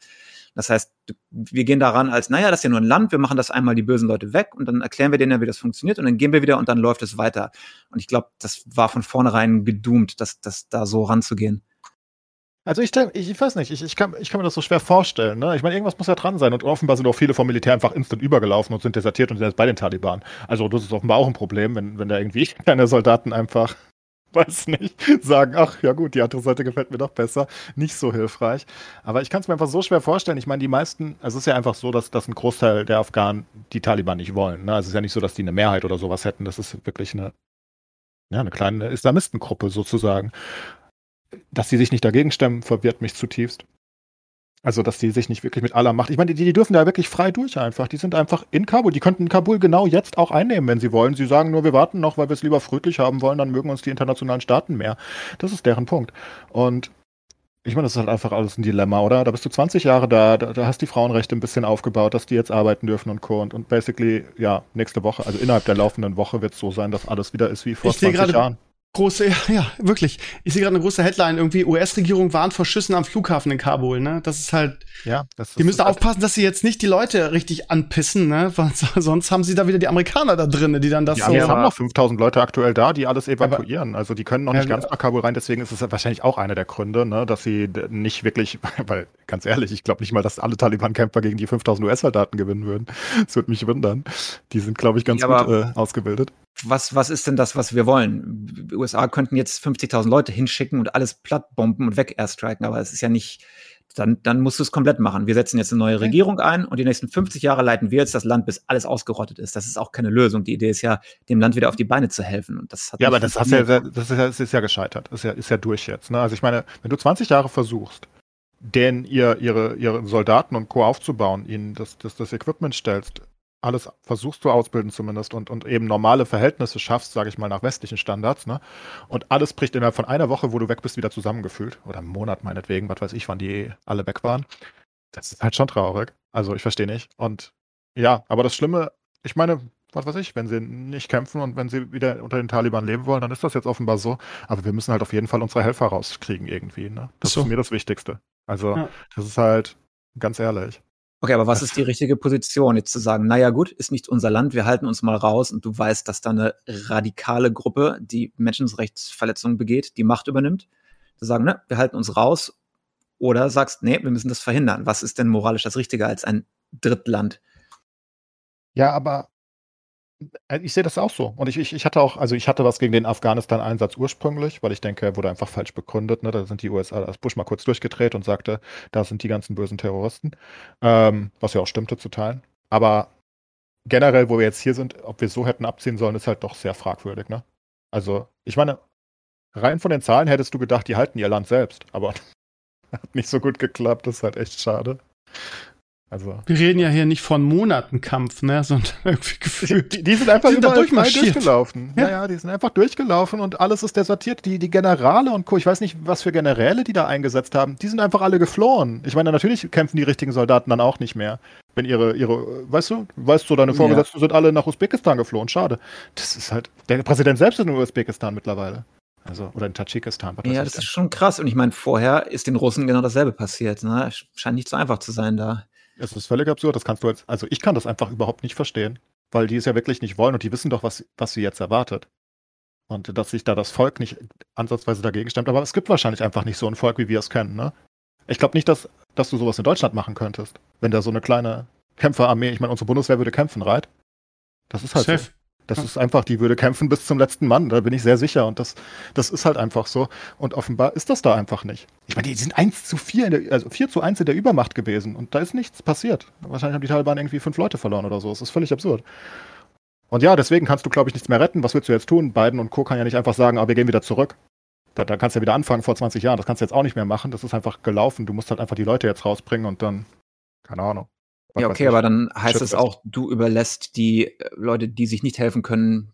Das heißt, wir gehen daran als, naja, das ist ja nur ein Land, wir machen das einmal die bösen Leute weg und dann erklären wir denen ja, wie das funktioniert und dann gehen wir wieder und dann läuft es weiter. Und ich glaube, das war von vornherein gedoomt, das, das da so ranzugehen. Also ich, ich, weiß nicht, ich, ich, kann, ich kann mir das so schwer vorstellen. Ne? Ich meine, irgendwas muss ja dran sein und offenbar sind auch viele vom Militär einfach instant übergelaufen und sind desertiert und sind jetzt bei den Taliban. Also das ist offenbar auch ein Problem, wenn, wenn da irgendwie [LAUGHS] keine Soldaten einfach, [LAUGHS] weiß nicht, sagen, ach ja gut, die andere Seite gefällt mir doch besser, nicht so hilfreich. Aber ich kann es mir einfach so schwer vorstellen. Ich meine, die meisten, also es ist ja einfach so, dass, dass ein Großteil der Afghanen die Taliban nicht wollen. Ne? Also es ist ja nicht so, dass die eine Mehrheit oder sowas hätten. Das ist wirklich eine, ja, eine kleine Islamistengruppe sozusagen dass sie sich nicht dagegen stemmen, verwirrt mich zutiefst. Also, dass die sich nicht wirklich mit aller Macht. Ich meine, die, die, dürfen da wirklich frei durch einfach. Die sind einfach in Kabul. Die könnten Kabul genau jetzt auch einnehmen, wenn sie wollen. Sie sagen nur, wir warten noch, weil wir es lieber friedlich haben wollen, dann mögen uns die internationalen Staaten mehr. Das ist deren Punkt. Und ich meine, das ist halt einfach alles ein Dilemma, oder? Da bist du 20 Jahre da, da, da hast die Frauenrechte ein bisschen aufgebaut, dass die jetzt arbeiten dürfen und Co. Und, und basically, ja, nächste Woche, also innerhalb der laufenden Woche wird es so sein, dass alles wieder ist wie vor ich 20 Jahren große, ja, [LAUGHS] ja, wirklich. Ich sehe gerade eine große Headline, irgendwie US-Regierung warnt vor Schüssen am Flughafen in Kabul, ne? Das ist halt. Ja, das ist Die müssen halt aufpassen, dass sie jetzt nicht die Leute richtig anpissen, ne? [LAUGHS] Weil sonst haben sie da wieder die Amerikaner da drin, die dann das ja, so. Wir haben noch 5000 Leute aktuell da, die alles evakuieren. Aber, also die können noch nicht ja, ganz nach Kabul rein, deswegen ist es wahrscheinlich auch einer der Gründe, ne? Dass sie nicht wirklich, [LAUGHS] weil ganz ehrlich, ich glaube nicht mal, dass alle Taliban-Kämpfer gegen die 5000 US-Soldaten gewinnen würden. Das würde mich wundern. Die sind, glaube ich, ganz ja, gut äh, ausgebildet was, was ist denn das, was wir wollen? Die USA könnten jetzt 50.000 Leute hinschicken und alles plattbomben und weg airstriken, aber es ist ja nicht, dann, dann musst du es komplett machen. Wir setzen jetzt eine neue Regierung ein und die nächsten 50 Jahre leiten wir jetzt das Land, bis alles ausgerottet ist. Das ist auch keine Lösung. Die Idee ist ja, dem Land wieder auf die Beine zu helfen. Und das ja, aber das, hast ja, das, ist ja, das ist ja gescheitert. Das ist ja, ist ja durch jetzt. Ne? Also ich meine, wenn du 20 Jahre versuchst, denn ihr, ihre, ihre Soldaten und Co. aufzubauen, ihnen das, das, das Equipment stellst, alles versuchst du ausbilden zumindest und, und eben normale Verhältnisse schaffst, sage ich mal, nach westlichen Standards, ne? Und alles bricht innerhalb von einer Woche, wo du weg bist, wieder zusammengefühlt. Oder einem Monat meinetwegen, was weiß ich, wann die alle weg waren. Das ist halt schon traurig. Also ich verstehe nicht. Und ja, aber das Schlimme, ich meine, was weiß ich, wenn sie nicht kämpfen und wenn sie wieder unter den Taliban leben wollen, dann ist das jetzt offenbar so. Aber wir müssen halt auf jeden Fall unsere Helfer rauskriegen irgendwie. Ne? Das so. ist mir das Wichtigste. Also ja. das ist halt ganz ehrlich. Okay, aber was ist die richtige Position? Jetzt zu sagen, naja gut, ist nicht unser Land, wir halten uns mal raus und du weißt, dass da eine radikale Gruppe, die Menschenrechtsverletzungen begeht, die Macht übernimmt. Zu sagen, ne, wir halten uns raus. Oder sagst, nee, wir müssen das verhindern. Was ist denn moralisch das Richtige als ein Drittland? Ja, aber ich sehe das auch so. Und ich, ich, ich hatte auch, also ich hatte was gegen den Afghanistan-Einsatz ursprünglich, weil ich denke, er wurde einfach falsch begründet. Ne? Da sind die USA, als Bush mal kurz durchgedreht und sagte, da sind die ganzen bösen Terroristen. Ähm, was ja auch stimmte zu teilen. Aber generell, wo wir jetzt hier sind, ob wir so hätten abziehen sollen, ist halt doch sehr fragwürdig. Ne? Also, ich meine, rein von den Zahlen hättest du gedacht, die halten ihr Land selbst. Aber [LAUGHS] hat nicht so gut geklappt. Das ist halt echt schade. Also, wir reden ja hier nicht von Monatenkampf, ne, [LAUGHS] sondern irgendwie gefühlt. Die, die sind einfach die sind überall durchgelaufen. Ja. ja, die sind einfach durchgelaufen und alles ist desertiert. Die, die Generale und Co., ich weiß nicht, was für Generäle die da eingesetzt haben, die sind einfach alle geflohen. Ich meine, natürlich kämpfen die richtigen Soldaten dann auch nicht mehr. Wenn ihre, ihre, weißt du, weißt du, deine Vorgesetzten ja. sind alle nach Usbekistan geflohen. Schade. Das ist halt, der Präsident selbst ist in Usbekistan mittlerweile. Also, oder in Tadschikistan. Ja, das ist schon krass. Und ich meine, vorher ist den Russen genau dasselbe passiert. Ne? Scheint nicht so einfach zu sein da. Es ist völlig absurd, das kannst du jetzt, also ich kann das einfach überhaupt nicht verstehen, weil die es ja wirklich nicht wollen und die wissen doch, was, was sie jetzt erwartet. Und dass sich da das Volk nicht ansatzweise dagegen stemmt, aber es gibt wahrscheinlich einfach nicht so ein Volk, wie wir es kennen, ne? Ich glaube nicht, dass, dass du sowas in Deutschland machen könntest, wenn da so eine kleine Kämpferarmee, ich meine, unsere Bundeswehr würde kämpfen, right? Das ist halt Chef. so. Das ist einfach, die würde kämpfen bis zum letzten Mann, da bin ich sehr sicher. Und das, das ist halt einfach so. Und offenbar ist das da einfach nicht. Ich meine, die sind 1 zu 4, der, also 4 zu 1 in der Übermacht gewesen und da ist nichts passiert. Wahrscheinlich haben die Taliban irgendwie fünf Leute verloren oder so. Das ist völlig absurd. Und ja, deswegen kannst du, glaube ich, nichts mehr retten. Was willst du jetzt tun? Biden und Co. kann ja nicht einfach sagen, aber wir gehen wieder zurück. Da, da kannst du ja wieder anfangen vor 20 Jahren. Das kannst du jetzt auch nicht mehr machen. Das ist einfach gelaufen. Du musst halt einfach die Leute jetzt rausbringen und dann, keine Ahnung. Ja, okay, aber dann heißt es auch, du überlässt die äh, Leute, die sich nicht helfen können,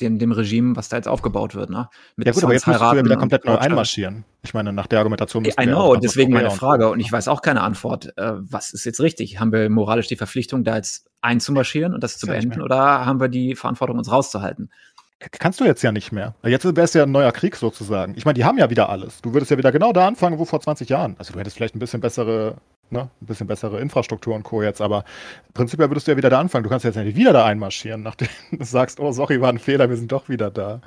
dem, dem Regime, was da jetzt aufgebaut wird. Ne? Mit ja gut, aber jetzt musst du ja wieder komplett neu einmarschieren. Ich meine, nach der Argumentation I know, deswegen meine Frage und ich weiß auch keine Antwort. Äh, was ist jetzt richtig? Haben wir moralisch die Verpflichtung, da jetzt einzumarschieren und das zu beenden, oder haben wir die Verantwortung, uns rauszuhalten? Kannst du jetzt ja nicht mehr. Jetzt wäre es ja ein neuer Krieg sozusagen. Ich meine, die haben ja wieder alles. Du würdest ja wieder genau da anfangen, wo vor 20 Jahren. Also du hättest vielleicht ein bisschen bessere, ne, ein bisschen bessere Infrastruktur und Co. jetzt, aber prinzipiell würdest du ja wieder da anfangen. Du kannst jetzt nicht wieder da einmarschieren, nachdem du sagst, oh, sorry, war ein Fehler, wir sind doch wieder da.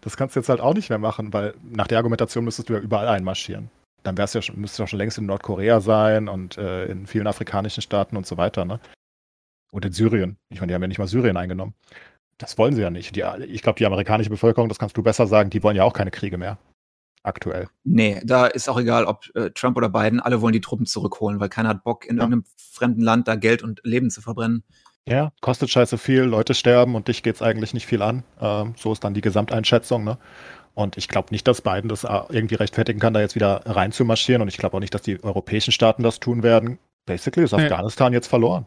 Das kannst du jetzt halt auch nicht mehr machen, weil nach der Argumentation müsstest du ja überall einmarschieren. Dann wär's ja schon, müsstest du ja schon längst in Nordkorea sein und äh, in vielen afrikanischen Staaten und so weiter, ne? Und in Syrien. Ich meine, die haben ja nicht mal Syrien eingenommen. Das wollen sie ja nicht. Die, ich glaube, die amerikanische Bevölkerung, das kannst du besser sagen, die wollen ja auch keine Kriege mehr. Aktuell. Nee, da ist auch egal, ob äh, Trump oder Biden, alle wollen die Truppen zurückholen, weil keiner hat Bock, in Ja. irgendeinem fremden Land da Geld und Leben zu verbrennen. Ja, kostet scheiße viel, Leute sterben und dich geht's eigentlich nicht viel an. Ähm, so ist dann die Gesamteinschätzung, ne? Und ich glaube nicht, dass Biden das äh, irgendwie rechtfertigen kann, da jetzt wieder reinzumarschieren. Und ich glaube auch nicht, dass die europäischen Staaten das tun werden. Basically ist Nee. Afghanistan jetzt verloren.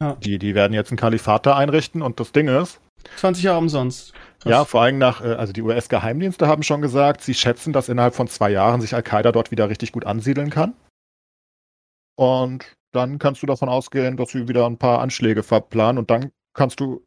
Ja. Die, die werden jetzt ein Kalifat da einrichten und das Ding ist, 20 Jahre umsonst. Krass. Ja, vor allem nach, äh, also die US-Geheimdienste haben schon gesagt, sie schätzen, dass innerhalb von zwei Jahren sich Al-Qaida dort wieder richtig gut ansiedeln kann. Und dann kannst du davon ausgehen, dass sie wieder ein paar Anschläge verplanen und dann kannst du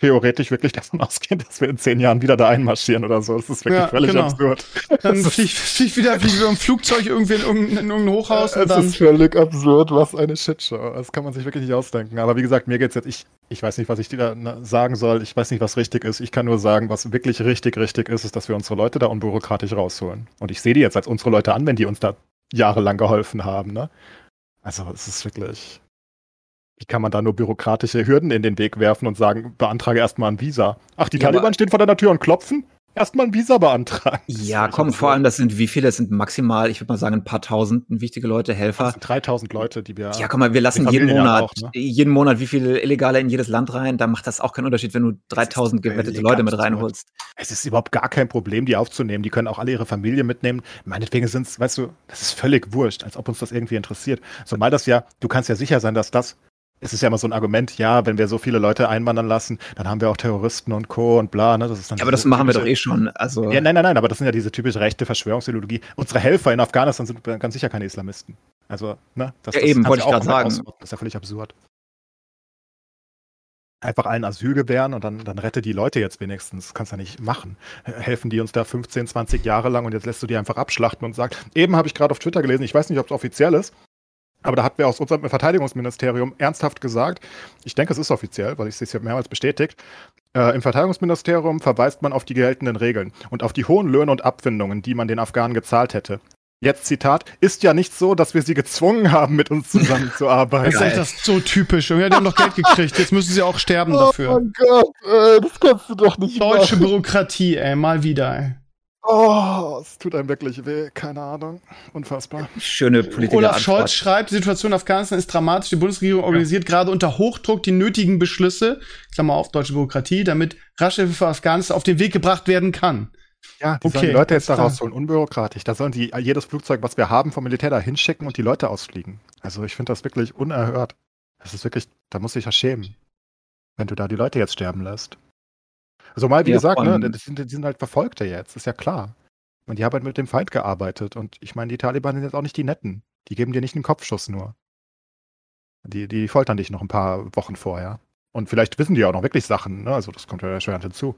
theoretisch wirklich davon [LAUGHS] ausgehen, dass wir in zehn Jahren wieder da einmarschieren oder so. Das ist wirklich Ja, völlig genau. absurd. Dann fliegt flieg wieder, flieg wieder ein Flugzeug irgendwie in irgendein, in irgendein Hochhaus und Es ist völlig absurd, was eine Shitshow. Das kann man sich wirklich nicht ausdenken. Aber wie gesagt, mir geht's jetzt, ich, ich weiß nicht, was ich dir da sagen soll. Ich weiß nicht, was richtig ist. Ich kann nur sagen, was wirklich richtig, richtig ist, ist, dass wir unsere Leute da unbürokratisch rausholen. Und ich sehe die jetzt als unsere Leute an, wenn die uns da jahrelang geholfen haben. Ne? Also es ist wirklich. Wie kann man da nur bürokratische Hürden in den Weg werfen und sagen, beantrage erstmal ein Visa? Ach, die Ja, Taliban stehen vor deiner Tür und klopfen? Erstmal ein Visa beantragen. Das Ja, komm, vor allem, das sind wie viele? Das sind maximal, ich würde mal sagen, ein paar tausend wichtige Leute, Das Helfer. sind 3000 Leute, die wir. Ja, guck mal, wir lassen jeden Monat, auch, ne? jeden Monat wie viele Illegale in jedes Land rein. Da macht das auch keinen Unterschied, wenn du 3000 völlig gewettete Leute mit reinholst. Es ist überhaupt gar kein Problem, die aufzunehmen. Die können auch alle ihre Familie mitnehmen. Meinetwegen sind es, weißt du, das ist völlig wurscht, als ob uns das irgendwie interessiert. Zumal das ja, du kannst ja sicher sein, dass das, es ist ja immer so ein Argument, ja, wenn wir so viele Leute einwandern lassen, dann haben wir auch Terroristen und Co. und bla, ne? Das ist dann Ja, aber das machen wir doch eh schon. Also, Ja, nein, nein, nein, aber das sind ja diese typische rechte Verschwörungsideologie. Unsere Helfer in Afghanistan sind ganz sicher keine Islamisten. Also, ne? Das, Ja, das eben, wollte ich komplett sagen. ausrotten. Das ist ja völlig absurd. Einfach allen Asyl gewähren und dann, dann rette die Leute jetzt wenigstens. Das kannst du ja nicht machen. Helfen die uns da 15, 20 Jahre lang und jetzt lässt du die einfach abschlachten und sagst, eben habe ich gerade auf Twitter gelesen, ich weiß nicht, ob es offiziell ist, aber da hat wer aus unserem Verteidigungsministerium ernsthaft gesagt, ich denke, es ist offiziell, weil ich es hier mehrmals bestätigt, äh, im Verteidigungsministerium verweist man auf die geltenden Regeln und auf die hohen Löhne und Abfindungen, die man den Afghanen gezahlt hätte. Jetzt Zitat, ist ja nicht so, dass wir sie gezwungen haben, mit uns Das zusammenzuarbeiten. ist echt das so typisch. Ja, die haben doch Geld gekriegt. Jetzt müssen sie auch sterben dafür. Gott, ey, das kannst du doch nicht Deutsche Bürokratie, ey, mal wieder, ey. Oh, es tut einem wirklich weh, keine Ahnung. Unfassbar. schöne Politiker. Olaf Scholz schreibt, die Situation in Afghanistan ist dramatisch. Die Bundesregierung organisiert gerade unter Hochdruck die nötigen Beschlüsse, Klammer auf, deutsche Bürokratie, damit rasche Hilfe für Afghanistan auf den Weg gebracht werden kann. Ja, die sollen Okay, die Leute jetzt da rausholen, unbürokratisch. Da sollen die jedes Flugzeug, was wir haben, vom Militär da hinschicken und die Leute ausfliegen. Also ich finde das wirklich unerhört. Das ist wirklich, da muss ich ja schämen, wenn du da die Leute jetzt sterben lässt. Also mal, wie Ja, gesagt, ne, die, sind, die sind halt Verfolgte jetzt, ist ja klar. Und die haben halt mit dem Feind gearbeitet. Und ich meine, die Taliban sind jetzt auch nicht die Netten. Die geben dir nicht einen Kopfschuss nur. Die, die foltern dich noch ein paar Wochen vorher. Und vielleicht wissen die auch noch wirklich Sachen, ne? Also das kommt ja schwer hinzu.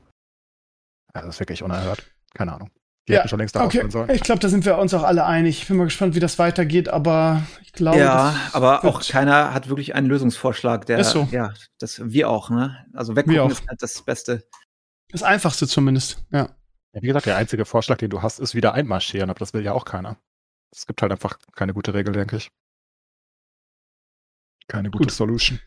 Ja, das ist wirklich unerhört. Keine Ahnung. Die Ja, hätten schon längst da Okay, sollen. ich glaube, da sind wir uns auch alle einig. Ich bin mal gespannt, wie das weitergeht, aber ich glaube, Ja, aber auch keiner hat wirklich einen Lösungsvorschlag, der, Ist so. ja, das wir auch, ne? Also weggucken ist halt das Beste. Das Einfachste zumindest. Ja. Ja, wie gesagt, der einzige Vorschlag, den du hast, ist wieder einmarschieren, aber das will ja auch keiner. Es gibt halt einfach keine gute Regel, denke ich. Keine gute Gut. Solution.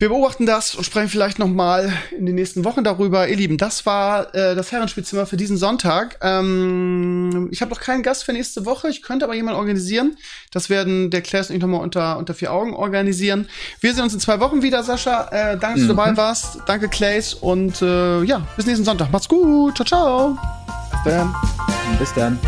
Wir beobachten das und sprechen vielleicht noch mal in den nächsten Wochen darüber. Ihr Lieben, das war äh, das Herrenspielzimmer für diesen Sonntag. Ähm, ich habe noch keinen Gast für nächste Woche. Ich könnte aber jemanden organisieren. Das werden der Claire und ich noch mal unter, unter vier Augen organisieren. Wir sehen uns in zwei Wochen wieder, Sascha. Äh, danke, dass du Mhm. dabei warst. Danke, Clays. Und äh, ja, bis nächsten Sonntag. Macht's gut. Ciao, ciao. Bis dann. Bis dann.